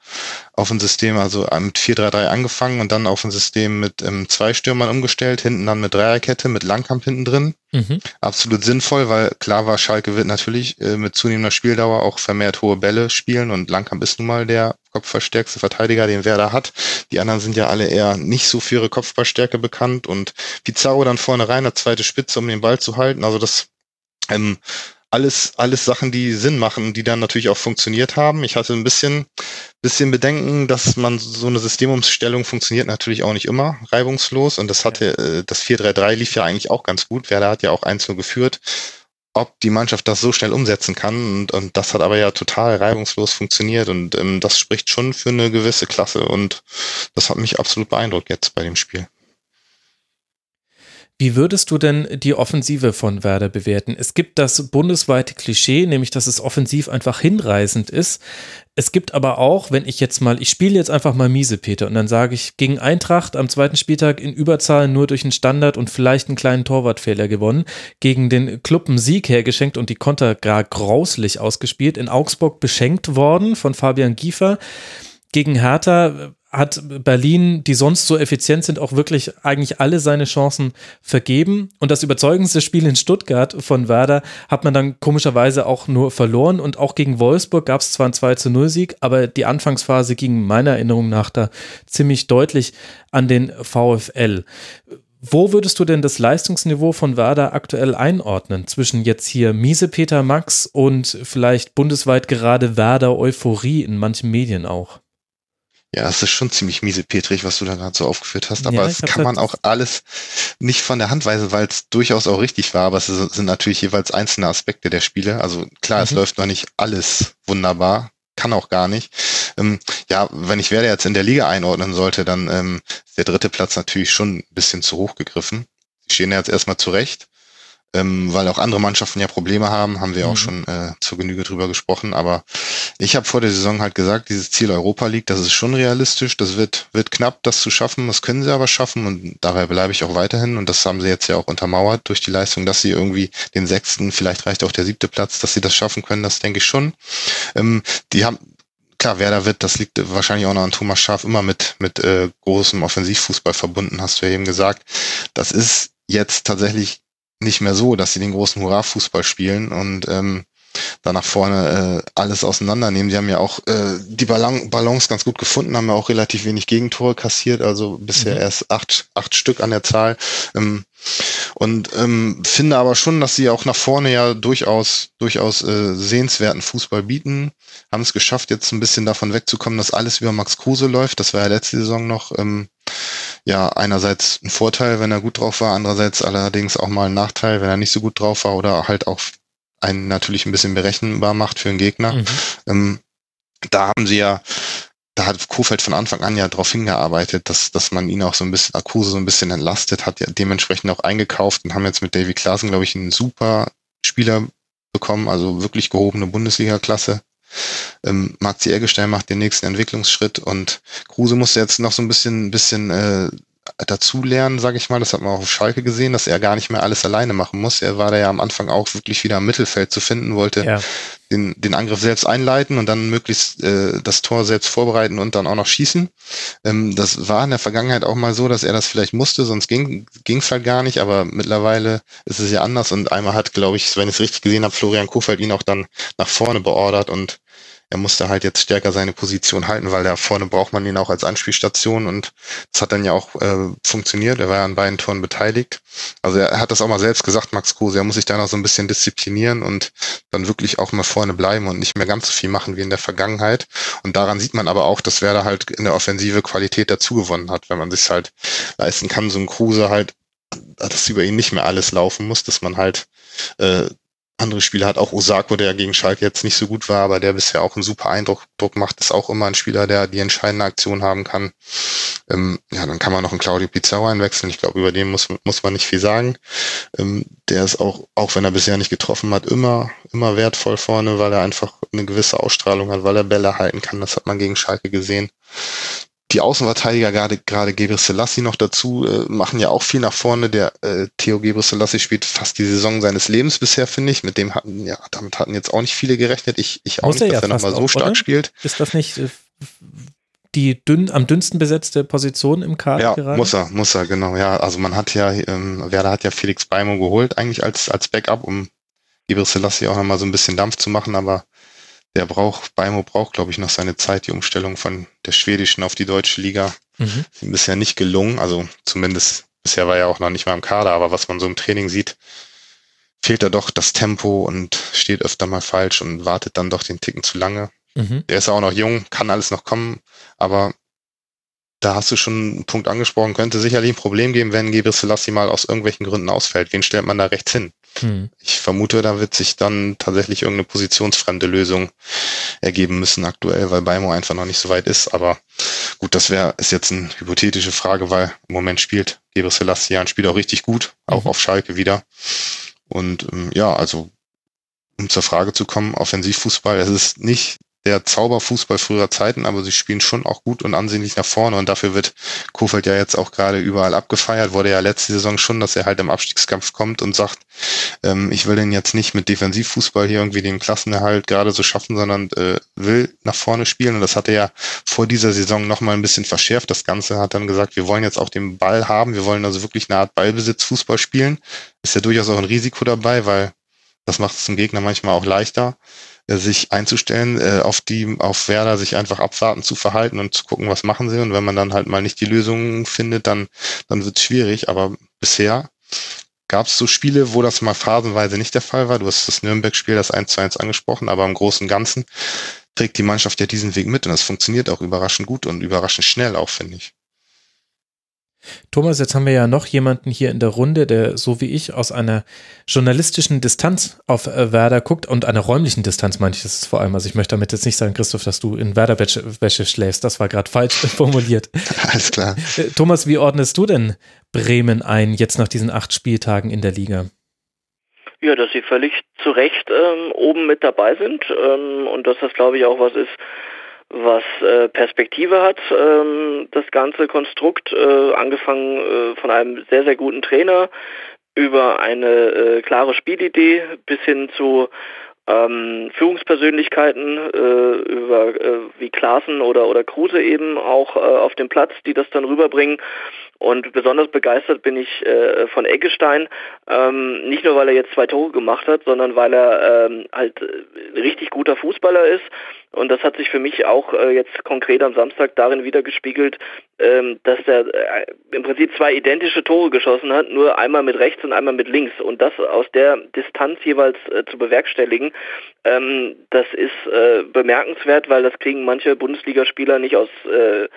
auf ein System, also mit 4-3-3 angefangen und dann auf ein System mit ähm, zwei Stürmern umgestellt, hinten dann mit Dreierkette, mit Langkamp hinten drin. Mhm. Absolut sinnvoll, weil klar war, Schalke wird natürlich äh, mit zunehmender Spieldauer auch vermehrt hohe Bälle spielen und Langkamp ist nun mal der kopfballstärkste Verteidiger, den Werder hat. Die anderen sind ja alle eher nicht so für ihre Kopfballstärke bekannt und Pizarro dann vorne rein, der zweite Spitze, um den Ball zu halten. Also das ähm, alles, alles Sachen, die Sinn machen, die dann natürlich auch funktioniert haben. Ich hatte ein bisschen, bisschen Bedenken, dass man so eine Systemumstellung funktioniert natürlich auch nicht immer reibungslos. Und das hatte, äh, das 4-3-3 lief ja eigentlich auch ganz gut. Werder hat ja auch eins nur geführt. Ob die Mannschaft das so schnell umsetzen kann. Und, und das hat aber ja total reibungslos funktioniert. Und ähm, das spricht schon für eine gewisse Klasse. Und das hat mich absolut beeindruckt jetzt bei dem Spiel. Wie würdest du denn die Offensive von Werder bewerten? Es gibt das bundesweite Klischee, nämlich dass es offensiv einfach hinreißend ist. Es gibt aber auch, wenn ich jetzt mal, ich spiele jetzt einfach mal miese, Peter, und dann sage ich, gegen Eintracht am zweiten Spieltag in Überzahl nur durch einen Standard und vielleicht einen kleinen Torwartfehler gewonnen, gegen den Club einen Sieg hergeschenkt und die Konter gar grauslich ausgespielt, in Augsburg beschenkt worden von Fabian Giefer. Gegen Hertha hat Berlin, die sonst so effizient sind, auch wirklich eigentlich alle seine Chancen vergeben. Und das überzeugendste Spiel in Stuttgart von Werder hat man dann komischerweise auch nur verloren. Und auch gegen Wolfsburg gab es zwar einen 2 zu 0 Sieg, aber die Anfangsphase ging meiner Erinnerung nach da ziemlich deutlich an den VfL. Wo würdest du denn das Leistungsniveau von Werder aktuell einordnen? Zwischen jetzt hier miese Peter Max und vielleicht bundesweit gerade Werder Euphorie in manchen Medien auch? Ja, es ist schon ziemlich miese Petrig, was du da gerade so aufgeführt hast, aber ja, es kann man auch alles nicht von der Hand weisen, weil es durchaus auch richtig war, aber es sind natürlich jeweils einzelne Aspekte der Spiele. Also klar, mhm. es läuft noch nicht alles wunderbar, kann auch gar nicht. Ähm, ja, wenn ich Werder jetzt in der Liga einordnen sollte, dann ähm, ist der dritte Platz natürlich schon ein bisschen zu hoch gegriffen. Sie stehen ja jetzt erstmal zurecht. Ähm, weil auch andere Mannschaften ja Probleme haben, haben wir mhm. auch schon äh, zur Genüge drüber gesprochen. Aber ich habe vor der Saison halt gesagt, dieses Ziel Europa League, das ist schon realistisch, das wird, wird knapp, das zu schaffen, das können sie aber schaffen und dabei bleibe ich auch weiterhin und das haben sie jetzt ja auch untermauert durch die Leistung, dass sie irgendwie den sechsten, vielleicht reicht auch der siebte Platz, dass sie das schaffen können, das denke ich schon. Ähm, die haben klar, wer da wird, das liegt wahrscheinlich auch noch an Thomas Schaaf immer mit, mit äh, großem Offensivfußball verbunden, hast du ja eben gesagt. Das ist jetzt tatsächlich nicht mehr so, dass sie den großen Hurra-Fußball spielen und ähm, da nach vorne äh, alles auseinandernehmen. Die haben ja auch äh, die Ballon Balance ganz gut gefunden, haben ja auch relativ wenig Gegentore kassiert, also bisher mhm. erst acht, acht Stück an der Zahl. Ähm, und ähm, finde aber schon, dass sie auch nach vorne ja durchaus durchaus äh, sehenswerten Fußball bieten. Haben es geschafft, jetzt ein bisschen davon wegzukommen, dass alles über Max Kruse läuft. Das war ja letzte Saison noch ähm, ja einerseits ein Vorteil, wenn er gut drauf war, andererseits allerdings auch mal ein Nachteil, wenn er nicht so gut drauf war oder halt auch einen natürlich ein bisschen berechenbar macht für einen Gegner. Mhm. Ähm, da haben sie ja, da hat Kofeld von Anfang an ja darauf hingearbeitet, dass, dass man ihn auch so ein bisschen, Akuse so ein bisschen entlastet, hat ja dementsprechend auch eingekauft und haben jetzt mit Davy Klaassen, glaube ich, einen super Spieler bekommen, also wirklich gehobene Bundesliga-Klasse. Ähm, Marc Ziergestein macht den nächsten Entwicklungsschritt und Kruse musste jetzt noch so ein bisschen, bisschen äh, dazulernen, sage ich mal. Das hat man auch auf Schalke gesehen, dass er gar nicht mehr alles alleine machen muss. Er war da ja am Anfang auch wirklich wieder im Mittelfeld zu finden, wollte ja. den, den Angriff selbst einleiten und dann möglichst äh, das Tor selbst vorbereiten und dann auch noch schießen. Ähm, das war in der Vergangenheit auch mal so, dass er das vielleicht musste, sonst ging es halt gar nicht. Aber mittlerweile ist es ja anders und einmal hat, glaube ich, wenn ich es richtig gesehen habe, Florian Kofeld ihn auch dann nach vorne beordert und er musste halt jetzt stärker seine Position halten, weil da vorne braucht man ihn auch als Anspielstation und das hat dann ja auch äh, funktioniert. Er war ja an beiden Toren beteiligt. Also er hat das auch mal selbst gesagt, Max Kruse, er muss sich da noch so ein bisschen disziplinieren und dann wirklich auch mal vorne bleiben und nicht mehr ganz so viel machen wie in der Vergangenheit. Und daran sieht man aber auch, dass Werder halt in der Offensive Qualität dazugewonnen hat, wenn man sich halt leisten kann, so ein Kruse halt dass über ihn nicht mehr alles laufen muss, dass man halt äh, andere Spieler hat. Auch Osako, der gegen Schalke jetzt nicht so gut war, aber der bisher auch einen super Eindruck Druck macht, ist auch immer ein Spieler, der die entscheidende Aktion haben kann. Ähm, ja, dann kann man noch einen Claudio Pizarro einwechseln. Ich glaube, über den muss, muss man nicht viel sagen. Ähm, der ist auch, auch wenn er bisher nicht getroffen hat, immer, immer wertvoll vorne, weil er einfach eine gewisse Ausstrahlung hat, weil er Bälle halten kann. Das hat man gegen Schalke gesehen die Außenverteidiger, gerade gerade Gebre Selassie noch dazu, äh, machen ja auch viel nach vorne. Der äh, Theo Gebre Selassie spielt fast die Saison seines Lebens bisher, finde ich. Mit dem hatten, ja, damit hatten jetzt auch nicht viele gerechnet. Ich, ich auch Muss nicht, dass er, ja nochmal so stark oder? spielt. Ist das nicht äh, die dünn, am dünnsten besetzte Position im Kader ja, gerade? muss er, muss er, genau. Ja, also man hat ja, ähm, Werder hat ja Felix Beimo geholt, eigentlich als, als Backup, um Gebre Selassie auch nochmal so ein bisschen Dampf zu machen, aber der braucht, Beimo braucht, glaube ich, noch seine Zeit, die Umstellung von der schwedischen auf die deutsche Liga. Mhm. Ist ihm bisher nicht gelungen. Also zumindest bisher war er auch noch nicht mal im Kader, aber was man so im Training sieht, fehlt da doch das Tempo und steht öfter mal falsch und wartet dann doch den Ticken zu lange. Mhm. Der ist auch noch jung, kann alles noch kommen, aber da hast du schon einen Punkt angesprochen, könnte sicherlich ein Problem geben, wenn Gebre Selassie mal aus irgendwelchen Gründen ausfällt. Wen stellt man da rechts hin? Hm. Ich vermute, da wird sich dann tatsächlich irgendeine positionsfremde Lösung ergeben müssen aktuell, weil Beimo einfach noch nicht so weit ist. Aber gut, das wäre ist jetzt eine hypothetische Frage, weil im Moment spielt Gebre Selassie und spielt auch richtig gut, auch mhm. auf Schalke wieder. Und ähm, ja, also um zur Frage zu kommen, Offensivfußball, es ist nicht der Zauberfußball früherer Zeiten, aber sie spielen schon auch gut und ansehnlich nach vorne und dafür wird Kofeld ja jetzt auch gerade überall abgefeiert, wurde ja letzte Saison schon, dass er halt im Abstiegskampf kommt und sagt, ähm, ich will den jetzt nicht mit Defensivfußball hier irgendwie den Klassenerhalt gerade so schaffen, sondern äh, will nach vorne spielen und das hat er ja vor dieser Saison nochmal ein bisschen verschärft. Das Ganze hat dann gesagt, wir wollen jetzt auch den Ball haben, wir wollen also wirklich eine Art Ballbesitzfußball spielen. Ist ja durchaus auch ein Risiko dabei, weil das macht es dem Gegner manchmal auch leichter. Äh, sich einzustellen, äh, auf die, auf Werder sich einfach abwarten zu verhalten und zu gucken, was machen sie. Und wenn man dann halt mal nicht die Lösung findet, dann, dann wird es schwierig. Aber bisher gab es so Spiele, wo das mal phasenweise nicht der Fall war. Du hast das Nürnberg-Spiel, das 1 zu 1 angesprochen, aber im Großen und Ganzen trägt die Mannschaft ja diesen Weg mit und das funktioniert auch überraschend gut und überraschend schnell auch, finde ich. Thomas, jetzt haben wir ja noch jemanden hier in der Runde, der so wie ich aus einer journalistischen Distanz auf äh, Werder guckt und einer räumlichen Distanz meine ich das ist vor allem. Also ich möchte damit jetzt nicht sagen, Christoph, dass du in Werder-Wäsche schläfst. Das war gerade falsch formuliert. Alles klar. Äh, Thomas, wie ordnest du denn Bremen ein jetzt nach diesen acht Spieltagen in der Liga? Ja, dass sie völlig zu Recht ähm, oben mit dabei sind ähm, und dass das, glaube ich, auch was ist, was äh, Perspektive hat, ähm, das ganze Konstrukt, äh, angefangen äh, von einem sehr, sehr guten Trainer über eine äh, klare Spielidee bis hin zu ähm, Führungspersönlichkeiten äh, über äh, wie Klaassen oder oder Kruse eben auch auf dem Platz, die das dann rüberbringen. Und besonders begeistert bin ich äh, von Eggestein, ähm, nicht nur weil er jetzt zwei Tore gemacht hat, sondern weil er ähm, halt richtig guter Fußballer ist. Und das hat sich für mich auch äh, jetzt konkret am Samstag darin wiedergespiegelt, ähm, dass er äh, im Prinzip zwei identische Tore geschossen hat, nur einmal mit rechts und einmal mit links. Und das aus der Distanz jeweils äh, zu bewerkstelligen, ähm, das ist äh, bemerkenswert, weil das kriegen manche Bundesligaspieler nicht aus äh,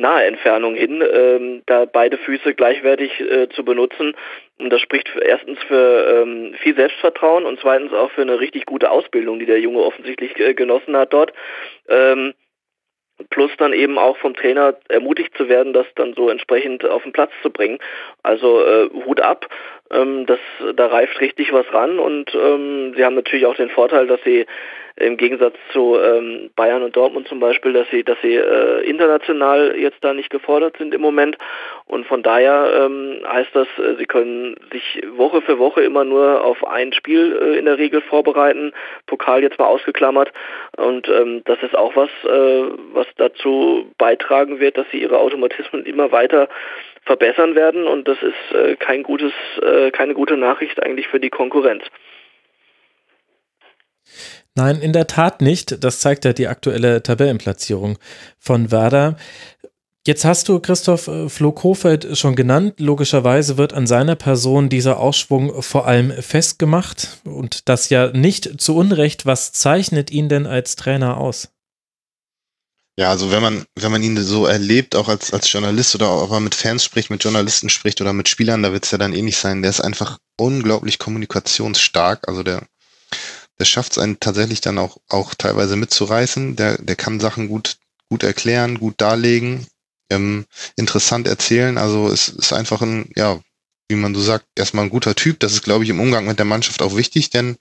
nahe Entfernung hin, ähm, da beide Füße gleichwertig äh, zu benutzen. Und das spricht erstens für ähm, viel Selbstvertrauen und zweitens auch für eine richtig gute Ausbildung, die der Junge offensichtlich äh, genossen hat dort. Ähm, plus dann eben auch vom Trainer ermutigt zu werden, das dann so entsprechend auf den Platz zu bringen. Also äh, Hut ab, ähm, das, da reift richtig was ran und ähm, sie haben natürlich auch den Vorteil, dass sie im Gegensatz zu ähm, Bayern und Dortmund zum Beispiel, dass sie, dass sie äh, international jetzt da nicht gefordert sind im Moment. Und von daher ähm, heißt das, äh, sie können sich Woche für Woche immer nur auf ein Spiel äh, in der Regel vorbereiten. Pokal jetzt mal ausgeklammert. Und ähm, das ist auch was, äh, was dazu beitragen wird, dass sie ihre Automatismen immer weiter verbessern werden. Und das ist äh, kein gutes, äh, keine gute Nachricht eigentlich für die Konkurrenz. Nein, in der Tat nicht. Das zeigt ja die aktuelle Tabellenplatzierung von Werder. Jetzt hast du Christoph äh, Flo Kofeld schon genannt. Logischerweise wird an seiner Person dieser Ausschwung vor allem festgemacht und das ja nicht zu Unrecht. Was zeichnet ihn denn als Trainer aus? Ja, also wenn man, wenn man ihn so erlebt, auch als, als Journalist oder auch wenn mit Fans spricht, mit Journalisten spricht oder mit Spielern, da wird es ja dann ähnlich sein. Der ist einfach unglaublich kommunikationsstark. Also der, der schafft es einen tatsächlich dann auch, auch teilweise mitzureißen. Der, der kann Sachen gut, gut erklären, gut darlegen, ähm, interessant erzählen. Also es ist einfach ein, ja, wie man so sagt, erstmal ein guter Typ. Das ist, glaube ich, im Umgang mit der Mannschaft auch wichtig, denn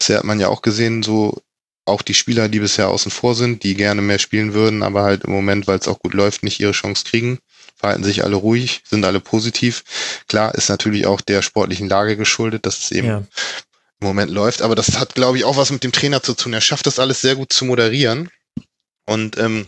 bisher hat man ja auch gesehen, so auch die Spieler, die bisher außen vor sind, die gerne mehr spielen würden, aber halt im Moment, weil es auch gut läuft, nicht ihre Chance kriegen, verhalten sich alle ruhig, sind alle positiv. Klar, ist natürlich auch der sportlichen Lage geschuldet, dass es eben ja im Moment läuft. Aber das hat, glaube ich, auch was mit dem Trainer zu tun. Er schafft das alles sehr gut zu moderieren und ähm,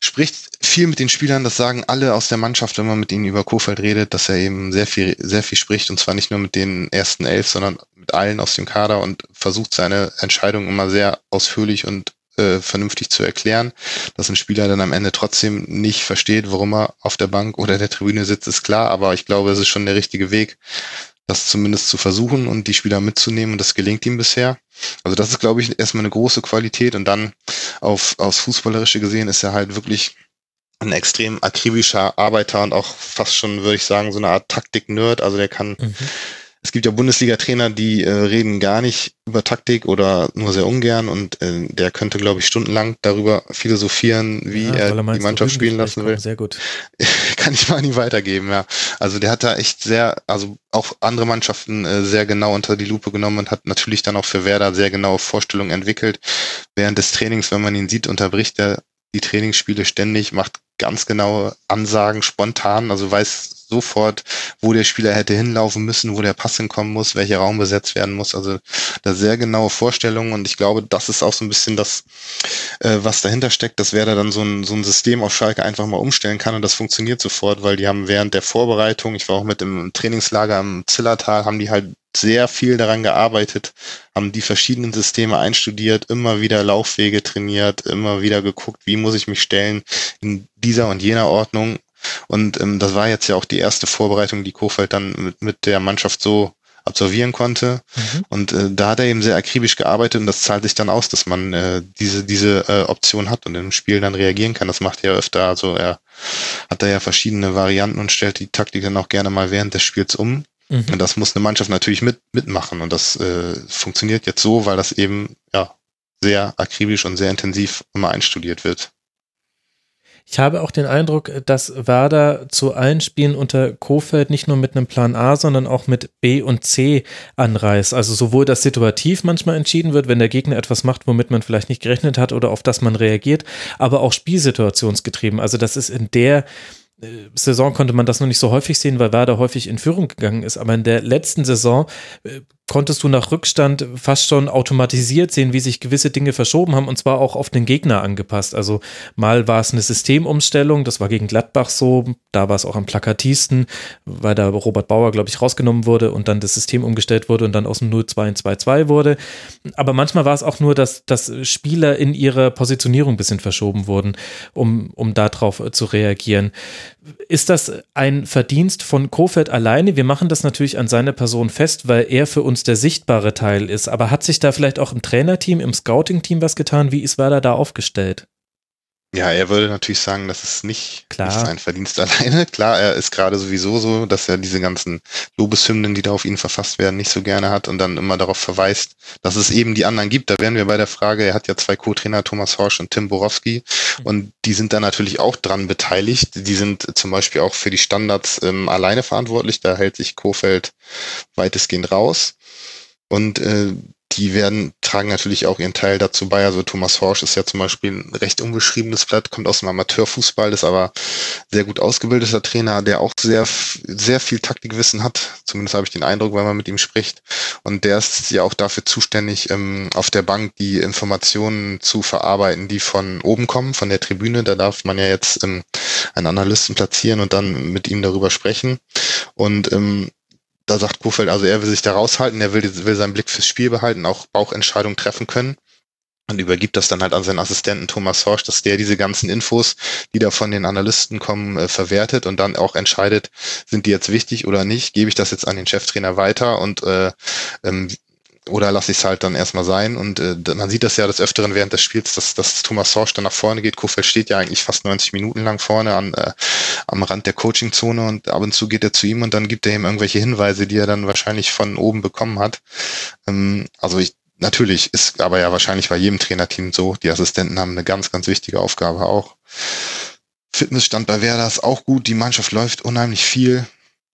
spricht viel mit den Spielern. Das sagen alle aus der Mannschaft, wenn man mit ihnen über Kofeld redet, dass er eben sehr viel, sehr viel spricht und zwar nicht nur mit den ersten elf, sondern mit allen aus dem Kader und versucht seine Entscheidung immer sehr ausführlich und äh, vernünftig zu erklären. Dass ein Spieler dann am Ende trotzdem nicht versteht, warum er auf der Bank oder der Tribüne sitzt, ist klar, aber ich glaube, es ist schon der richtige Weg, das zumindest zu versuchen und die Spieler mitzunehmen und das gelingt ihm bisher. Also das ist, glaube ich, erstmal eine große Qualität und dann auf, aufs Fußballerische gesehen ist er halt wirklich ein extrem akribischer Arbeiter und auch fast schon, würde ich sagen, so eine Art Taktik-Nerd. Also der kann mhm es gibt ja Bundesliga-Trainer, die äh, reden gar nicht über Taktik oder nur sehr ungern und äh, der könnte, glaube ich, stundenlang darüber philosophieren, wie ja, er, die Mannschaft spielen lassen will. Sehr gut. Kann ich mal an ihn weitergeben, ja. Also der hat da echt sehr, also auch andere Mannschaften äh, sehr genau unter die Lupe genommen und hat natürlich dann auch für Werder sehr genaue Vorstellungen entwickelt. Während des Trainings, wenn man ihn sieht, unterbricht er die Trainingsspiele ständig, macht ganz genaue Ansagen spontan, also weiß sofort, wo der Spieler hätte hinlaufen müssen, wo der Pass hinkommen muss, welcher Raum besetzt werden muss. Also da sehr genaue Vorstellungen und ich glaube, das ist auch so ein bisschen das, äh, was dahinter steckt, dass Werder dann so ein, so ein System auf Schalke einfach mal umstellen kann und das funktioniert sofort, weil die haben während der Vorbereitung, ich war auch mit im Trainingslager im Zillertal, haben die halt sehr viel daran gearbeitet, haben die verschiedenen Systeme einstudiert, immer wieder Laufwege trainiert, immer wieder geguckt, wie muss ich mich stellen in dieser und jener Ordnung und ähm, das war jetzt ja auch die erste Vorbereitung, die Kofeld dann mit, mit der Mannschaft so absolvieren konnte. Mhm. Und äh, da hat er eben sehr akribisch gearbeitet und das zahlt sich dann aus, dass man äh, diese, diese äh, Option hat und im Spiel dann reagieren kann. Das macht er öfter. Also er hat da ja verschiedene Varianten und stellt die Taktik dann auch gerne mal während des Spiels um. Mhm. Und das muss eine Mannschaft natürlich mit, mitmachen. Und das äh, funktioniert jetzt so, weil das eben ja sehr akribisch und sehr intensiv immer einstudiert wird. Ich habe auch den Eindruck, dass Werder zu allen Spielen unter Kofeld nicht nur mit einem Plan A, sondern auch mit B und C anreist. Also sowohl das situativ manchmal entschieden wird, wenn der Gegner etwas macht, womit man vielleicht nicht gerechnet hat oder auf das man reagiert, aber auch spielsituationsgetrieben. Also das ist in der äh, Saison konnte man das noch nicht so häufig sehen, weil Werder häufig in Führung gegangen ist. Aber in der letzten Saison äh, konntest du nach Rückstand fast schon automatisiert sehen, wie sich gewisse Dinge verschoben haben und zwar auch auf den Gegner angepasst. Also mal war es eine Systemumstellung, das war gegen Gladbach so, da war es auch am plakativsten, weil da Robert Bauer, glaube ich, rausgenommen wurde und dann das System umgestellt wurde und dann aus dem 0-2 in 2-2 wurde. Aber manchmal war es auch nur, dass, dass Spieler in ihrer Positionierung ein bisschen verschoben wurden, um, um darauf zu reagieren. Ist das ein Verdienst von Kofeld alleine? Wir machen das natürlich an seiner Person fest, weil er für uns der sichtbare Teil ist. Aber hat sich da vielleicht auch im Trainerteam, im Scouting-Team was getan? Wie ist Werder da aufgestellt? Ja, er würde natürlich sagen, das ist nicht, Klar. nicht sein Verdienst alleine. Klar, er ist gerade sowieso so, dass er diese ganzen Lobeshymnen, die da auf ihn verfasst werden, nicht so gerne hat und dann immer darauf verweist, dass es eben die anderen gibt. Da wären wir bei der Frage, er hat ja zwei Co-Trainer, Thomas Horsch und Tim Borowski, mhm. und die sind da natürlich auch dran beteiligt. Die sind zum Beispiel auch für die Standards ähm, alleine verantwortlich. Da hält sich Kofeld weitestgehend raus. Und äh, die werden, tragen natürlich auch ihren Teil dazu bei. Also Thomas Horsch ist ja zum Beispiel ein recht unbeschriebenes Blatt, kommt aus dem Amateurfußball, ist aber sehr gut ausgebildeter Trainer, der auch sehr, sehr viel Taktikwissen hat. Zumindest habe ich den Eindruck, wenn man mit ihm spricht. Und der ist ja auch dafür zuständig, ähm, auf der Bank die Informationen zu verarbeiten, die von oben kommen, von der Tribüne. Da darf man ja jetzt ähm, einen Analysten platzieren und dann mit ihm darüber sprechen. Und ähm, da sagt Kofeld, also er will sich da raushalten, er will, will seinen Blick fürs Spiel behalten, auch Bauchentscheidungen treffen können und übergibt das dann halt an seinen Assistenten Thomas Horsch, dass der diese ganzen Infos, die da von den Analysten kommen, äh, verwertet und dann auch entscheidet, sind die jetzt wichtig oder nicht, gebe ich das jetzt an den Cheftrainer weiter und äh, ähm, oder lasse ich es halt dann erstmal sein. Und äh, man sieht das ja des Öfteren während des Spiels, dass, dass Thomas Sorsch dann nach vorne geht. Kofeld steht ja eigentlich fast 90 Minuten lang vorne an, äh, am Rand der Coachingzone und ab und zu geht er zu ihm und dann gibt er ihm irgendwelche Hinweise, die er dann wahrscheinlich von oben bekommen hat. Ähm, also ich, natürlich ist aber ja wahrscheinlich bei jedem Trainerteam so. Die Assistenten haben eine ganz, ganz wichtige Aufgabe auch. Fitnessstand bei Werder ist auch gut. Die Mannschaft läuft unheimlich viel.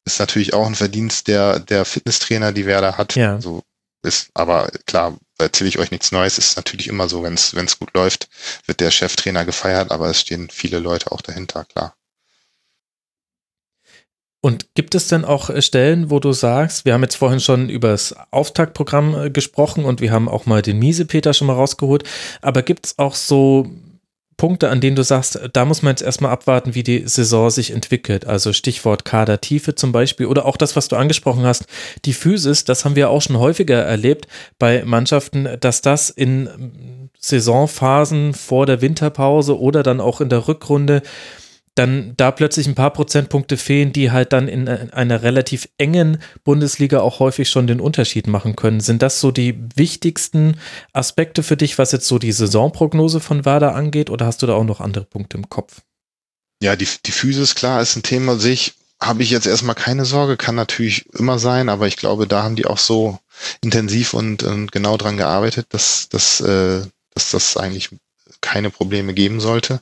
Ist natürlich auch ein Verdienst der, der Fitnesstrainer, die Werder hat. Ja. Also ist. Aber klar, erzähle ich euch nichts Neues, ist natürlich immer so, wenn es gut läuft, wird der Cheftrainer gefeiert, aber es stehen viele Leute auch dahinter, klar. Und gibt es denn auch äh, Stellen, wo du sagst, wir haben jetzt vorhin schon über das Auftaktprogramm äh, gesprochen und wir haben auch mal den Miesepeter schon mal rausgeholt, aber gibt es auch so Punkte, an denen du sagst, da muss man jetzt erstmal abwarten, wie die Saison sich entwickelt. Also Stichwort Kadertiefe zum Beispiel oder auch das, was du angesprochen hast, die Physis, das haben wir auch schon häufiger erlebt bei Mannschaften, dass das in Saisonphasen vor der Winterpause oder dann auch in der Rückrunde dann da plötzlich ein paar Prozentpunkte fehlen, die halt dann in einer relativ engen Bundesliga auch häufig schon den Unterschied machen können. Sind das so die wichtigsten Aspekte für dich, was jetzt so die Saisonprognose von Werder angeht, oder hast du da auch noch andere Punkte im Kopf? Ja, die, die Physis, klar, ist ein Thema sich. Habe ich jetzt erstmal keine Sorge, kann natürlich immer sein, aber ich glaube, da haben die auch so intensiv und, und genau dran gearbeitet, dass, dass, äh, dass das eigentlich keine Probleme geben sollte.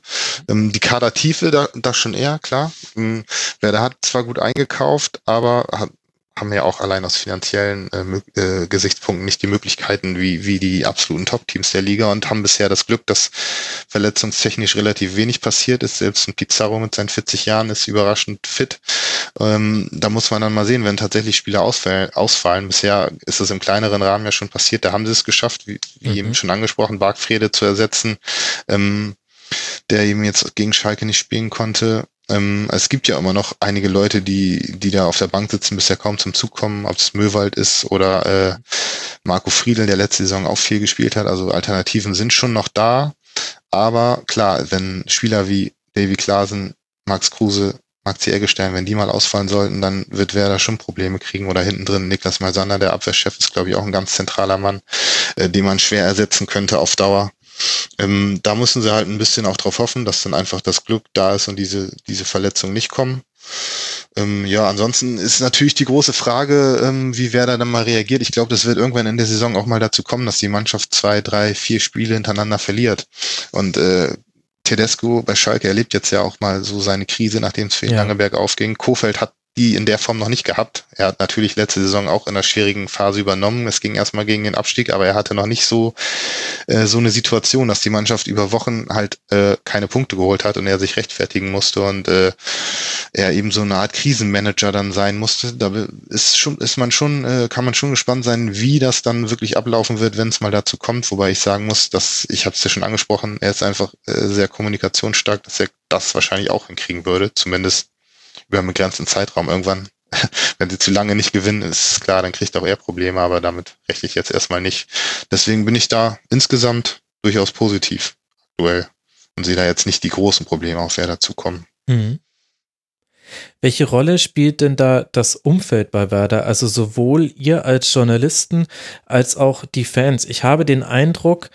Ähm, die Kadertiefe, da, da schon eher, klar. Ähm, Werder hat zwar gut eingekauft, aber hat, haben ja auch allein aus finanziellen äh, äh, Gesichtspunkten nicht die Möglichkeiten wie, wie die absoluten Top-Teams der Liga und haben bisher das Glück, dass verletzungstechnisch relativ wenig passiert ist. Selbst ein Pizarro mit seinen 40 Jahren ist überraschend fit. Ähm, da muss man dann mal sehen, wenn tatsächlich Spieler ausfallen. ausfallen. Bisher ist es im kleineren Rahmen ja schon passiert. Da haben sie es geschafft, wie, wie mhm. eben schon angesprochen, Bargfrede zu ersetzen. Ähm, der eben jetzt gegen Schalke nicht spielen konnte. Ähm, es gibt ja immer noch einige Leute, die, die da auf der Bank sitzen, bisher kaum zum Zug kommen, ob es Möwald ist oder äh, Marco Friedel, der letzte Saison auch viel gespielt hat. Also Alternativen sind schon noch da. Aber klar, wenn Spieler wie Davy Klaasen, Max Kruse, Maxi Eggestein, wenn die mal ausfallen sollten, dann wird Werder schon Probleme kriegen. Oder hinten drin Niklas Malsander, der Abwehrchef, ist, glaube ich, auch ein ganz zentraler Mann, äh, den man schwer ersetzen könnte auf Dauer. Ähm, da müssen sie halt ein bisschen auch drauf hoffen, dass dann einfach das Glück da ist und diese, diese Verletzungen nicht kommen. Ähm, ja, ansonsten ist natürlich die große Frage, ähm, wie Werder dann mal reagiert. Ich glaube, das wird irgendwann in der Saison auch mal dazu kommen, dass die Mannschaft zwei, drei, vier Spiele hintereinander verliert. Und äh, Tedesco bei Schalke erlebt jetzt ja auch mal so seine Krise, nachdem es für ihn ja. lange bergauf ging. Kofeld hat die in der Form noch nicht gehabt. Er hat natürlich letzte Saison auch in einer schwierigen Phase übernommen. Es ging erstmal gegen den Abstieg, aber er hatte noch nicht so äh, so eine Situation, dass die Mannschaft über Wochen halt äh, keine Punkte geholt hat und er sich rechtfertigen musste und äh, er eben so eine Art Krisenmanager dann sein musste. Da ist schon ist man schon äh, kann man schon gespannt sein, wie das dann wirklich ablaufen wird, wenn es mal dazu kommt. Wobei ich sagen muss, dass ich habe es ja schon angesprochen, er ist einfach äh, sehr kommunikationsstark, dass er das wahrscheinlich auch hinkriegen würde, zumindest über einen begrenzten Zeitraum irgendwann. Wenn sie zu lange nicht gewinnen, ist klar, dann kriegt auch er Probleme, aber damit rechne ich jetzt erstmal nicht. Deswegen bin ich da insgesamt durchaus positiv aktuell und sehe da jetzt nicht die großen Probleme, auf wer dazukommen. Mhm. Welche Rolle spielt denn da das Umfeld bei Werder? Also sowohl ihr als Journalisten als auch die Fans. Ich habe den Eindruck,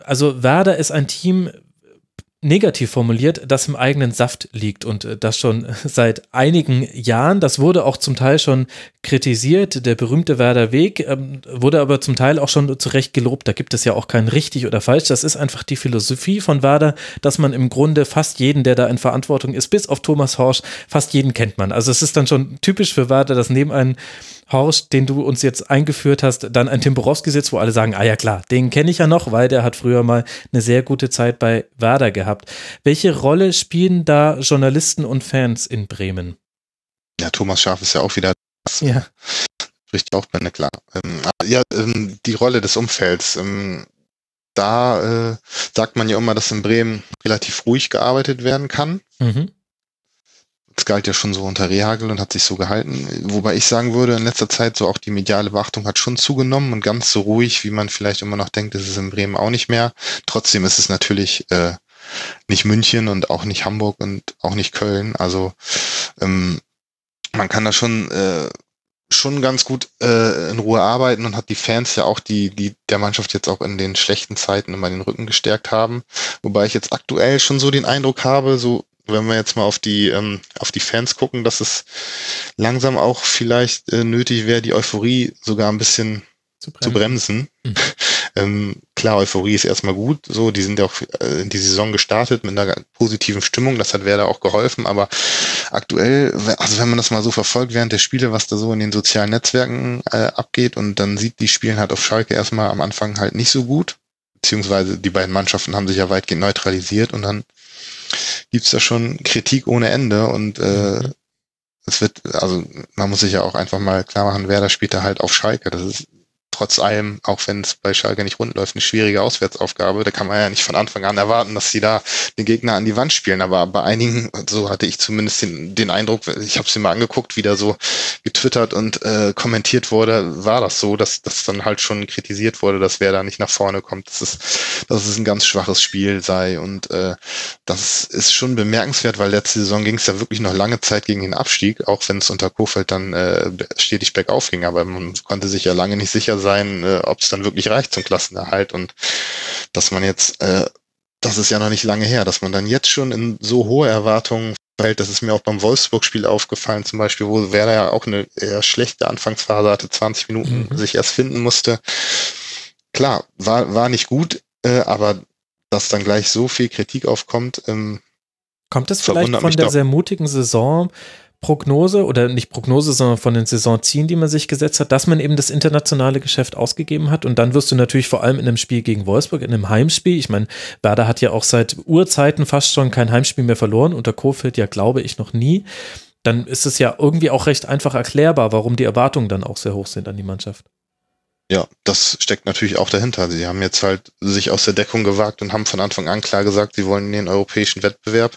also Werder ist ein Team, negativ formuliert, das im eigenen Saft liegt und äh, das schon seit einigen Jahren. Das wurde auch zum Teil schon kritisiert. Der berühmte Werder Weg ähm, wurde aber zum Teil auch schon zu Recht gelobt. Da gibt es ja auch kein richtig oder falsch. Das ist einfach die Philosophie von Werder, dass man im Grunde fast jeden, der da in Verantwortung ist, bis auf Thomas Horsch, fast jeden kennt man. Also es ist dann schon typisch für Werder, dass neben einem Horst, den du uns jetzt eingeführt hast, dann ein Tim Borowski sitzt, wo alle sagen, ah ja klar, den kenne ich ja noch, weil der hat früher mal eine sehr gute Zeit bei Werder gehabt. Welche Rolle spielen da Journalisten und Fans in Bremen? Ja, Thomas Schaf ist ja auch wieder das. Ja. Spricht auch Bände, klar. Ähm, ja, ähm, die Rolle des Umfelds. Ähm, da äh, sagt man ja immer, dass in Bremen relativ ruhig gearbeitet werden kann. Mhm es galt ja schon so unter Rehagel und hat sich so gehalten. Wobei ich sagen würde, in letzter Zeit so auch die mediale Beachtung hat schon zugenommen und ganz so ruhig, wie man vielleicht immer noch denkt, ist es in Bremen auch nicht mehr. Trotzdem ist es natürlich äh, nicht München und auch nicht Hamburg und auch nicht Köln. Also ähm, man kann da schon äh, schon ganz gut äh, in Ruhe arbeiten und hat die Fans ja auch, die, die der Mannschaft jetzt auch in den schlechten Zeiten immer den Rücken gestärkt haben. Wobei ich jetzt aktuell schon so den Eindruck habe, so wenn wir jetzt mal auf die ähm, auf die Fans gucken, dass es langsam auch vielleicht äh, nötig wäre, die Euphorie sogar ein bisschen zu bremsen. Zu bremsen. Mhm. ähm, klar, Euphorie ist erstmal gut, so, die sind ja auch äh, in die Saison gestartet mit einer positiven Stimmung, das hat Werder auch geholfen, aber aktuell, also wenn man das mal so verfolgt während der Spiele, was da so in den sozialen Netzwerken äh, abgeht und dann sieht, die spielen halt auf Schalke erstmal am Anfang halt nicht so gut, beziehungsweise die beiden Mannschaften haben sich ja weitgehend neutralisiert und dann gibt's da schon Kritik ohne Ende und äh, mhm. es wird, also man muss sich ja auch einfach mal klar machen, wer da spielt da halt auf Schalke. Das ist trotz allem, auch wenn es bei Schalke nicht rund läuft, eine schwierige Auswärtsaufgabe. Da kann man ja nicht von Anfang an erwarten, dass sie da den Gegner an die Wand spielen. Aber bei einigen, so hatte ich zumindest den, den Eindruck, ich habe sie mal angeguckt, wie da so getwittert und äh, kommentiert wurde, war das so, dass das dann halt schon kritisiert wurde, dass wer da nicht nach vorne kommt, dass es, dass es ein ganz schwaches Spiel sei. Und äh, das ist schon bemerkenswert, weil letzte Saison ging es ja wirklich noch lange Zeit gegen den Abstieg, auch wenn es unter Kofeld dann äh, stetig bergauf ging. Aber man konnte sich ja lange nicht sicher sein, äh, ob es dann wirklich reicht zum Klassenerhalt und dass man jetzt, äh, das ist ja noch nicht lange her, dass man dann jetzt schon in so hohe Erwartungen fällt, das ist mir auch beim Wolfsburg-Spiel aufgefallen, zum Beispiel, wo Werder ja auch eine eher schlechte Anfangsphase hatte, 20 Minuten mhm. sich erst finden musste. Klar, war, war nicht gut, äh, aber dass dann gleich so viel Kritik aufkommt, ähm, Kommt es vielleicht von der doch. sehr mutigen Saison Prognose oder nicht Prognose, sondern von den Saisonzielen, die man sich gesetzt hat, dass man eben das internationale Geschäft ausgegeben hat. Und dann wirst du natürlich vor allem in einem Spiel gegen Wolfsburg, in einem Heimspiel, ich meine, Werder hat ja auch seit Urzeiten fast schon kein Heimspiel mehr verloren, unter Kofeld ja, glaube ich, noch nie. Dann ist es ja irgendwie auch recht einfach erklärbar, warum die Erwartungen dann auch sehr hoch sind an die Mannschaft. Ja, das steckt natürlich auch dahinter. Sie haben jetzt halt sich aus der Deckung gewagt und haben von Anfang an klar gesagt, sie wollen in den europäischen Wettbewerb.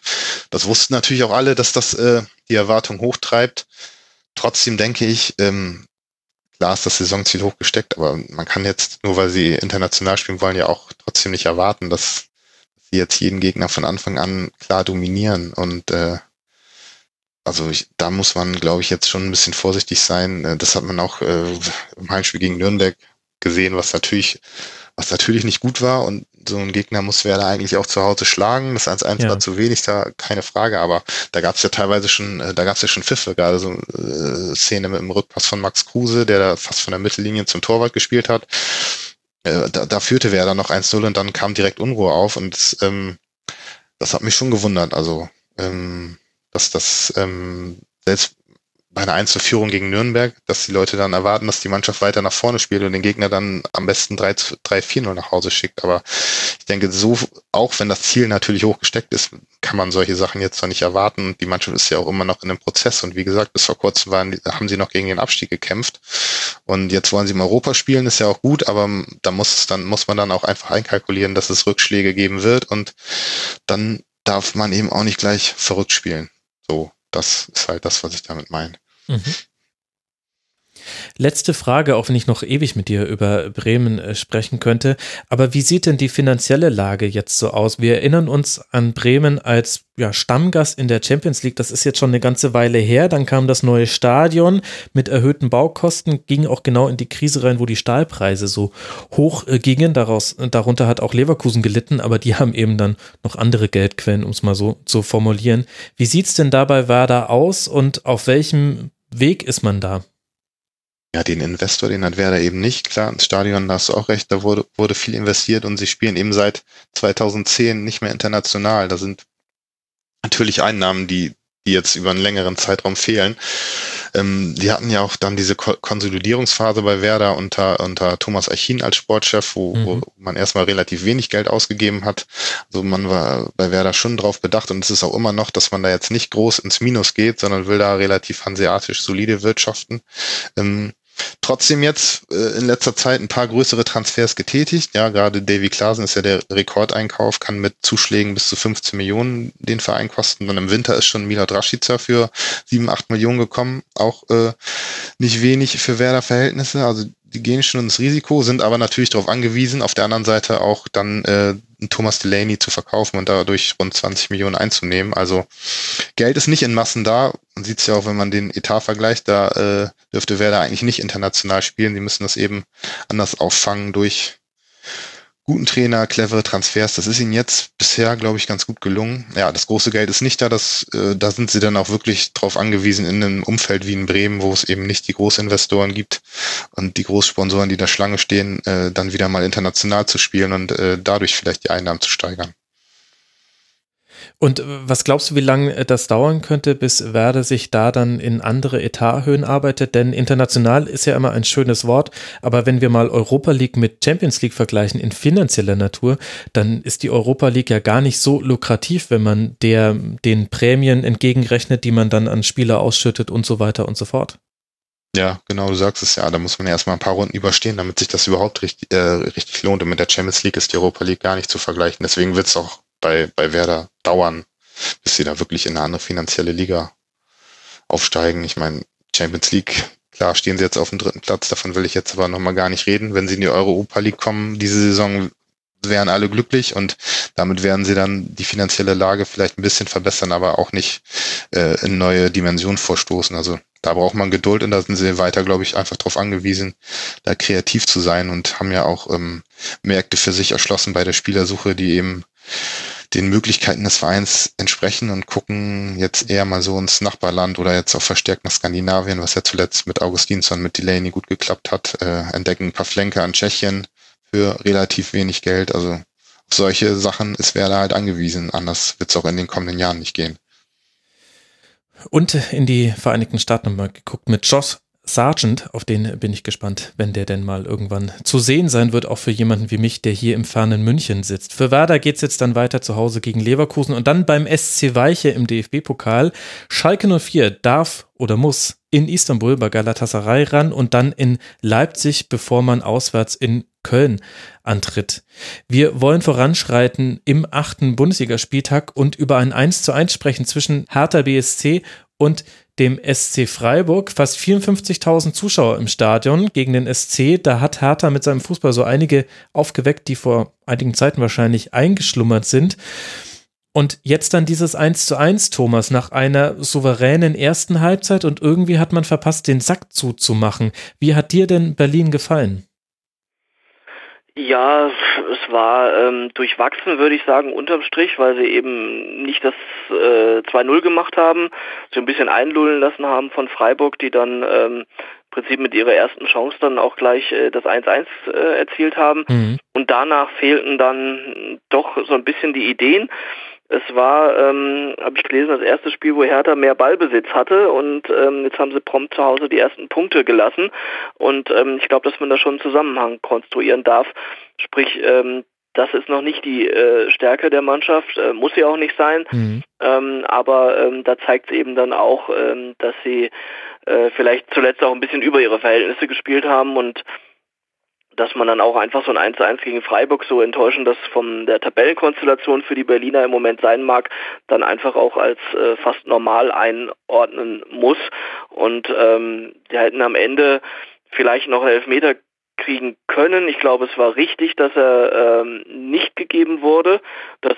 Das wussten natürlich auch alle, dass das äh, die Erwartung hochtreibt. Trotzdem denke ich, ähm, klar ist das Saisonziel hochgesteckt, aber man kann jetzt, nur weil sie international spielen wollen, ja auch trotzdem nicht erwarten, dass sie jetzt jeden Gegner von Anfang an klar dominieren. Und äh, also ich, da muss man, glaube ich, jetzt schon ein bisschen vorsichtig sein. Äh, das hat man auch äh, im Heimspiel gegen Nürnberg gesehen, was natürlich, was natürlich nicht gut war. Und so ein Gegner muss Werder eigentlich auch zu Hause schlagen. Das 1-1 ja. war zu wenig, da keine Frage. Aber da gab es ja teilweise schon, äh, da gab es ja schon Pfiffe, gerade so äh, Szene mit dem Rückpass von Max Kruse, der da fast von der Mittellinie zum Torwart gespielt hat. Äh, da, da führte Werder noch 1-0 und dann kam direkt Unruhe auf und ähm, das hat mich schon gewundert. Also, ähm, dass das ähm, selbst bei einer Einzelführung gegen Nürnberg, dass die Leute dann erwarten, dass die Mannschaft weiter nach vorne spielt und den Gegner dann am besten 3-4-0 nach Hause schickt. Aber ich denke, so, auch wenn das Ziel natürlich hochgesteckt ist, kann man solche Sachen jetzt noch nicht erwarten. Die Mannschaft ist ja auch immer noch in einem Prozess. Und wie gesagt, bis vor kurzem waren, haben sie noch gegen den Abstieg gekämpft. Und jetzt wollen sie im Europa spielen, ist ja auch gut, aber da muss es dann, muss man dann auch einfach einkalkulieren, dass es Rückschläge geben wird. Und dann darf man eben auch nicht gleich verrückt spielen. So, das ist halt das, was ich damit meine. Mhm. Letzte Frage, auch wenn ich noch ewig mit dir über Bremen äh, sprechen könnte. Aber wie sieht denn die finanzielle Lage jetzt so aus? Wir erinnern uns an Bremen als ja, Stammgast in der Champions League. Das ist jetzt schon eine ganze Weile her. Dann kam das neue Stadion mit erhöhten Baukosten, ging auch genau in die Krise rein, wo die Stahlpreise so hoch äh, gingen. Daraus, darunter hat auch Leverkusen gelitten, aber die haben eben dann noch andere Geldquellen, um es mal so zu formulieren. Wie sieht es denn dabei Werder aus und auf welchem Weg ist man da? Ja, den Investor, den hat Werder eben nicht. Klar, ins Stadion, da hast du auch recht, da wurde, wurde viel investiert und sie spielen eben seit 2010 nicht mehr international. Da sind natürlich Einnahmen, die, die jetzt über einen längeren Zeitraum fehlen. Ähm, die hatten ja auch dann diese Ko Konsolidierungsphase bei Werder unter, unter Thomas Achin als Sportchef, wo, mhm. wo man erstmal relativ wenig Geld ausgegeben hat. Also man war bei Werder schon drauf bedacht und es ist auch immer noch, dass man da jetzt nicht groß ins Minus geht, sondern will da relativ hanseatisch solide wirtschaften. Ähm, Trotzdem jetzt äh, in letzter Zeit ein paar größere Transfers getätigt. Ja, gerade Davy Klaasen ist ja der Rekordeinkauf, kann mit Zuschlägen bis zu 15 Millionen den Verein kosten. Dann im Winter ist schon Milot Rashica für 7, 8 Millionen gekommen. Auch äh, nicht wenig für Werder-Verhältnisse. Also die gehen schon ins Risiko, sind aber natürlich darauf angewiesen, auf der anderen Seite auch dann äh, Thomas Delaney zu verkaufen und dadurch rund 20 Millionen einzunehmen. Also Geld ist nicht in Massen da. Man sieht es ja auch, wenn man den Etat vergleicht, da äh, dürfte Werder eigentlich nicht international spielen. Die müssen das eben anders auffangen durch guten Trainer, clevere Transfers. Das ist ihnen jetzt bisher, glaube ich, ganz gut gelungen. Ja, das große Geld ist nicht da. Das, äh, da sind sie dann auch wirklich drauf angewiesen in einem Umfeld wie in Bremen, wo es eben nicht die Großinvestoren gibt und die Großsponsoren, die da Schlange stehen, äh, dann wieder mal international zu spielen und äh, dadurch vielleicht die Einnahmen zu steigern. Und äh, was glaubst du, wie lange äh, das dauern könnte, bis Werder sich da dann in andere Etathöhen arbeitet? Denn international ist ja immer ein schönes Wort, aber wenn wir mal Europa League mit Champions League vergleichen in finanzieller Natur, dann ist die Europa League ja gar nicht so lukrativ, wenn man der den Prämien entgegenrechnet, die man dann an Spieler ausschüttet und so weiter und so fort. Ja, genau, du sagst es ja, da muss man ja erstmal ein paar Runden überstehen, damit sich das überhaupt richtig, äh, richtig lohnt. Und mit der Champions League ist die Europa League gar nicht zu vergleichen. Deswegen wird es auch bei, bei Werder dauern, bis sie da wirklich in eine andere finanzielle Liga aufsteigen. Ich meine, Champions League, klar stehen sie jetzt auf dem dritten Platz, davon will ich jetzt aber nochmal gar nicht reden. Wenn sie in die Europa League kommen, diese Saison wären alle glücklich und damit werden sie dann die finanzielle Lage vielleicht ein bisschen verbessern, aber auch nicht äh, in neue Dimensionen vorstoßen. Also da braucht man Geduld und da sind sie weiter, glaube ich, einfach darauf angewiesen, da kreativ zu sein und haben ja auch ähm, Märkte für sich erschlossen bei der Spielersuche, die eben den Möglichkeiten des Vereins entsprechen und gucken jetzt eher mal so ins Nachbarland oder jetzt auch verstärkt nach Skandinavien, was ja zuletzt mit Augustinsson, mit Delaney gut geklappt hat, äh, entdecken ein paar Flenke an Tschechien für relativ wenig Geld. Also auf solche Sachen ist Werder halt angewiesen. Anders wird es auch in den kommenden Jahren nicht gehen. Und in die Vereinigten Staaten haben wir geguckt mit Josh Sargent, auf den bin ich gespannt, wenn der denn mal irgendwann zu sehen sein wird, auch für jemanden wie mich, der hier im fernen München sitzt. Für Werder geht es jetzt dann weiter zu Hause gegen Leverkusen und dann beim SC Weiche im DFB-Pokal. Schalke 04 darf oder muss in Istanbul bei Galatasaray ran und dann in Leipzig, bevor man auswärts in Köln antritt. Wir wollen voranschreiten im achten Bundesligaspieltag und über ein 1 zu 1 sprechen zwischen Hertha BSC und dem SC Freiburg. Fast 54.000 Zuschauer im Stadion gegen den SC. Da hat Hertha mit seinem Fußball so einige aufgeweckt, die vor einigen Zeiten wahrscheinlich eingeschlummert sind. Und jetzt dann dieses 1 zu 1, Thomas, nach einer souveränen ersten Halbzeit und irgendwie hat man verpasst, den Sack zuzumachen. Wie hat dir denn Berlin gefallen? Ja, es war ähm, durchwachsen, würde ich sagen, unterm Strich, weil sie eben nicht das äh, 2-0 gemacht haben, so ein bisschen einlullen lassen haben von Freiburg, die dann ähm, im Prinzip mit ihrer ersten Chance dann auch gleich äh, das 1-1 äh, erzielt haben. Mhm. Und danach fehlten dann doch so ein bisschen die Ideen. Es war, ähm, habe ich gelesen, das erste Spiel, wo Hertha mehr Ballbesitz hatte und ähm, jetzt haben sie prompt zu Hause die ersten Punkte gelassen und ähm, ich glaube, dass man da schon einen Zusammenhang konstruieren darf. Sprich, ähm, das ist noch nicht die äh, Stärke der Mannschaft, äh, muss sie auch nicht sein, mhm. ähm, aber ähm, da zeigt es eben dann auch, ähm, dass sie äh, vielleicht zuletzt auch ein bisschen über ihre Verhältnisse gespielt haben und dass man dann auch einfach so ein 1 1 gegen Freiburg, so enttäuschend das von der Tabellenkonstellation für die Berliner im Moment sein mag, dann einfach auch als äh, fast normal einordnen muss. Und ähm, die hätten am Ende vielleicht noch einen Elfmeter kriegen können. Ich glaube, es war richtig, dass er ähm, nicht gegeben wurde, dass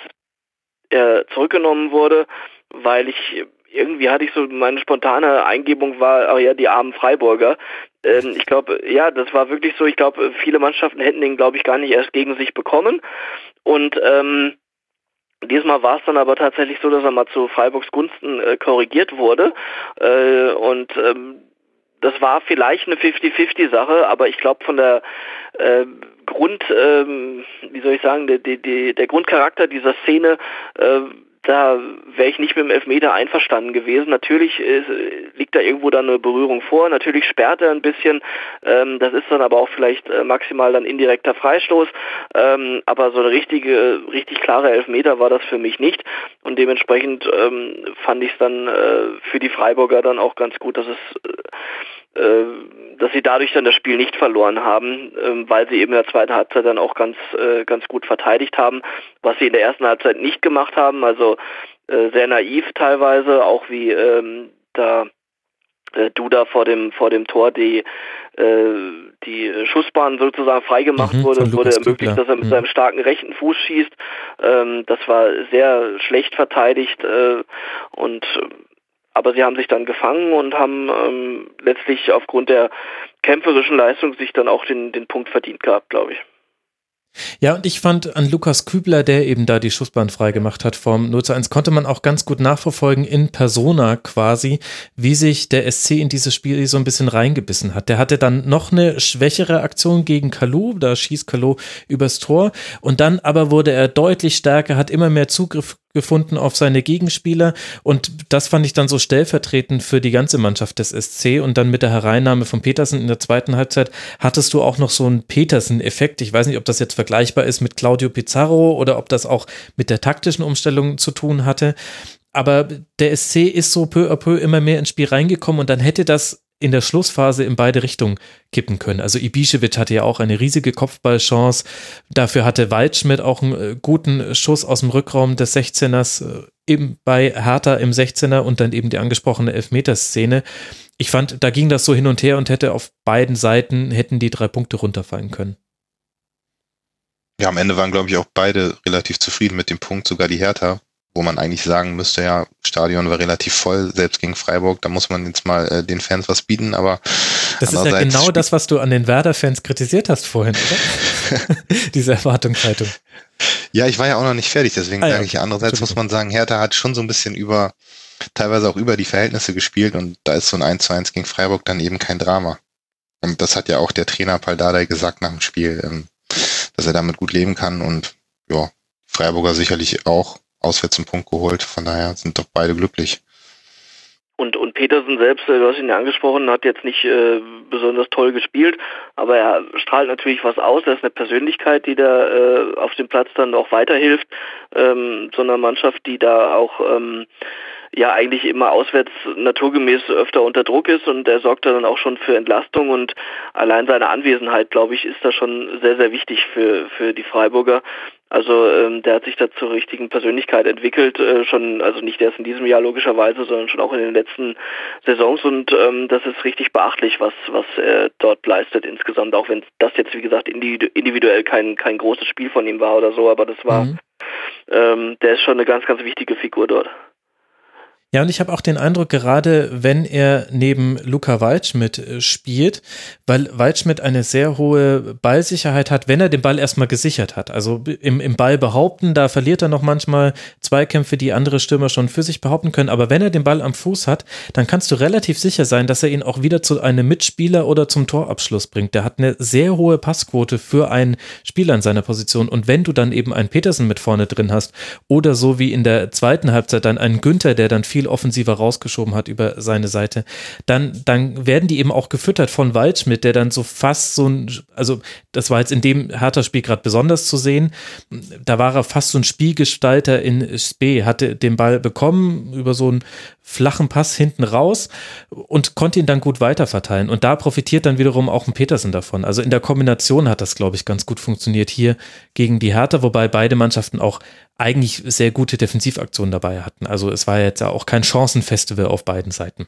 er zurückgenommen wurde, weil ich irgendwie hatte ich so meine spontane Eingebung war, ach ja, die armen Freiburger. Ähm, ich glaube, ja, das war wirklich so. Ich glaube, viele Mannschaften hätten den, glaube ich, gar nicht erst gegen sich bekommen. Und ähm, Diesmal war es dann aber tatsächlich so, dass er mal zu Freiburgs Gunsten äh, korrigiert wurde. Äh, und ähm, das war vielleicht eine 50-50-Sache, aber ich glaube von der äh, Grund, ähm, wie soll ich sagen, der, der, der Grundcharakter dieser Szene äh, da wäre ich nicht mit dem Elfmeter einverstanden gewesen. Natürlich ist, liegt da irgendwo dann eine Berührung vor. Natürlich sperrt er ein bisschen. Ähm, das ist dann aber auch vielleicht äh, maximal dann indirekter Freistoß. Ähm, aber so eine richtige, richtig klare Elfmeter war das für mich nicht. Und dementsprechend ähm, fand ich es dann äh, für die Freiburger dann auch ganz gut, dass es äh, dass sie dadurch dann das Spiel nicht verloren haben, ähm, weil sie eben in der zweiten Halbzeit dann auch ganz, äh, ganz gut verteidigt haben, was sie in der ersten Halbzeit nicht gemacht haben, also äh, sehr naiv teilweise, auch wie ähm, da Duda vor dem vor dem Tor die die Schussbahn sozusagen freigemacht mhm, wurde, wurde ermöglicht, dass er mit mhm. seinem starken rechten Fuß schießt. Ähm, das war sehr schlecht verteidigt und aber sie haben sich dann gefangen und haben ähm, letztlich aufgrund der kämpferischen Leistung sich dann auch den, den Punkt verdient gehabt, glaube ich. Ja, und ich fand an Lukas Kübler, der eben da die Schussbahn freigemacht hat vom 0 zu 1, konnte man auch ganz gut nachverfolgen in Persona quasi, wie sich der SC in dieses Spiel so ein bisschen reingebissen hat. Der hatte dann noch eine schwächere Aktion gegen Kalou, da schießt Kalou übers Tor und dann aber wurde er deutlich stärker, hat immer mehr Zugriff gefunden auf seine Gegenspieler und das fand ich dann so stellvertretend für die ganze Mannschaft des SC und dann mit der Hereinnahme von Petersen in der zweiten Halbzeit hattest du auch noch so einen Petersen-Effekt. Ich weiß nicht, ob das jetzt vergleichbar ist mit Claudio Pizarro oder ob das auch mit der taktischen Umstellung zu tun hatte. Aber der SC ist so peu à peu immer mehr ins Spiel reingekommen und dann hätte das in der Schlussphase in beide Richtungen kippen können. Also Ibišević hatte ja auch eine riesige Kopfballchance. Dafür hatte Waldschmidt auch einen äh, guten Schuss aus dem Rückraum des 16ers, äh, eben bei Hertha im 16er und dann eben die angesprochene Elfmeterszene. Ich fand, da ging das so hin und her und hätte auf beiden Seiten hätten die drei Punkte runterfallen können. Ja, am Ende waren, glaube ich, auch beide relativ zufrieden mit dem Punkt, sogar die Hertha, wo man eigentlich sagen müsste, ja, Stadion war relativ voll, selbst gegen Freiburg, da muss man jetzt mal äh, den Fans was bieten, aber das ist ja genau das, was du an den Werder-Fans kritisiert hast vorhin, oder? Diese Erwartungshaltung. Ja, ich war ja auch noch nicht fertig, deswegen ah, ja. sage ich, andererseits muss man sagen, Hertha hat schon so ein bisschen über, teilweise auch über die Verhältnisse gespielt und da ist so ein 1 zu 1 gegen Freiburg dann eben kein Drama. Und das hat ja auch der Trainer Paldada gesagt nach dem Spiel, ähm, dass er damit gut leben kann und ja, Freiburger sicherlich auch auswärts einen Punkt geholt. Von daher sind doch beide glücklich. Und, und Petersen selbst, äh, du hast ihn ja angesprochen, hat jetzt nicht äh, besonders toll gespielt, aber er strahlt natürlich was aus. Er ist eine Persönlichkeit, die da äh, auf dem Platz dann auch weiterhilft, ähm, so einer Mannschaft, die da auch ähm, ja eigentlich immer auswärts naturgemäß öfter unter Druck ist und der sorgt dann auch schon für Entlastung und allein seine Anwesenheit, glaube ich, ist da schon sehr, sehr wichtig für, für die Freiburger. Also ähm, der hat sich da zur richtigen Persönlichkeit entwickelt, äh, schon, also nicht erst in diesem Jahr logischerweise, sondern schon auch in den letzten Saisons und ähm, das ist richtig beachtlich, was, was er dort leistet insgesamt, auch wenn das jetzt, wie gesagt, individuell kein, kein großes Spiel von ihm war oder so, aber das war, mhm. ähm, der ist schon eine ganz, ganz wichtige Figur dort. Ja, und ich habe auch den Eindruck, gerade wenn er neben Luca Waldschmidt äh, spielt, weil Waldschmidt eine sehr hohe Ballsicherheit hat, wenn er den Ball erstmal gesichert hat. Also im, im Ball behaupten, da verliert er noch manchmal Zweikämpfe, die andere Stürmer schon für sich behaupten können. Aber wenn er den Ball am Fuß hat, dann kannst du relativ sicher sein, dass er ihn auch wieder zu einem Mitspieler oder zum Torabschluss bringt. Der hat eine sehr hohe Passquote für einen Spieler in seiner Position. Und wenn du dann eben einen Petersen mit vorne drin hast oder so wie in der zweiten Halbzeit dann einen Günther, der dann viel viel offensiver rausgeschoben hat über seine Seite, dann, dann werden die eben auch gefüttert von Waldschmidt, der dann so fast so ein, also das war jetzt in dem Hertha-Spiel gerade besonders zu sehen, da war er fast so ein Spielgestalter in Spee, hatte den Ball bekommen über so einen flachen Pass hinten raus und konnte ihn dann gut weiterverteilen. Und da profitiert dann wiederum auch ein Petersen davon. Also in der Kombination hat das, glaube ich, ganz gut funktioniert hier gegen die Hertha, wobei beide Mannschaften auch eigentlich sehr gute Defensivaktionen dabei hatten. Also es war jetzt auch kein Chancenfestival auf beiden Seiten.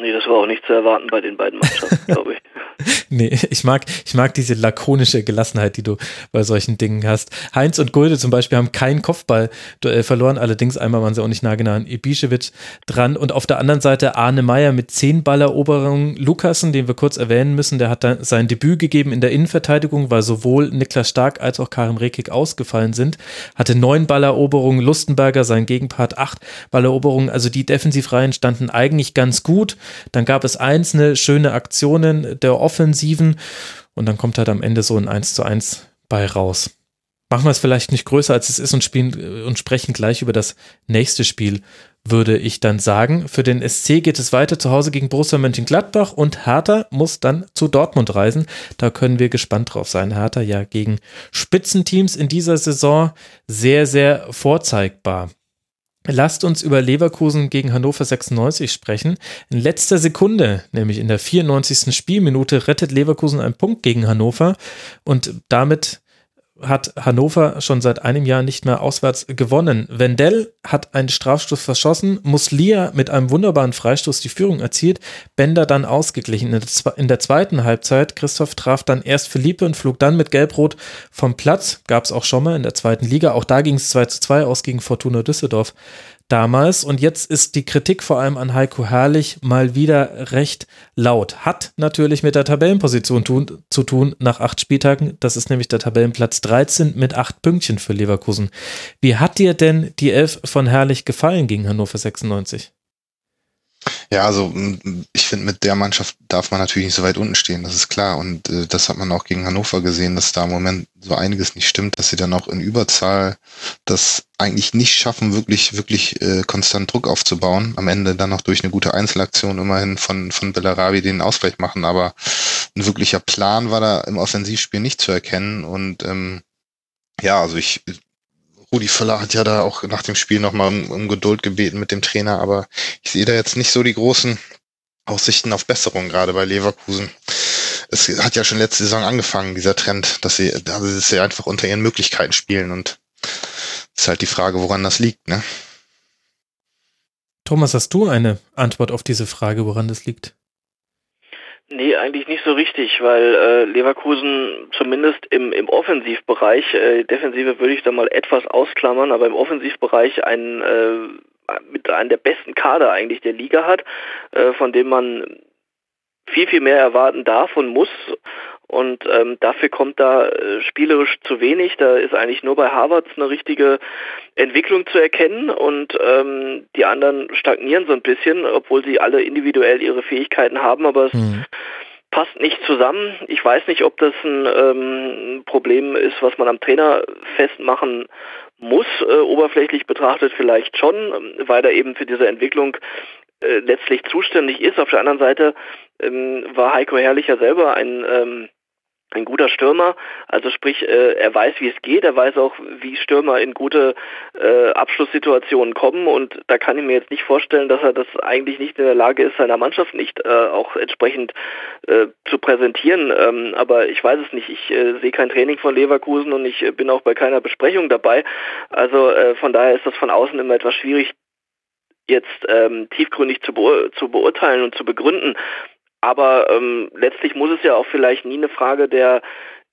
Nee, das war auch nicht zu erwarten bei den beiden Mannschaften, glaube ich. Nee, ich mag, ich mag diese lakonische Gelassenheit, die du bei solchen Dingen hast. Heinz und Gulde zum Beispiel haben keinen Kopfball-Duell verloren, allerdings einmal waren sie auch nicht nah genau an Ibišević dran. Und auf der anderen Seite Arne Meyer mit zehn Balleroberungen. Lukassen, den wir kurz erwähnen müssen, der hat dann sein Debüt gegeben in der Innenverteidigung, weil sowohl Niklas Stark als auch Karim Rekik ausgefallen sind. Hatte neun Balleroberungen, Lustenberger, sein Gegenpart, acht Balleroberungen. Also die Defensivreihen standen eigentlich ganz gut. Dann gab es einzelne schöne Aktionen der Offensiven und dann kommt halt am Ende so ein 1 zu 1 bei raus. Machen wir es vielleicht nicht größer als es ist und spielen und sprechen gleich über das nächste Spiel, würde ich dann sagen. Für den SC geht es weiter zu Hause gegen Borussia Mönchengladbach und Hertha muss dann zu Dortmund reisen. Da können wir gespannt drauf sein. Hertha ja gegen Spitzenteams in dieser Saison sehr, sehr vorzeigbar. Lasst uns über Leverkusen gegen Hannover 96 sprechen. In letzter Sekunde, nämlich in der 94. Spielminute, rettet Leverkusen einen Punkt gegen Hannover und damit hat Hannover schon seit einem Jahr nicht mehr auswärts gewonnen. Wendell hat einen Strafstoß verschossen, Muslia mit einem wunderbaren Freistoß die Führung erzielt, Bender dann ausgeglichen. In der zweiten Halbzeit, Christoph traf dann erst Philippe und flog dann mit Gelbrot vom Platz. Gab es auch schon mal in der zweiten Liga. Auch da ging es 2 zu 2 aus gegen Fortuna Düsseldorf damals. Und jetzt ist die Kritik vor allem an Heiko Herrlich mal wieder recht laut. Hat natürlich mit der Tabellenposition tun, zu tun nach acht Spieltagen. Das ist nämlich der Tabellenplatz 13 mit acht Pünktchen für Leverkusen. Wie hat dir denn die Elf von Herrlich gefallen gegen Hannover 96? Ja, also ich finde, mit der Mannschaft darf man natürlich nicht so weit unten stehen, das ist klar. Und äh, das hat man auch gegen Hannover gesehen, dass da im Moment so einiges nicht stimmt, dass sie dann auch in Überzahl das eigentlich nicht schaffen, wirklich, wirklich äh, konstant Druck aufzubauen. Am Ende dann noch durch eine gute Einzelaktion immerhin von, von Bellarabi den Ausgleich machen. Aber ein wirklicher Plan war da im Offensivspiel nicht zu erkennen. Und ähm, ja, also ich Rudi Völler hat ja da auch nach dem Spiel nochmal um, um Geduld gebeten mit dem Trainer, aber ich sehe da jetzt nicht so die großen Aussichten auf Besserung, gerade bei Leverkusen. Es hat ja schon letzte Saison angefangen, dieser Trend, dass sie, also dass sie einfach unter ihren Möglichkeiten spielen und ist halt die Frage, woran das liegt, ne? Thomas, hast du eine Antwort auf diese Frage, woran das liegt? Nee, eigentlich nicht so richtig, weil äh, Leverkusen zumindest im, im Offensivbereich, äh, Defensive würde ich da mal etwas ausklammern, aber im Offensivbereich einen, äh, mit einem der besten Kader eigentlich der Liga hat, äh, von dem man viel, viel mehr erwarten darf und muss. Und ähm, dafür kommt da äh, spielerisch zu wenig. Da ist eigentlich nur bei Harvards eine richtige Entwicklung zu erkennen und ähm, die anderen stagnieren so ein bisschen, obwohl sie alle individuell ihre Fähigkeiten haben, aber es mhm. passt nicht zusammen. Ich weiß nicht, ob das ein ähm, Problem ist, was man am Trainer festmachen muss, äh, oberflächlich betrachtet vielleicht schon, weil er eben für diese Entwicklung äh, letztlich zuständig ist. Auf der anderen Seite ähm, war Heiko Herrlich ja selber ein ähm, ein guter Stürmer, also sprich, äh, er weiß, wie es geht, er weiß auch, wie Stürmer in gute äh, Abschlusssituationen kommen und da kann ich mir jetzt nicht vorstellen, dass er das eigentlich nicht in der Lage ist, seiner Mannschaft nicht äh, auch entsprechend äh, zu präsentieren. Ähm, aber ich weiß es nicht, ich äh, sehe kein Training von Leverkusen und ich äh, bin auch bei keiner Besprechung dabei. Also von daher ist das von außen immer etwas schwierig, jetzt ähm, tiefgründig zu, beur zu beurteilen und zu begründen. Aber ähm, letztlich muss es ja auch vielleicht nie eine Frage der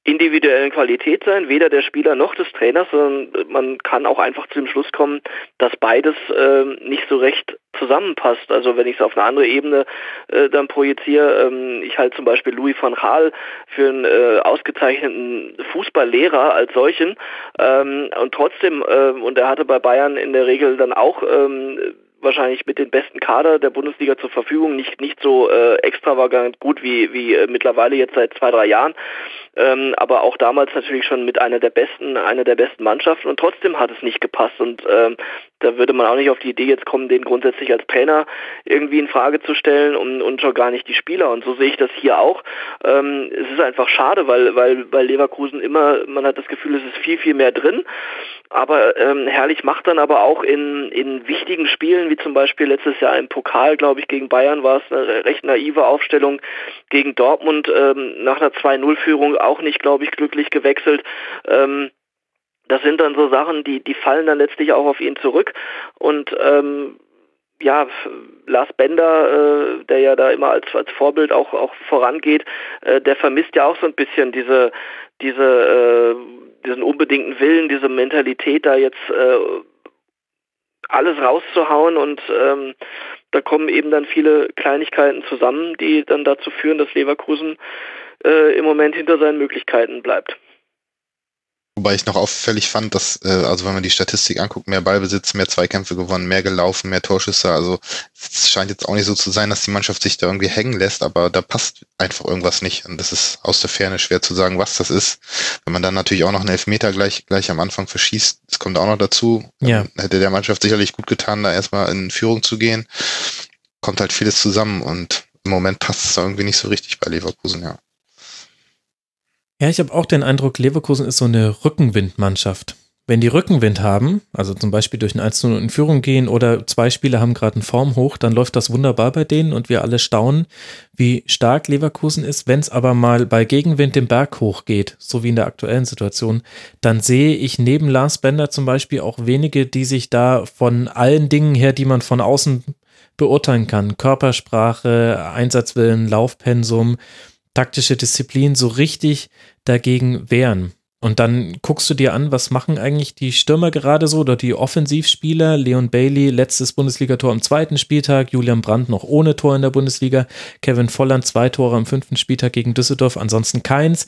individuellen Qualität sein, weder der Spieler noch des Trainers, sondern man kann auch einfach zu dem Schluss kommen, dass beides äh, nicht so recht zusammenpasst. Also wenn ich es auf eine andere Ebene äh, dann projiziere, ähm, ich halte zum Beispiel Louis van Gaal für einen äh, ausgezeichneten Fußballlehrer als solchen ähm, und trotzdem, äh, und er hatte bei Bayern in der Regel dann auch ähm, wahrscheinlich mit den besten Kader der Bundesliga zur Verfügung, nicht, nicht so äh, extravagant gut wie, wie äh, mittlerweile jetzt seit zwei, drei Jahren, ähm, aber auch damals natürlich schon mit einer der besten, einer der besten Mannschaften und trotzdem hat es nicht gepasst. Und ähm, da würde man auch nicht auf die Idee jetzt kommen, den grundsätzlich als Trainer irgendwie in Frage zu stellen und, und schon gar nicht die Spieler und so sehe ich das hier auch. Ähm, es ist einfach schade, weil, weil, weil Leverkusen immer, man hat das Gefühl, es ist viel, viel mehr drin aber ähm, Herrlich macht dann aber auch in, in wichtigen Spielen, wie zum Beispiel letztes Jahr im Pokal, glaube ich, gegen Bayern war es eine recht naive Aufstellung gegen Dortmund ähm, nach einer 2-0-Führung auch nicht, glaube ich, glücklich gewechselt. Ähm, das sind dann so Sachen, die, die fallen dann letztlich auch auf ihn zurück und ähm, ja, Lars Bender, äh, der ja da immer als, als Vorbild auch, auch vorangeht, äh, der vermisst ja auch so ein bisschen diese, diese äh, diesen unbedingten Willen, diese Mentalität, da jetzt äh, alles rauszuhauen und ähm, da kommen eben dann viele Kleinigkeiten zusammen, die dann dazu führen, dass Leverkusen äh, im Moment hinter seinen Möglichkeiten bleibt. Wobei ich noch auffällig fand, dass, äh, also wenn man die Statistik anguckt, mehr Ballbesitz, mehr Zweikämpfe gewonnen, mehr gelaufen, mehr Torschüsse. Also es scheint jetzt auch nicht so zu sein, dass die Mannschaft sich da irgendwie hängen lässt, aber da passt einfach irgendwas nicht. Und das ist aus der Ferne schwer zu sagen, was das ist. Wenn man dann natürlich auch noch einen Elfmeter gleich, gleich am Anfang verschießt, das kommt auch noch dazu. Ja. Hätte der Mannschaft sicherlich gut getan, da erstmal in Führung zu gehen. Kommt halt vieles zusammen und im Moment passt es da irgendwie nicht so richtig bei Leverkusen, ja. Ja, ich habe auch den Eindruck, Leverkusen ist so eine Rückenwindmannschaft. Wenn die Rückenwind haben, also zum Beispiel durch ein 1 in Führung gehen oder zwei Spieler haben gerade einen Form hoch, dann läuft das wunderbar bei denen und wir alle staunen, wie stark Leverkusen ist. Wenn es aber mal bei Gegenwind den Berg hochgeht, so wie in der aktuellen Situation, dann sehe ich neben Lars Bender zum Beispiel auch wenige, die sich da von allen Dingen her, die man von außen beurteilen kann, Körpersprache, Einsatzwillen, Laufpensum, taktische Disziplin so richtig dagegen wehren. Und dann guckst du dir an, was machen eigentlich die Stürmer gerade so oder die Offensivspieler. Leon Bailey, letztes Bundesligator am zweiten Spieltag, Julian Brandt noch ohne Tor in der Bundesliga, Kevin Volland zwei Tore am fünften Spieltag gegen Düsseldorf, ansonsten keins.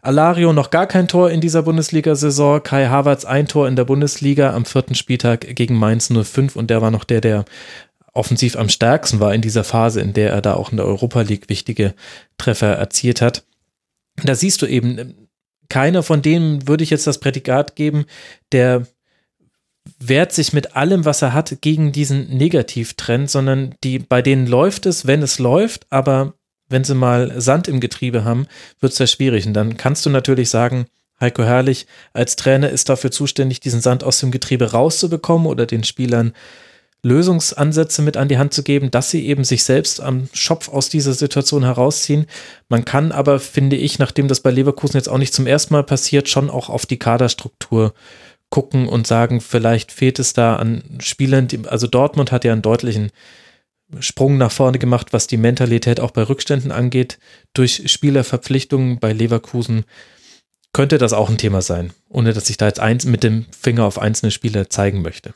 Alario noch gar kein Tor in dieser Bundesliga-Saison, Kai Havertz ein Tor in der Bundesliga am vierten Spieltag gegen Mainz 05 und der war noch der, der offensiv am stärksten war in dieser Phase, in der er da auch in der Europa League wichtige Treffer erzielt hat. Da siehst du eben, keiner von denen würde ich jetzt das Prädikat geben, der wehrt sich mit allem, was er hat, gegen diesen Negativtrend, sondern die, bei denen läuft es, wenn es läuft, aber wenn sie mal Sand im Getriebe haben, wird es ja schwierig. Und dann kannst du natürlich sagen, Heiko Herrlich als Trainer ist dafür zuständig, diesen Sand aus dem Getriebe rauszubekommen oder den Spielern Lösungsansätze mit an die Hand zu geben, dass sie eben sich selbst am Schopf aus dieser Situation herausziehen. Man kann aber, finde ich, nachdem das bei Leverkusen jetzt auch nicht zum ersten Mal passiert, schon auch auf die Kaderstruktur gucken und sagen, vielleicht fehlt es da an Spielern, also Dortmund hat ja einen deutlichen Sprung nach vorne gemacht, was die Mentalität auch bei Rückständen angeht. Durch Spielerverpflichtungen bei Leverkusen könnte das auch ein Thema sein, ohne dass ich da jetzt eins mit dem Finger auf einzelne Spieler zeigen möchte.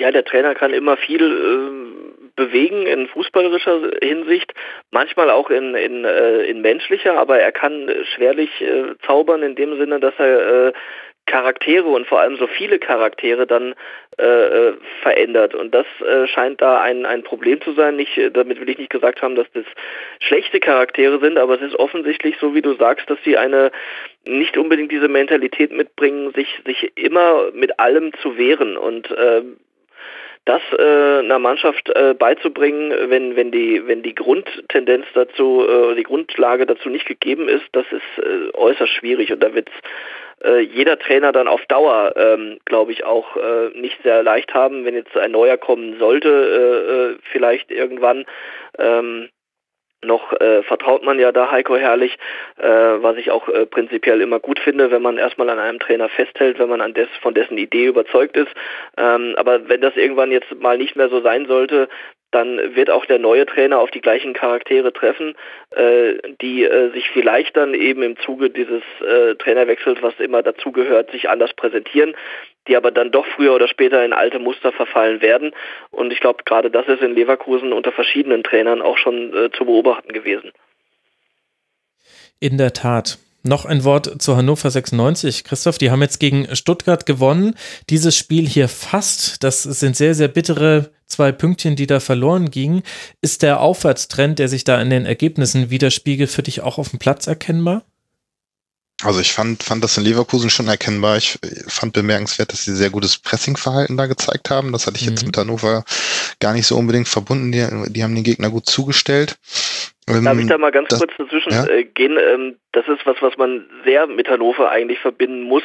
Ja, der Trainer kann immer viel äh, bewegen in fußballerischer Hinsicht, manchmal auch in, in, äh, in menschlicher, aber er kann schwerlich äh, zaubern in dem Sinne, dass er äh, Charaktere und vor allem so viele Charaktere dann äh, äh, verändert. Und das äh, scheint da ein, ein Problem zu sein. Nicht, damit will ich nicht gesagt haben, dass das schlechte Charaktere sind, aber es ist offensichtlich so, wie du sagst, dass sie eine nicht unbedingt diese Mentalität mitbringen, sich, sich immer mit allem zu wehren. Und äh, das äh, einer Mannschaft äh, beizubringen, wenn, wenn, die, wenn die Grundtendenz dazu, äh, die Grundlage dazu nicht gegeben ist, das ist äh, äußerst schwierig und da wird äh, jeder Trainer dann auf Dauer, ähm, glaube ich, auch äh, nicht sehr leicht haben, wenn jetzt ein neuer kommen sollte, äh, äh vielleicht irgendwann. Ähm, noch äh, vertraut man ja da Heiko Herrlich, äh, was ich auch äh, prinzipiell immer gut finde, wenn man erstmal an einem Trainer festhält, wenn man an des, von dessen Idee überzeugt ist. Ähm, aber wenn das irgendwann jetzt mal nicht mehr so sein sollte, dann wird auch der neue Trainer auf die gleichen Charaktere treffen, äh, die äh, sich vielleicht dann eben im Zuge dieses äh, Trainerwechsels, was immer dazugehört, sich anders präsentieren, die aber dann doch früher oder später in alte Muster verfallen werden. Und ich glaube, gerade das ist in Leverkusen unter verschiedenen Trainern auch schon äh, zu beobachten gewesen. In der Tat. Noch ein Wort zu Hannover 96. Christoph, die haben jetzt gegen Stuttgart gewonnen. Dieses Spiel hier fast, das sind sehr, sehr bittere zwei Pünktchen, die da verloren gingen. Ist der Aufwärtstrend, der sich da in den Ergebnissen widerspiegelt, für dich auch auf dem Platz erkennbar? Also ich fand, fand das in Leverkusen schon erkennbar. Ich fand bemerkenswert, dass sie sehr gutes Pressingverhalten da gezeigt haben. Das hatte ich mhm. jetzt mit Hannover gar nicht so unbedingt verbunden. Die, die haben den Gegner gut zugestellt. Darf ich da mal ganz das, kurz dazwischen ja? äh, gehen? Ähm, das ist was, was man sehr mit Hannover eigentlich verbinden muss,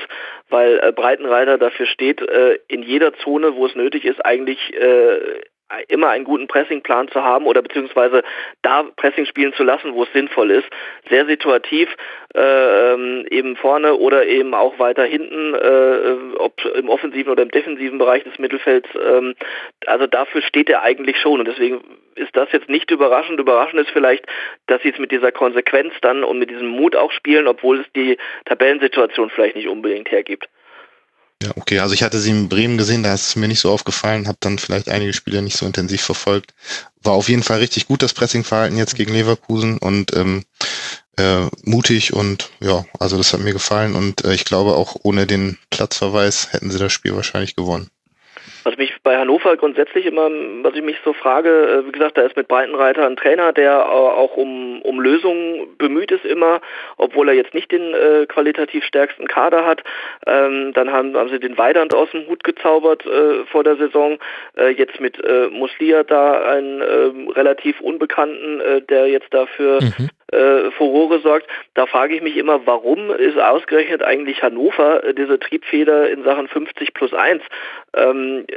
weil äh, Breitenreiter dafür steht, äh, in jeder Zone, wo es nötig ist, eigentlich immer einen guten Pressingplan zu haben oder beziehungsweise da Pressing spielen zu lassen, wo es sinnvoll ist. Sehr situativ, äh, ähm, eben vorne oder eben auch weiter hinten, äh, ob im offensiven oder im defensiven Bereich des Mittelfelds. Ähm, also dafür steht er eigentlich schon und deswegen ist das jetzt nicht überraschend. Überraschend ist vielleicht, dass sie es mit dieser Konsequenz dann und mit diesem Mut auch spielen, obwohl es die Tabellensituation vielleicht nicht unbedingt hergibt. Ja, okay. Also ich hatte sie in Bremen gesehen, da ist es mir nicht so aufgefallen, habe dann vielleicht einige Spiele nicht so intensiv verfolgt. War auf jeden Fall richtig gut das Pressingverhalten jetzt gegen Leverkusen und ähm, äh, mutig und ja, also das hat mir gefallen und äh, ich glaube auch ohne den Platzverweis hätten sie das Spiel wahrscheinlich gewonnen. Was mich bei Hannover grundsätzlich immer, was ich mich so frage, äh, wie gesagt, da ist mit Breitenreiter ein Trainer, der äh, auch um, um Lösungen bemüht ist immer, obwohl er jetzt nicht den äh, qualitativ stärksten Kader hat. Ähm, dann haben, haben sie den Weidand aus dem Hut gezaubert äh, vor der Saison. Äh, jetzt mit äh, Muslia da einen äh, relativ Unbekannten, äh, der jetzt dafür mhm Furore sorgt. Da frage ich mich immer, warum ist ausgerechnet eigentlich Hannover diese Triebfeder in Sachen 50 plus 1? Ähm,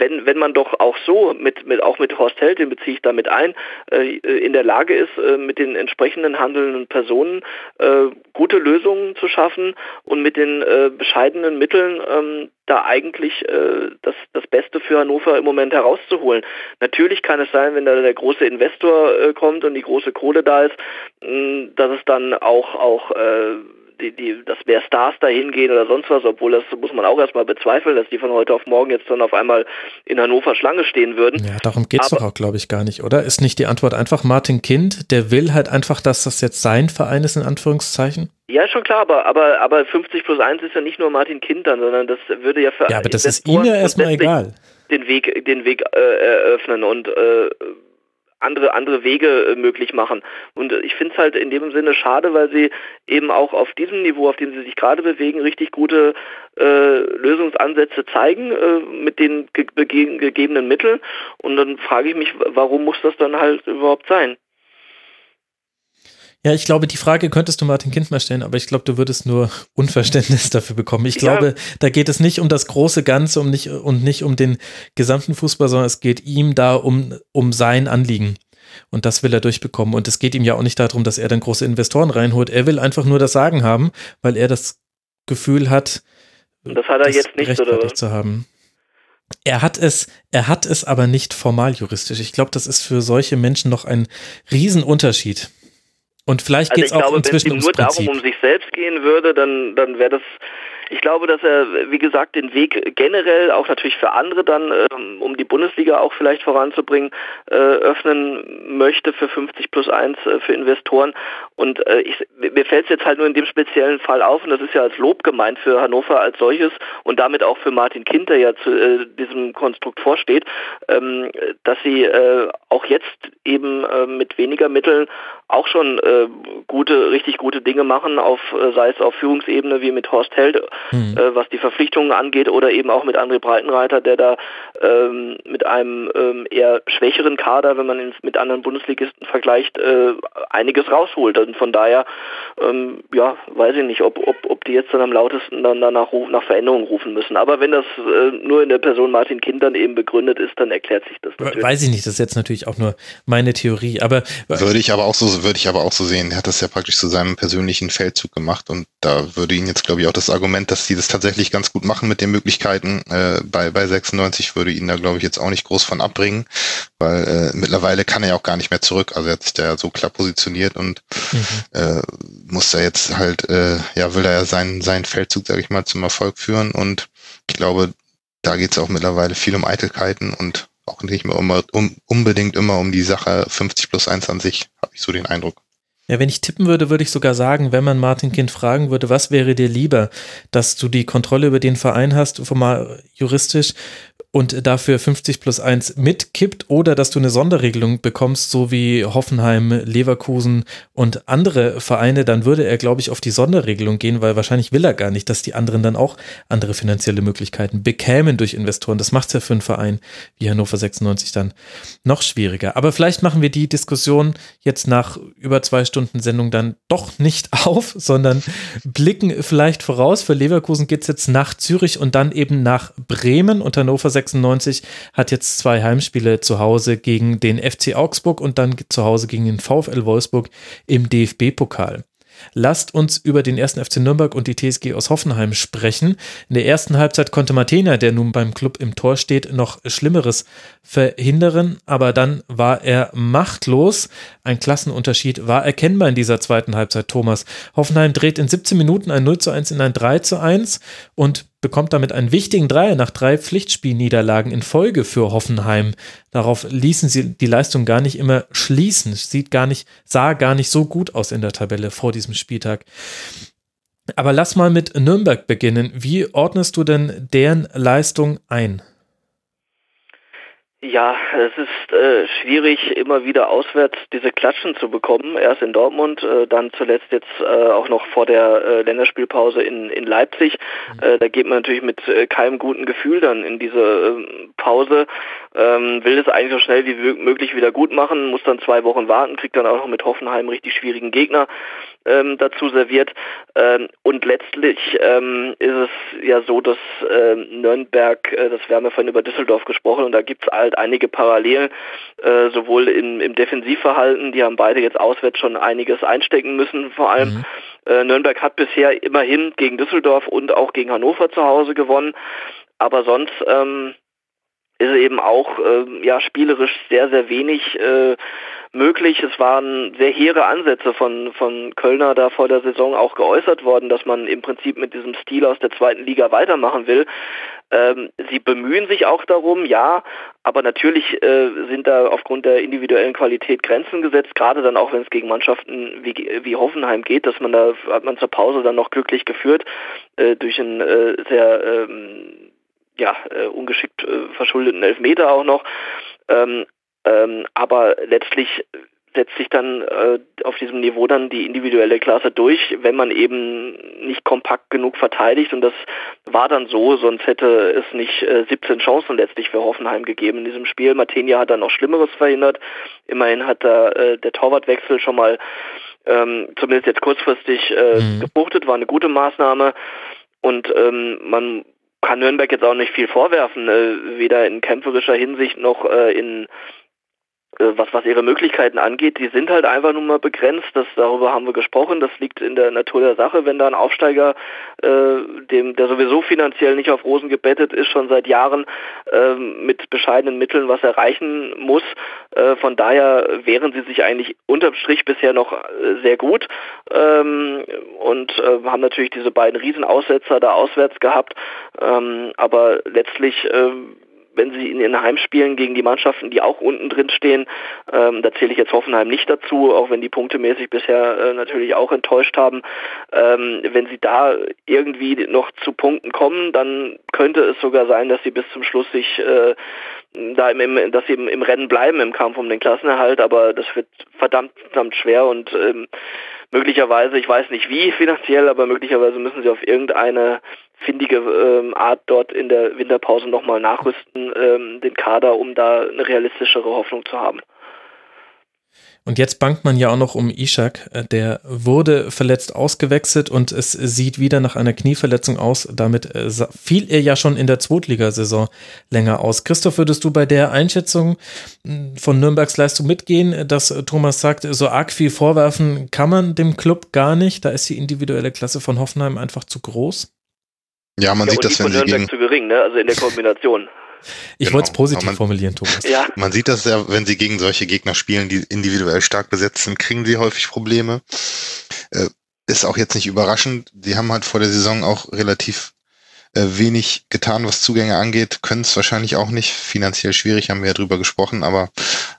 wenn, wenn man doch auch so mit, mit auch mit Horst Held, den beziehe ich damit ein, äh, in der Lage ist, äh, mit den entsprechenden handelnden Personen äh, gute Lösungen zu schaffen und mit den äh, bescheidenen Mitteln ähm, da eigentlich äh, das, das Beste für Hannover im Moment herauszuholen. Natürlich kann es sein, wenn da der große Investor äh, kommt und die große Kohle da ist, mh, dass es dann auch auch äh, die, die, dass mehr Stars dahin gehen oder sonst was, obwohl das muss man auch erstmal bezweifeln, dass die von heute auf morgen jetzt dann auf einmal in Hannover Schlange stehen würden. Ja, darum geht es doch auch, glaube ich, gar nicht, oder? Ist nicht die Antwort einfach Martin Kind, der will halt einfach, dass das jetzt sein Verein ist, in Anführungszeichen? Ja, schon klar, aber, aber, aber 50 plus 1 ist ja nicht nur Martin Kind dann, sondern das würde ja für Ja, aber das ist ihm ja erstmal egal. Den Weg, den Weg äh, eröffnen und äh, andere, andere Wege äh, möglich machen. Und äh, ich finde es halt in dem Sinne schade, weil sie eben auch auf diesem Niveau, auf dem sie sich gerade bewegen, richtig gute äh, Lösungsansätze zeigen äh, mit den ge gegebenen Mitteln. Und dann frage ich mich, warum muss das dann halt überhaupt sein? Ja, ich glaube, die Frage könntest du Martin Kind mal stellen, aber ich glaube, du würdest nur Unverständnis dafür bekommen. Ich ja. glaube, da geht es nicht um das große Ganze um nicht, und nicht um den gesamten Fußball, sondern es geht ihm da um, um sein Anliegen. Und das will er durchbekommen. Und es geht ihm ja auch nicht darum, dass er dann große Investoren reinholt. Er will einfach nur das Sagen haben, weil er das Gefühl hat, das hat er das jetzt nicht, oder? zu haben. Er hat es, er hat es aber nicht formal juristisch. Ich glaube, das ist für solche Menschen noch ein Riesenunterschied. Und vielleicht also geht es auch glaube, inzwischen ums nur Prinzip. darum um sich selbst gehen würde, dann, dann wäre das ich glaube, dass er, wie gesagt, den Weg generell auch natürlich für andere dann, ähm, um die Bundesliga auch vielleicht voranzubringen, äh, öffnen möchte für 50 plus 1 äh, für Investoren. Und äh, ich, mir fällt es jetzt halt nur in dem speziellen Fall auf, und das ist ja als Lob gemeint für Hannover als solches und damit auch für Martin Kind, der ja zu diesem Konstrukt vorsteht, ähm, dass sie auch jetzt eben mit weniger Mitteln auch schon gute, richtig gute Dinge machen, auf, sei es auf Führungsebene wie mit Horst Held, mhm. äh, was die Verpflichtungen angeht, oder eben auch mit André Breitenreiter, der da ähm, mit einem ähm, eher schwächeren Kader, wenn man ihn mit anderen Bundesligisten vergleicht, äh, einiges rausholt. Und von daher, ähm, ja, weiß ich nicht, ob, ob, ob die jetzt dann am lautesten dann danach nach Veränderungen rufen müssen. Aber wenn das äh, nur in der Person Martin Kind dann eben begründet ist, dann erklärt sich das natürlich. Weiß ich nicht, das ist jetzt natürlich auch nur meine Theorie, aber würde ich aber auch so würde ich aber auch so sehen. Er hat das ja praktisch zu seinem persönlichen Feldzug gemacht und da würde ihn jetzt, glaube ich, auch das Argument dass sie das tatsächlich ganz gut machen mit den Möglichkeiten. Äh, bei, bei 96 würde ihn da, glaube ich, jetzt auch nicht groß von abbringen, weil äh, mittlerweile kann er ja auch gar nicht mehr zurück. Also er hat sich da ja so klar positioniert und mhm. äh, muss da jetzt halt, äh, ja, will er ja seinen, seinen Feldzug, sage ich mal, zum Erfolg führen. Und ich glaube, da geht es auch mittlerweile viel um Eitelkeiten und auch nicht mehr immer, um, unbedingt immer um die Sache 50 plus 1 an sich, habe ich so den Eindruck. Ja, wenn ich tippen würde, würde ich sogar sagen, wenn man Martin Kind fragen würde, was wäre dir lieber, dass du die Kontrolle über den Verein hast, formal juristisch, und dafür 50 plus 1 mitkippt oder dass du eine Sonderregelung bekommst, so wie Hoffenheim, Leverkusen und andere Vereine, dann würde er, glaube ich, auf die Sonderregelung gehen, weil wahrscheinlich will er gar nicht, dass die anderen dann auch andere finanzielle Möglichkeiten bekämen durch Investoren. Das macht es ja für einen Verein wie Hannover 96 dann noch schwieriger. Aber vielleicht machen wir die Diskussion jetzt nach über zwei Stunden Sendung dann doch nicht auf, sondern blicken vielleicht voraus. Für Leverkusen geht es jetzt nach Zürich und dann eben nach Bremen und Hannover 96 96 hat jetzt zwei Heimspiele zu Hause gegen den FC Augsburg und dann zu Hause gegen den VfL Wolfsburg im DFB-Pokal. Lasst uns über den ersten FC Nürnberg und die TSG aus Hoffenheim sprechen. In der ersten Halbzeit konnte Martina, der nun beim Club im Tor steht, noch Schlimmeres verhindern, aber dann war er machtlos. Ein Klassenunterschied war erkennbar in dieser zweiten Halbzeit, Thomas. Hoffenheim dreht in 17 Minuten ein 0 zu 1 in ein 3 zu 1 und bekommt damit einen wichtigen Dreier nach drei Pflichtspielniederlagen in Folge für Hoffenheim. Darauf ließen sie die Leistung gar nicht immer schließen. Sieht gar nicht, sah gar nicht so gut aus in der Tabelle vor diesem Spieltag. Aber lass mal mit Nürnberg beginnen. Wie ordnest du denn deren Leistung ein? Ja, es ist äh, schwierig, immer wieder auswärts diese Klatschen zu bekommen. Erst in Dortmund, äh, dann zuletzt jetzt äh, auch noch vor der äh, Länderspielpause in, in Leipzig. Mhm. Äh, da geht man natürlich mit äh, keinem guten Gefühl dann in diese äh, Pause, ähm, will es eigentlich so schnell wie möglich wieder gut machen, muss dann zwei Wochen warten, kriegt dann auch noch mit Hoffenheim richtig schwierigen Gegner ähm, dazu serviert. Ähm, und letztlich ähm, ist es ja so, dass ähm, Nürnberg, äh, das wir haben ja vorhin über Düsseldorf gesprochen, und da gibt es halt einige Parallelen, äh, sowohl in, im Defensivverhalten, die haben beide jetzt auswärts schon einiges einstecken müssen, vor allem. Mhm. Äh, Nürnberg hat bisher immerhin gegen Düsseldorf und auch gegen Hannover zu Hause gewonnen, aber sonst ähm, ist eben auch äh, ja spielerisch sehr sehr wenig äh, möglich. Es waren sehr hehre Ansätze von, von Kölner da vor der Saison auch geäußert worden, dass man im Prinzip mit diesem Stil aus der zweiten Liga weitermachen will. Ähm, sie bemühen sich auch darum, ja, aber natürlich äh, sind da aufgrund der individuellen Qualität Grenzen gesetzt, gerade dann auch, wenn es gegen Mannschaften wie, wie Hoffenheim geht, dass man da, hat man zur Pause dann noch glücklich geführt, äh, durch einen äh, sehr ähm, ja, äh, ungeschickt äh, verschuldeten Elfmeter auch noch. Ähm, ähm, aber letztlich setzt sich dann äh, auf diesem Niveau dann die individuelle Klasse durch, wenn man eben nicht kompakt genug verteidigt und das war dann so, sonst hätte es nicht äh, 17 Chancen letztlich für Hoffenheim gegeben in diesem Spiel. Martinia hat dann noch Schlimmeres verhindert. Immerhin hat da äh, der Torwartwechsel schon mal ähm, zumindest jetzt kurzfristig äh, mhm. gebuchtet, war eine gute Maßnahme und ähm, man kann Nürnberg jetzt auch nicht viel vorwerfen, äh, weder in kämpferischer Hinsicht noch äh, in was, was ihre Möglichkeiten angeht, die sind halt einfach nur mal begrenzt. Das, darüber haben wir gesprochen. Das liegt in der Natur der Sache, wenn da ein Aufsteiger, äh, dem, der sowieso finanziell nicht auf Rosen gebettet ist, schon seit Jahren äh, mit bescheidenen Mitteln was erreichen muss. Äh, von daher wehren sie sich eigentlich unterm Strich bisher noch äh, sehr gut ähm, und äh, haben natürlich diese beiden Riesenaussetzer da auswärts gehabt. Ähm, aber letztlich äh, wenn sie in ihren Heimspielen gegen die Mannschaften, die auch unten drin stehen, ähm, da zähle ich jetzt Hoffenheim nicht dazu, auch wenn die punktemäßig bisher äh, natürlich auch enttäuscht haben, ähm, wenn sie da irgendwie noch zu Punkten kommen, dann könnte es sogar sein, dass sie bis zum Schluss sich äh, da im, im, dass sie im, im Rennen bleiben im Kampf um den Klassenerhalt, aber das wird verdammt, verdammt schwer und ähm, möglicherweise, ich weiß nicht wie finanziell, aber möglicherweise müssen sie auf irgendeine findige ähm, Art dort in der Winterpause nochmal nachrüsten, ähm, den Kader, um da eine realistischere Hoffnung zu haben. Und jetzt bangt man ja auch noch um Ishak. Äh, der wurde verletzt ausgewechselt und es sieht wieder nach einer Knieverletzung aus. Damit äh, fiel er ja schon in der Zweitligasaison länger aus. Christoph, würdest du bei der Einschätzung hm, von Nürnbergs Leistung mitgehen, dass Thomas sagt, so arg viel vorwerfen kann man dem Club gar nicht? Da ist die individuelle Klasse von Hoffenheim einfach zu groß? Ja, man ja, sieht das, wenn sie gegen... zu gering, ne? also in der Kombination. Ich genau. wollte es positiv man, formulieren, Thomas. Ja. Man sieht das ja, wenn sie gegen solche Gegner spielen, die individuell stark besetzt sind, kriegen sie häufig Probleme. Äh, ist auch jetzt nicht überraschend. Sie haben halt vor der Saison auch relativ wenig getan, was Zugänge angeht, können es wahrscheinlich auch nicht. Finanziell schwierig, haben wir ja drüber gesprochen, aber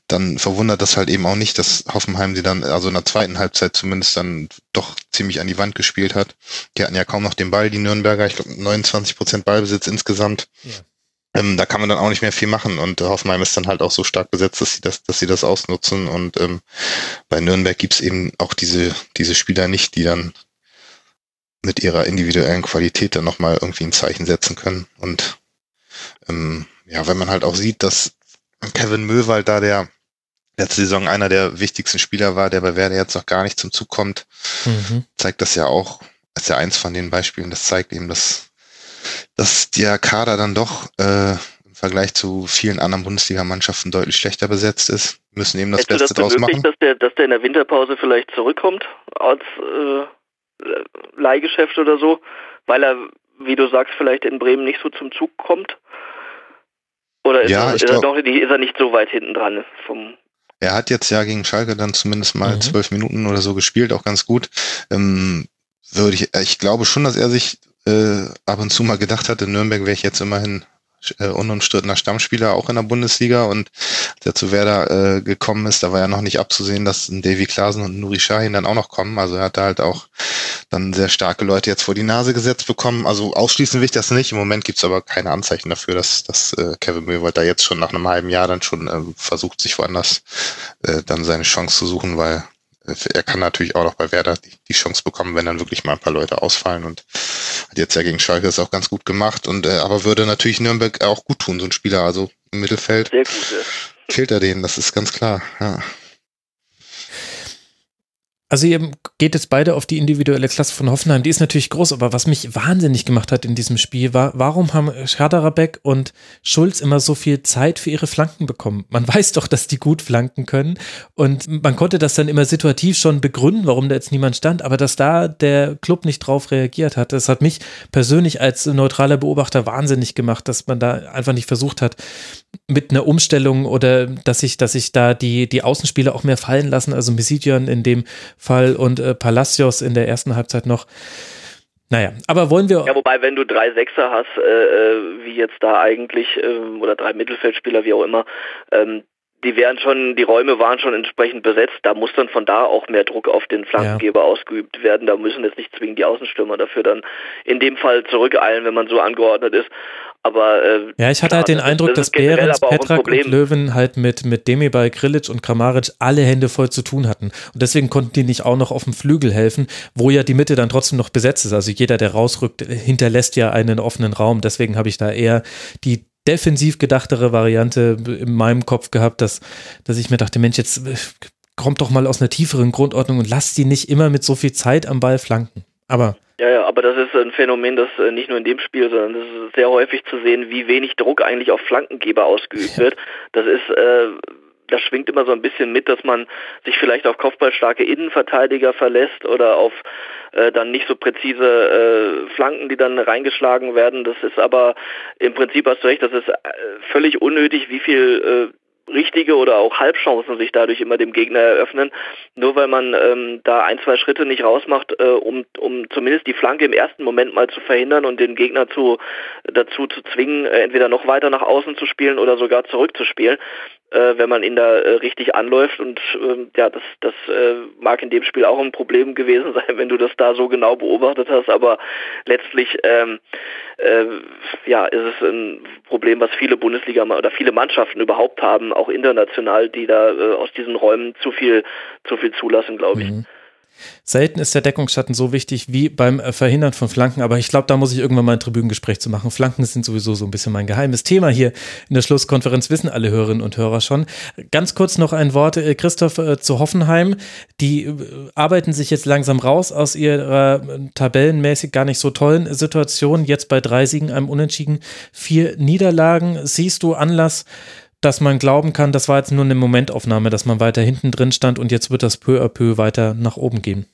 dann verwundert das halt eben auch nicht, dass Hoffenheim sie dann, also in der zweiten Halbzeit zumindest dann doch ziemlich an die Wand gespielt hat. Die hatten ja kaum noch den Ball, die Nürnberger, ich glaube 29 Prozent Ballbesitz insgesamt. Ja. Ähm, da kann man dann auch nicht mehr viel machen und äh, Hoffenheim ist dann halt auch so stark besetzt, dass sie das, dass sie das ausnutzen und ähm, bei Nürnberg gibt's eben auch diese, diese Spieler nicht, die dann mit ihrer individuellen Qualität dann nochmal irgendwie ein Zeichen setzen können. Und ähm, ja, wenn man halt auch sieht, dass Kevin Möwald da der letzte Saison einer der wichtigsten Spieler war, der bei Werder jetzt noch gar nicht zum Zug kommt, mhm. zeigt das ja auch, ist ja eins von den Beispielen, das zeigt eben, dass, dass der Kader dann doch äh, im Vergleich zu vielen anderen Bundesligamannschaften deutlich schlechter besetzt ist. Wir müssen eben das Hättest Beste draus machen. Dass der, dass der in der Winterpause vielleicht zurückkommt als äh, Leihgeschäft oder so, weil er, wie du sagst, vielleicht in Bremen nicht so zum Zug kommt? Oder ist, ja, er, ist, glaub, er, doch, ist er nicht so weit hinten dran vom er hat jetzt ja gegen Schalke dann zumindest mal mhm. zwölf Minuten oder so gespielt, auch ganz gut. Ähm, würde ich, ich glaube schon, dass er sich äh, ab und zu mal gedacht hat, in Nürnberg wäre ich jetzt immerhin äh, unumstrittener Stammspieler auch in der Bundesliga und der zu Werder äh, gekommen ist, da war ja noch nicht abzusehen, dass ein Davy Klaasen und Nuri Sahin dann auch noch kommen. Also er hat da halt auch dann sehr starke Leute jetzt vor die Nase gesetzt bekommen. Also ausschließen will ich das nicht. Im Moment gibt's aber keine Anzeichen dafür, dass, dass äh, Kevin Möwald da jetzt schon nach einem halben Jahr dann schon äh, versucht, sich woanders äh, dann seine Chance zu suchen, weil er kann natürlich auch noch bei Werder die, die, Chance bekommen, wenn dann wirklich mal ein paar Leute ausfallen und hat jetzt ja gegen Schalke das auch ganz gut gemacht und äh, aber würde natürlich Nürnberg auch gut tun, so ein Spieler, also im Mittelfeld. Sehr gut, ja. Fehlt er denen, das ist ganz klar, ja. Also ihr geht jetzt beide auf die individuelle Klasse von Hoffenheim. Die ist natürlich groß, aber was mich wahnsinnig gemacht hat in diesem Spiel war, warum haben Schaderabek und Schulz immer so viel Zeit für ihre Flanken bekommen? Man weiß doch, dass die gut flanken können und man konnte das dann immer situativ schon begründen, warum da jetzt niemand stand, aber dass da der Club nicht drauf reagiert hat, das hat mich persönlich als neutraler Beobachter wahnsinnig gemacht, dass man da einfach nicht versucht hat, mit einer Umstellung oder dass sich, dass sich da die, die Außenspieler auch mehr fallen lassen, also Mesidian in dem Fall und äh, Palacios in der ersten Halbzeit noch. Naja, aber wollen wir. Ja, wobei, wenn du drei Sechser hast, äh, äh wie jetzt da eigentlich, äh, oder drei Mittelfeldspieler, wie auch immer, ähm, die wären schon, die Räume waren schon entsprechend besetzt. Da muss dann von da auch mehr Druck auf den Flankengeber ja. ausgeübt werden. Da müssen jetzt nicht zwingend die Außenstürmer dafür dann in dem Fall zurückeilen, wenn man so angeordnet ist. Aber äh, ja, ich hatte klar, halt den das Eindruck, das dass Behrens, Petrak und Löwen halt mit mit Demibay, Grilic und Kramaric alle Hände voll zu tun hatten und deswegen konnten die nicht auch noch auf dem Flügel helfen, wo ja die Mitte dann trotzdem noch besetzt ist. Also jeder, der rausrückt, hinterlässt ja einen offenen Raum. Deswegen habe ich da eher die defensiv gedachtere Variante in meinem Kopf gehabt, dass dass ich mir dachte, Mensch, jetzt äh, kommt doch mal aus einer tieferen Grundordnung und lasst die nicht immer mit so viel Zeit am Ball flanken. Aber ja, ja, aber das ist ein Phänomen, das äh, nicht nur in dem Spiel, sondern das ist sehr häufig zu sehen, wie wenig Druck eigentlich auf Flankengeber ausgeübt wird. Das ist, äh, das schwingt immer so ein bisschen mit, dass man sich vielleicht auf kopfballstarke Innenverteidiger verlässt oder auf äh, dann nicht so präzise äh, Flanken, die dann reingeschlagen werden. Das ist aber im Prinzip hast du recht, das ist äh, völlig unnötig, wie viel äh, richtige oder auch Halbchancen sich dadurch immer dem Gegner eröffnen, nur weil man ähm, da ein, zwei Schritte nicht rausmacht, äh, um, um zumindest die Flanke im ersten Moment mal zu verhindern und den Gegner zu, dazu zu zwingen, äh, entweder noch weiter nach außen zu spielen oder sogar zurückzuspielen äh, wenn man ihn da äh, richtig anläuft. Und äh, ja, das, das äh, mag in dem Spiel auch ein Problem gewesen sein, wenn du das da so genau beobachtet hast. Aber letztlich ähm, äh, ja, ist es ein Problem, was viele Bundesliga oder viele Mannschaften überhaupt haben, auch international, die da äh, aus diesen Räumen zu viel, zu viel zulassen, glaube ich. Mhm. Selten ist der Deckungsschatten so wichtig wie beim äh, Verhindern von Flanken, aber ich glaube, da muss ich irgendwann mal ein Tribünengespräch zu machen. Flanken sind sowieso so ein bisschen mein geheimes Thema hier in der Schlusskonferenz, wissen alle Hörerinnen und Hörer schon. Ganz kurz noch ein Wort, äh, Christoph, äh, zu Hoffenheim. Die arbeiten sich jetzt langsam raus aus ihrer tabellenmäßig gar nicht so tollen Situation. Jetzt bei drei Siegen, einem Unentschieden, vier Niederlagen. Siehst du Anlass, dass man glauben kann, das war jetzt nur eine Momentaufnahme, dass man weiter hinten drin stand und jetzt wird das peu à peu weiter nach oben gehen.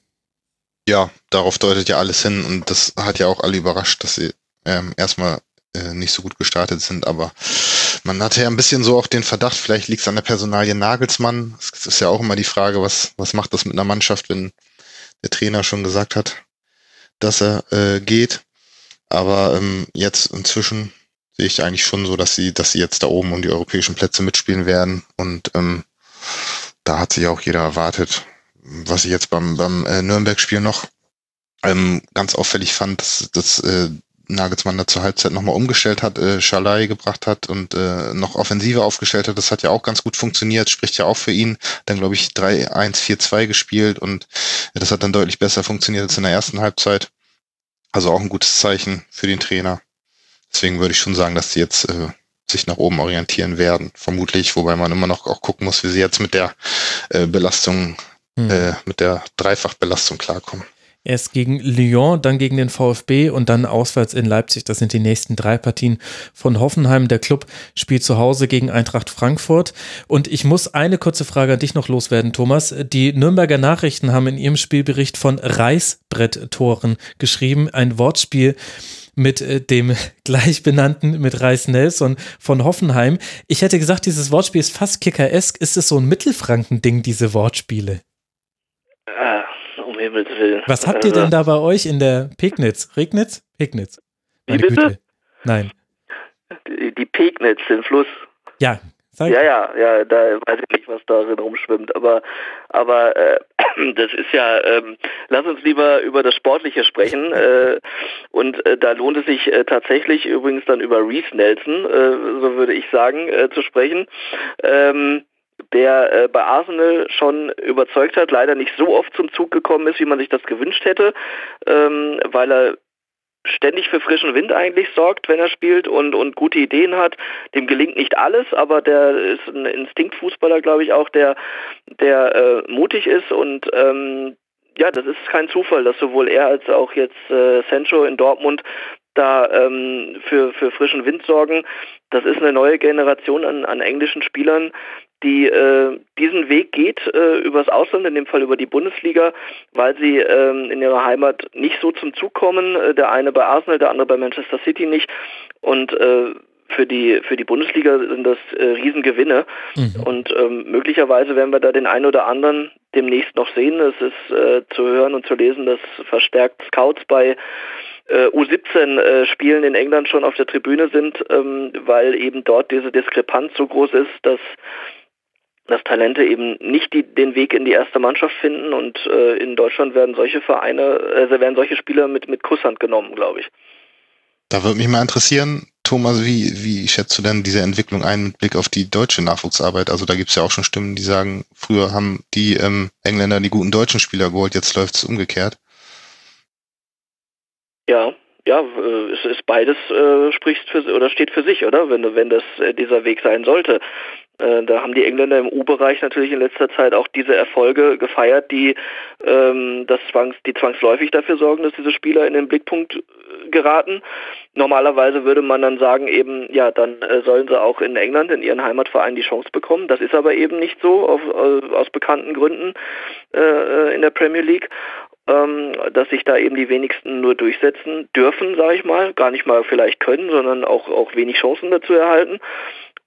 Ja, darauf deutet ja alles hin und das hat ja auch alle überrascht, dass sie ähm, erstmal äh, nicht so gut gestartet sind, aber man hatte ja ein bisschen so auch den Verdacht, vielleicht liegt es an der Personalie Nagelsmann. Es ist ja auch immer die Frage, was, was macht das mit einer Mannschaft, wenn der Trainer schon gesagt hat, dass er äh, geht. Aber ähm, jetzt inzwischen sehe ich eigentlich schon so, dass sie, dass sie jetzt da oben um die europäischen Plätze mitspielen werden. Und ähm, da hat sich auch jeder erwartet. Was ich jetzt beim, beim äh, Nürnberg-Spiel noch ähm, ganz auffällig fand, dass, dass äh, Nagelsmann da zur Halbzeit nochmal umgestellt hat, äh, Schalai gebracht hat und äh, noch offensiver aufgestellt hat. Das hat ja auch ganz gut funktioniert, spricht ja auch für ihn. Dann, glaube ich, 3-1-4-2 gespielt und äh, das hat dann deutlich besser funktioniert als in der ersten Halbzeit. Also auch ein gutes Zeichen für den Trainer. Deswegen würde ich schon sagen, dass sie jetzt äh, sich nach oben orientieren werden, vermutlich, wobei man immer noch auch gucken muss, wie sie jetzt mit der äh, Belastung, mhm. äh, mit der Dreifachbelastung klarkommen. Erst gegen Lyon, dann gegen den VfB und dann auswärts in Leipzig. Das sind die nächsten drei Partien von Hoffenheim. Der Club spielt zu Hause gegen Eintracht Frankfurt. Und ich muss eine kurze Frage an dich noch loswerden, Thomas. Die Nürnberger Nachrichten haben in ihrem Spielbericht von Reißbretttoren geschrieben. Ein Wortspiel mit äh, dem gleichbenannten, mit Reis Nelson von Hoffenheim. Ich hätte gesagt, dieses Wortspiel ist fast kickeresk. Ist es so ein Mittelfranken-Ding, diese Wortspiele? Ah, um Himmels Willen. Was habt ihr denn da bei euch in der Pegnitz? Regnitz? Pegnitz. Meine Wie bitte? Güte. Nein. Die, die Pegnitz, den Fluss. Ja, Sag ja, ja, ja, da weiß ich nicht, was darin rumschwimmt, aber aber äh, das ist ja, ähm, lass uns lieber über das Sportliche sprechen äh, und äh, da lohnt es sich äh, tatsächlich übrigens dann über Reese Nelson, äh, so würde ich sagen, äh, zu sprechen. Ähm, der äh, bei Arsenal schon überzeugt hat, leider nicht so oft zum Zug gekommen ist, wie man sich das gewünscht hätte, ähm, weil er ständig für frischen Wind eigentlich sorgt, wenn er spielt und, und gute Ideen hat. Dem gelingt nicht alles, aber der ist ein Instinktfußballer, glaube ich, auch, der, der äh, mutig ist und ähm, ja, das ist kein Zufall, dass sowohl er als auch jetzt äh, Sancho in Dortmund da ähm, für, für frischen Wind sorgen. Das ist eine neue Generation an, an englischen Spielern, die äh, diesen Weg geht äh, übers Ausland, in dem Fall über die Bundesliga, weil sie äh, in ihrer Heimat nicht so zum Zug kommen. Äh, der eine bei Arsenal, der andere bei Manchester City nicht. Und äh, für die für die Bundesliga sind das äh, Riesengewinne mhm. und ähm, möglicherweise werden wir da den einen oder anderen demnächst noch sehen. Es ist äh, zu hören und zu lesen, dass verstärkt Scouts bei äh, U17 äh, Spielen in England schon auf der Tribüne sind, ähm, weil eben dort diese Diskrepanz so groß ist, dass dass Talente eben nicht die, den Weg in die erste Mannschaft finden und äh, in Deutschland werden solche Vereine, also werden solche Spieler mit, mit Kusshand genommen, glaube ich. Da würde mich mal interessieren, Thomas, wie, wie schätzt du denn diese Entwicklung ein mit Blick auf die deutsche Nachwuchsarbeit? Also da gibt es ja auch schon Stimmen, die sagen, früher haben die ähm, Engländer die guten deutschen Spieler geholt, jetzt läuft es umgekehrt. Ja, ja, äh, es ist beides äh, spricht für oder steht für sich, oder? Wenn wenn das äh, dieser Weg sein sollte. Äh, da haben die Engländer im U-Bereich natürlich in letzter Zeit auch diese Erfolge gefeiert, die ähm, das zwangs, die zwangsläufig dafür sorgen, dass diese Spieler in den Blickpunkt äh, geraten. Normalerweise würde man dann sagen, eben, ja, dann sollen sie auch in England, in ihren Heimatvereinen die Chance bekommen. Das ist aber eben nicht so, auf, aus bekannten Gründen in der Premier League ähm, dass sich da eben die wenigsten nur durchsetzen dürfen, sage ich mal, gar nicht mal vielleicht können, sondern auch, auch wenig Chancen dazu erhalten.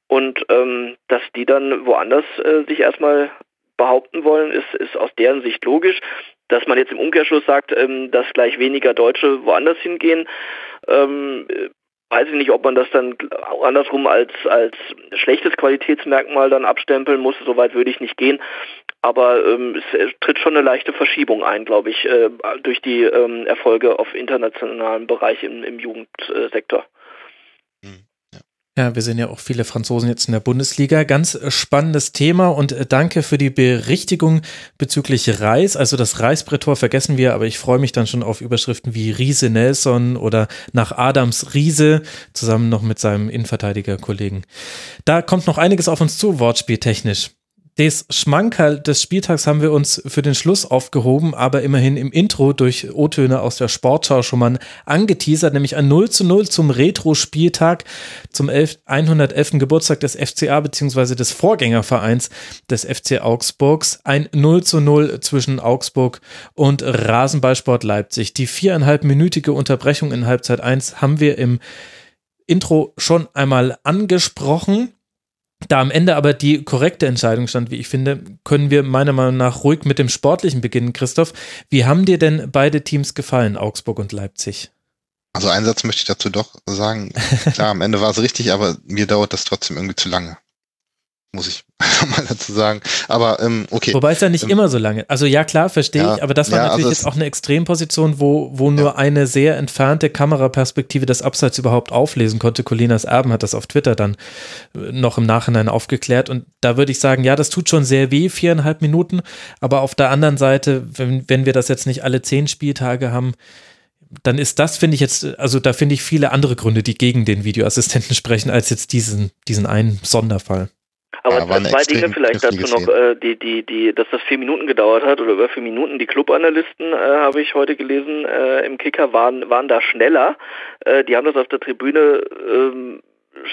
Und ähm, dass die dann woanders äh, sich erstmal behaupten wollen, ist, ist aus deren Sicht logisch. Dass man jetzt im Umkehrschluss sagt, ähm, dass gleich weniger Deutsche woanders hingehen, ähm, weiß ich nicht, ob man das dann andersrum als, als schlechtes Qualitätsmerkmal dann abstempeln muss. Soweit würde ich nicht gehen. Aber ähm, es tritt schon eine leichte Verschiebung ein, glaube ich, äh, durch die ähm, Erfolge auf internationalem Bereich im, im Jugendsektor. Ja, wir sehen ja auch viele Franzosen jetzt in der Bundesliga. Ganz spannendes Thema und äh, danke für die Berichtigung bezüglich Reis. Also das Reisbrettor vergessen wir, aber ich freue mich dann schon auf Überschriften wie Riese Nelson oder nach Adams Riese zusammen noch mit seinem Innenverteidigerkollegen. Da kommt noch einiges auf uns zu, wortspieltechnisch. Das Schmankerl des Spieltags haben wir uns für den Schluss aufgehoben, aber immerhin im Intro durch O-Töne aus der Sportschau schon mal angeteasert, nämlich ein 0 zu 0 zum Retro-Spieltag, zum 11, 111. Geburtstag des FCA bzw. des Vorgängervereins des FC Augsburgs. Ein 0 zu 0 zwischen Augsburg und Rasenballsport Leipzig. Die viereinhalbminütige Unterbrechung in Halbzeit 1 haben wir im Intro schon einmal angesprochen. Da am Ende aber die korrekte Entscheidung stand, wie ich finde, können wir meiner Meinung nach ruhig mit dem Sportlichen beginnen. Christoph, wie haben dir denn beide Teams gefallen, Augsburg und Leipzig? Also einen Satz möchte ich dazu doch sagen. Klar, am Ende war es richtig, aber mir dauert das trotzdem irgendwie zu lange muss ich mal dazu sagen. Aber ähm, okay. Wobei es ja nicht ähm, immer so lange. Also ja, klar, verstehe ja, ich, aber das war ja, natürlich also jetzt auch eine Extremposition, wo, wo nur ja. eine sehr entfernte Kameraperspektive das Abseits überhaupt auflesen konnte. Colinas Erben hat das auf Twitter dann äh, noch im Nachhinein aufgeklärt. Und da würde ich sagen, ja, das tut schon sehr weh, viereinhalb Minuten. Aber auf der anderen Seite, wenn, wenn wir das jetzt nicht alle zehn Spieltage haben, dann ist das, finde ich jetzt, also da finde ich viele andere Gründe, die gegen den Videoassistenten sprechen, als jetzt diesen, diesen einen Sonderfall. Aber ja, zwei Dinge vielleicht dazu noch, äh, die, die, die, dass das vier Minuten gedauert hat oder über vier Minuten. Die Clubanalysten, äh, habe ich heute gelesen, äh, im Kicker waren, waren da schneller. Äh, die haben das auf der Tribüne ähm,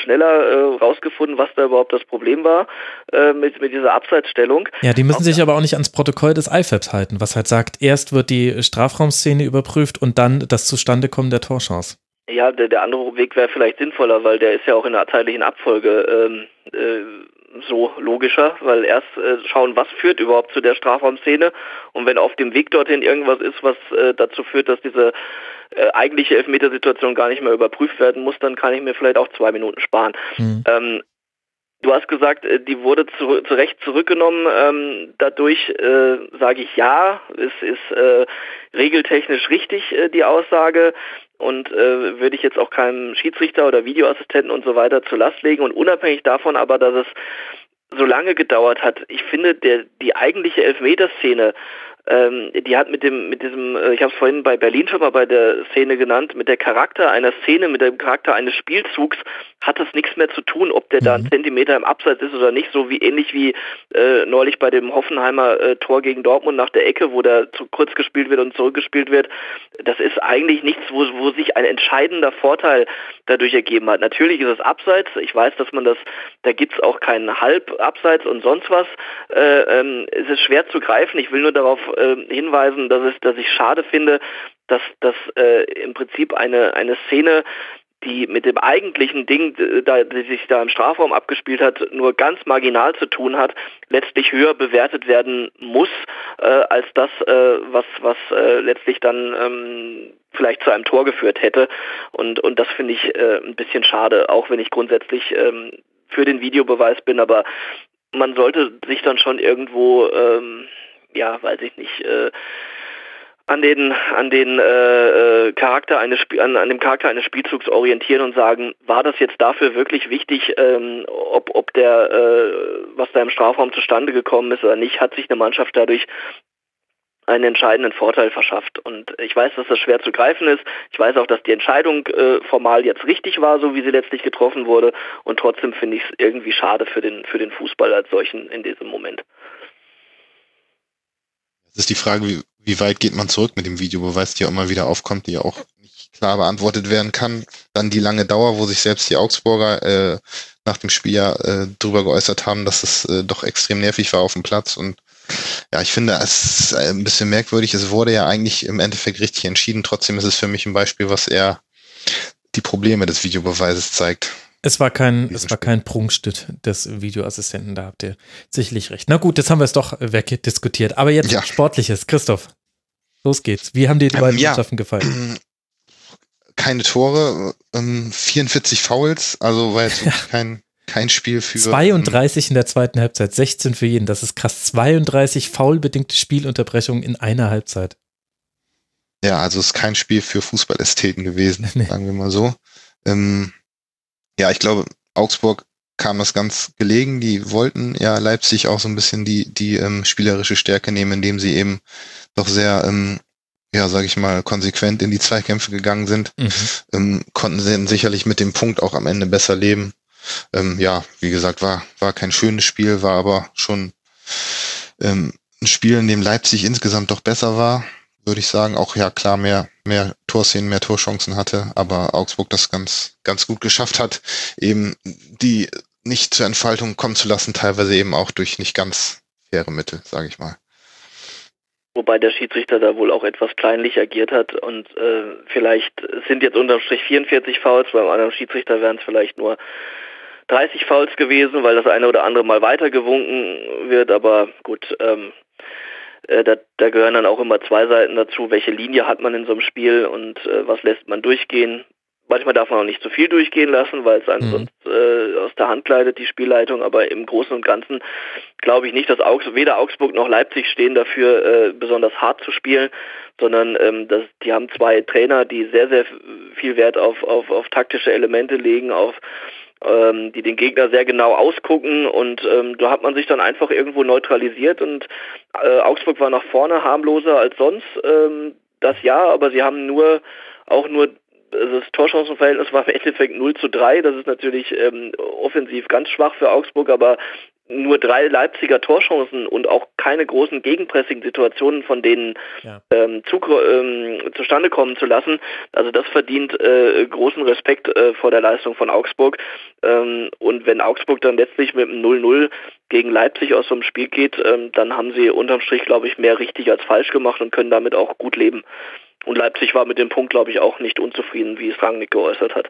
schneller äh, rausgefunden, was da überhaupt das Problem war äh, mit, mit dieser Abseitsstellung. Ja, die müssen sich aber auch nicht ans Protokoll des IFABs halten, was halt sagt, erst wird die Strafraumszene überprüft und dann das Zustandekommen der Torchance. Ja, der, der andere Weg wäre vielleicht sinnvoller, weil der ist ja auch in der zeitlichen Abfolge ähm, äh, so logischer, weil erst äh, schauen, was führt überhaupt zu der Strafraumszene und wenn auf dem Weg dorthin irgendwas ist, was äh, dazu führt, dass diese äh, eigentliche Elfmetersituation gar nicht mehr überprüft werden muss, dann kann ich mir vielleicht auch zwei Minuten sparen. Mhm. Ähm, Du hast gesagt, äh, die wurde zu, zu Recht zurückgenommen. Ähm, dadurch äh, sage ich ja, es ist äh, regeltechnisch richtig, äh, die Aussage. Und äh, würde ich jetzt auch keinem Schiedsrichter oder Videoassistenten und so weiter zur Last legen. Und unabhängig davon aber, dass es so lange gedauert hat, ich finde, der, die eigentliche Elfmeterszene ähm, die hat mit dem, mit diesem, äh, ich habe es vorhin bei Berlin schon mal bei der Szene genannt, mit der Charakter einer Szene, mit dem Charakter eines Spielzugs hat das nichts mehr zu tun, ob der mhm. da einen Zentimeter im Abseits ist oder nicht, so wie ähnlich wie äh, neulich bei dem Hoffenheimer äh, Tor gegen Dortmund nach der Ecke, wo da zu kurz gespielt wird und zurückgespielt wird. Das ist eigentlich nichts, wo, wo sich ein entscheidender Vorteil dadurch ergeben hat. Natürlich ist es Abseits, ich weiß, dass man das, da gibt es auch keinen Halbabseits und sonst was. Äh, ähm, es ist schwer zu greifen. Ich will nur darauf äh, hinweisen, dass, es, dass ich schade finde, dass, dass äh, im Prinzip eine, eine Szene die mit dem eigentlichen Ding, da, die sich da im Strafraum abgespielt hat, nur ganz marginal zu tun hat, letztlich höher bewertet werden muss, äh, als das, äh, was, was äh, letztlich dann ähm, vielleicht zu einem Tor geführt hätte. Und, und das finde ich äh, ein bisschen schade, auch wenn ich grundsätzlich ähm, für den Videobeweis bin, aber man sollte sich dann schon irgendwo ähm, ja, weiß ich nicht, äh, an den an den äh, äh Charakter eines Sp an, an dem Charakter eines Spielzugs orientieren und sagen, war das jetzt dafür wirklich wichtig, ähm, ob ob der äh, was da im Strafraum zustande gekommen ist oder nicht, hat sich eine Mannschaft dadurch einen entscheidenden Vorteil verschafft. Und ich weiß, dass das schwer zu greifen ist. Ich weiß auch, dass die Entscheidung äh, formal jetzt richtig war, so wie sie letztlich getroffen wurde. Und trotzdem finde ich es irgendwie schade für den, für den Fußball als solchen in diesem Moment ist die Frage, wie, wie weit geht man zurück mit dem Videobeweis, die ja immer wieder aufkommt, die ja auch nicht klar beantwortet werden kann. Dann die lange Dauer, wo sich selbst die Augsburger äh, nach dem Spiel ja äh, drüber geäußert haben, dass es äh, doch extrem nervig war auf dem Platz. Und ja, ich finde, es ist ein bisschen merkwürdig. Es wurde ja eigentlich im Endeffekt richtig entschieden. Trotzdem ist es für mich ein Beispiel, was eher die Probleme des Videobeweises zeigt. Es war kein, es war kein Prunkstück des Videoassistenten, da habt ihr sicherlich recht. Na gut, jetzt haben wir es doch wegdiskutiert. Aber jetzt ja. Sportliches. Christoph, los geht's. Wie haben dir die ähm, beiden ja. Mannschaften gefallen? Keine Tore, ähm, 44 Fouls, also war jetzt ja. kein, kein Spiel für. 32 ähm, in der zweiten Halbzeit, 16 für jeden. Das ist krass. 32 faulbedingte Spielunterbrechungen in einer Halbzeit. Ja, also ist kein Spiel für Fußballästheten gewesen, nee. sagen wir mal so. Ähm, ja, ich glaube, Augsburg kam das ganz gelegen. Die wollten ja Leipzig auch so ein bisschen die, die ähm, spielerische Stärke nehmen, indem sie eben doch sehr, ähm, ja, sage ich mal, konsequent in die Zweikämpfe gegangen sind. Mhm. Ähm, konnten sie sicherlich mit dem Punkt auch am Ende besser leben. Ähm, ja, wie gesagt, war, war kein schönes Spiel, war aber schon ähm, ein Spiel, in dem Leipzig insgesamt doch besser war, würde ich sagen. Auch ja klar mehr, mehr Torszenen, mehr Torchancen hatte, aber Augsburg das ganz, ganz gut geschafft hat, eben die nicht zur Entfaltung kommen zu lassen, teilweise eben auch durch nicht ganz faire Mittel, sage ich mal. Wobei der Schiedsrichter da wohl auch etwas kleinlich agiert hat und äh, vielleicht sind jetzt unterm Strich 44 Fouls, beim anderen Schiedsrichter wären es vielleicht nur 30 Fouls gewesen, weil das eine oder andere mal weitergewunken wird, aber gut, ähm, äh, da, da, gehören dann auch immer zwei Seiten dazu, welche Linie hat man in so einem Spiel und äh, was lässt man durchgehen. Manchmal darf man auch nicht zu viel durchgehen lassen, weil es einem mhm. sonst äh, aus der Hand gleitet, die Spielleitung. Aber im Großen und Ganzen glaube ich nicht, dass Augs weder Augsburg noch Leipzig stehen dafür, äh, besonders hart zu spielen, sondern ähm, dass, die haben zwei Trainer, die sehr, sehr viel Wert auf, auf, auf taktische Elemente legen, auf ähm, die den Gegner sehr genau ausgucken und ähm, da hat man sich dann einfach irgendwo neutralisiert und äh, Augsburg war nach vorne harmloser als sonst. Ähm, das ja, aber sie haben nur auch nur also das Torchancenverhältnis war im Endeffekt 0 zu 3. Das ist natürlich ähm, offensiv ganz schwach für Augsburg, aber nur drei Leipziger Torchancen und auch keine großen Gegenpressing-Situationen von denen ja. ähm, zu, ähm, zustande kommen zu lassen. Also das verdient äh, großen Respekt äh, vor der Leistung von Augsburg. Ähm, und wenn Augsburg dann letztlich mit einem 0-0 gegen Leipzig aus so einem Spiel geht, ähm, dann haben sie unterm Strich, glaube ich, mehr richtig als falsch gemacht und können damit auch gut leben. Und Leipzig war mit dem Punkt, glaube ich, auch nicht unzufrieden, wie es Rangnick geäußert hat.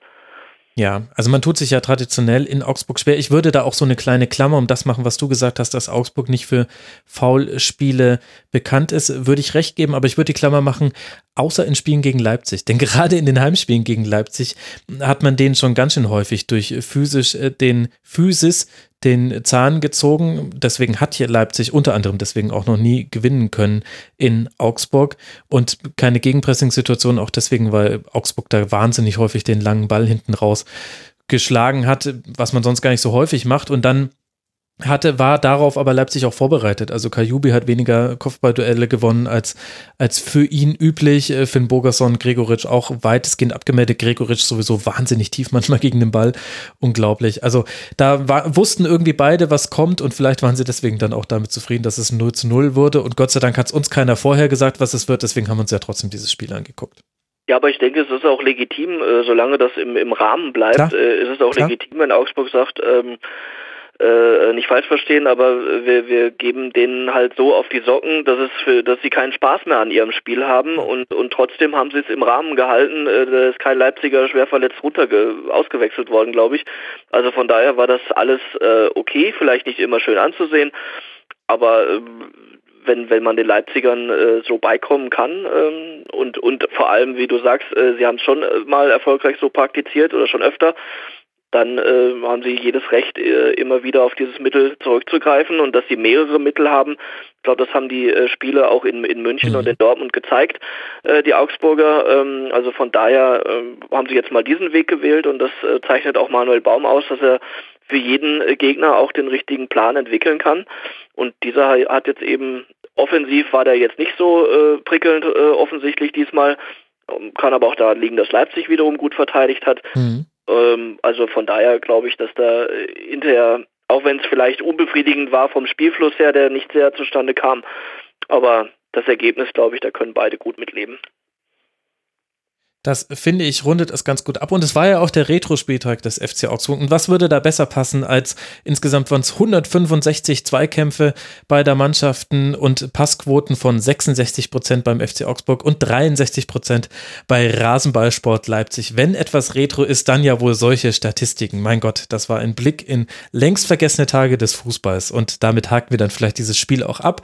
Ja, also man tut sich ja traditionell in Augsburg schwer. Ich würde da auch so eine kleine Klammer um das machen, was du gesagt hast, dass Augsburg nicht für Foulspiele bekannt ist, würde ich recht geben, aber ich würde die Klammer machen, außer in Spielen gegen Leipzig. Denn gerade in den Heimspielen gegen Leipzig hat man denen schon ganz schön häufig durch physisch äh, den Physis den Zahn gezogen. Deswegen hat hier Leipzig unter anderem deswegen auch noch nie gewinnen können in Augsburg und keine Gegenpressing-Situation, auch deswegen, weil Augsburg da wahnsinnig häufig den langen Ball hinten raus geschlagen hat, was man sonst gar nicht so häufig macht und dann hatte, war darauf aber Leipzig auch vorbereitet. Also Kajubi hat weniger Kopfballduelle gewonnen als, als für ihn üblich. Äh, Finn Bogerson, Gregoritsch auch weitestgehend abgemeldet. Gregoritsch sowieso wahnsinnig tief manchmal gegen den Ball. Unglaublich. Also da war, wussten irgendwie beide, was kommt und vielleicht waren sie deswegen dann auch damit zufrieden, dass es 0 zu 0 wurde. Und Gott sei Dank hat es uns keiner vorher gesagt, was es wird. Deswegen haben wir uns ja trotzdem dieses Spiel angeguckt. Ja, aber ich denke, es ist auch legitim, äh, solange das im, im Rahmen bleibt, äh, ist es auch Klar. legitim, wenn Augsburg sagt, ähm, äh, nicht falsch verstehen, aber wir, wir geben denen halt so auf die Socken, dass es für, dass sie keinen Spaß mehr an ihrem Spiel haben und, und trotzdem haben sie es im Rahmen gehalten. Äh, da ist kein Leipziger schwer verletzt runter ausgewechselt worden, glaube ich. Also von daher war das alles äh, okay, vielleicht nicht immer schön anzusehen, aber äh, wenn, wenn man den Leipzigern äh, so beikommen kann ähm, und, und vor allem, wie du sagst, äh, sie haben es schon äh, mal erfolgreich so praktiziert oder schon öfter, dann äh, haben sie jedes Recht, äh, immer wieder auf dieses Mittel zurückzugreifen und dass sie mehrere Mittel haben. Ich glaube, das haben die äh, Spiele auch in, in München mhm. und in Dortmund gezeigt, äh, die Augsburger. Ähm, also von daher äh, haben sie jetzt mal diesen Weg gewählt und das äh, zeichnet auch Manuel Baum aus, dass er für jeden äh, Gegner auch den richtigen Plan entwickeln kann. Und dieser hat jetzt eben offensiv war der jetzt nicht so prickelnd offensichtlich diesmal, kann aber auch da liegen, dass Leipzig wiederum gut verteidigt hat. Mhm. Ähm, also von daher glaube ich, dass da äh, hinterher, auch wenn es vielleicht unbefriedigend war vom Spielfluss her, der nicht sehr zustande kam, aber das Ergebnis, glaube ich, da können beide gut mitleben. Das finde ich, rundet es ganz gut ab. Und es war ja auch der Retro-Spieltag des FC Augsburg. Und was würde da besser passen als insgesamt waren es 165 Zweikämpfe beider Mannschaften und Passquoten von 66 Prozent beim FC Augsburg und 63 Prozent bei Rasenballsport Leipzig. Wenn etwas Retro ist, dann ja wohl solche Statistiken. Mein Gott, das war ein Blick in längst vergessene Tage des Fußballs. Und damit haken wir dann vielleicht dieses Spiel auch ab.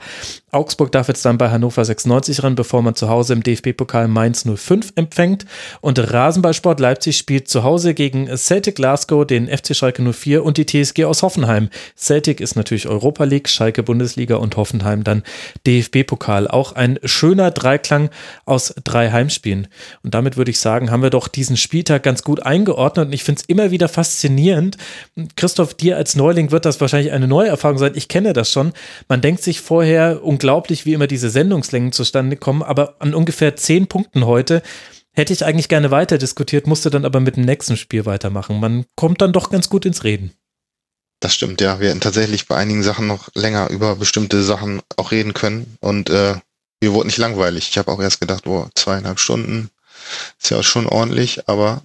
Augsburg darf jetzt dann bei Hannover 96 ran, bevor man zu Hause im DFB-Pokal Mainz 05 empfängt. Und Rasenballsport Leipzig spielt zu Hause gegen Celtic Glasgow, den FC Schalke 04 und die TSG aus Hoffenheim. Celtic ist natürlich Europa League, Schalke Bundesliga und Hoffenheim dann DFB-Pokal. Auch ein schöner Dreiklang aus drei Heimspielen. Und damit würde ich sagen, haben wir doch diesen Spieltag ganz gut eingeordnet. Und ich finde es immer wieder faszinierend. Christoph, dir als Neuling wird das wahrscheinlich eine neue Erfahrung sein. Ich kenne das schon. Man denkt sich vorher unglaublich, wie immer diese Sendungslängen zustande kommen, aber an ungefähr zehn Punkten heute Hätte ich eigentlich gerne weiter diskutiert, musste dann aber mit dem nächsten Spiel weitermachen. Man kommt dann doch ganz gut ins Reden. Das stimmt, ja. Wir hätten tatsächlich bei einigen Sachen noch länger über bestimmte Sachen auch reden können und äh, mir wurde nicht langweilig. Ich habe auch erst gedacht, boah, zweieinhalb Stunden ist ja schon ordentlich, aber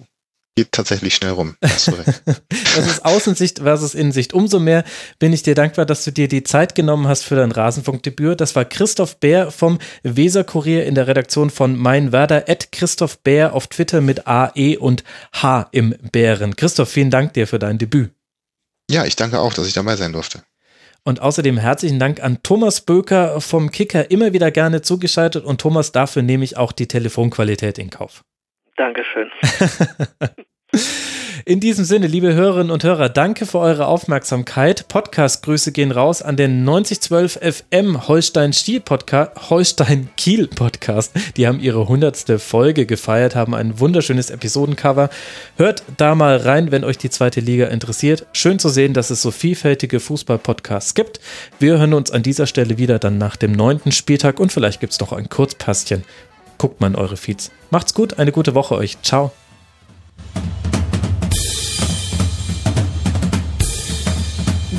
geht tatsächlich schnell rum. das ist Außensicht versus Innensicht. Umso mehr bin ich dir dankbar, dass du dir die Zeit genommen hast für dein Rasenfunkdebüt. Das war Christoph Bär vom Weserkurier in der Redaktion von Mein Werder. At Christoph Bär auf Twitter mit A, E und H im Bären. Christoph, vielen Dank dir für dein Debüt. Ja, ich danke auch, dass ich dabei sein durfte. Und außerdem herzlichen Dank an Thomas Böker vom Kicker, immer wieder gerne zugeschaltet. Und Thomas, dafür nehme ich auch die Telefonqualität in Kauf. Dankeschön. In diesem Sinne, liebe Hörerinnen und Hörer, danke für eure Aufmerksamkeit. Podcast-Grüße gehen raus an den 9012 FM Holstein Kiel Podcast, Holstein Kiel Podcast. Die haben ihre hundertste Folge gefeiert, haben ein wunderschönes Episodencover. Hört da mal rein, wenn euch die zweite Liga interessiert. Schön zu sehen, dass es so vielfältige Fußball-Podcasts gibt. Wir hören uns an dieser Stelle wieder dann nach dem neunten Spieltag und vielleicht gibt es noch ein Kurzpastchen. Guckt mal in eure Feeds. Macht's gut, eine gute Woche euch. Ciao.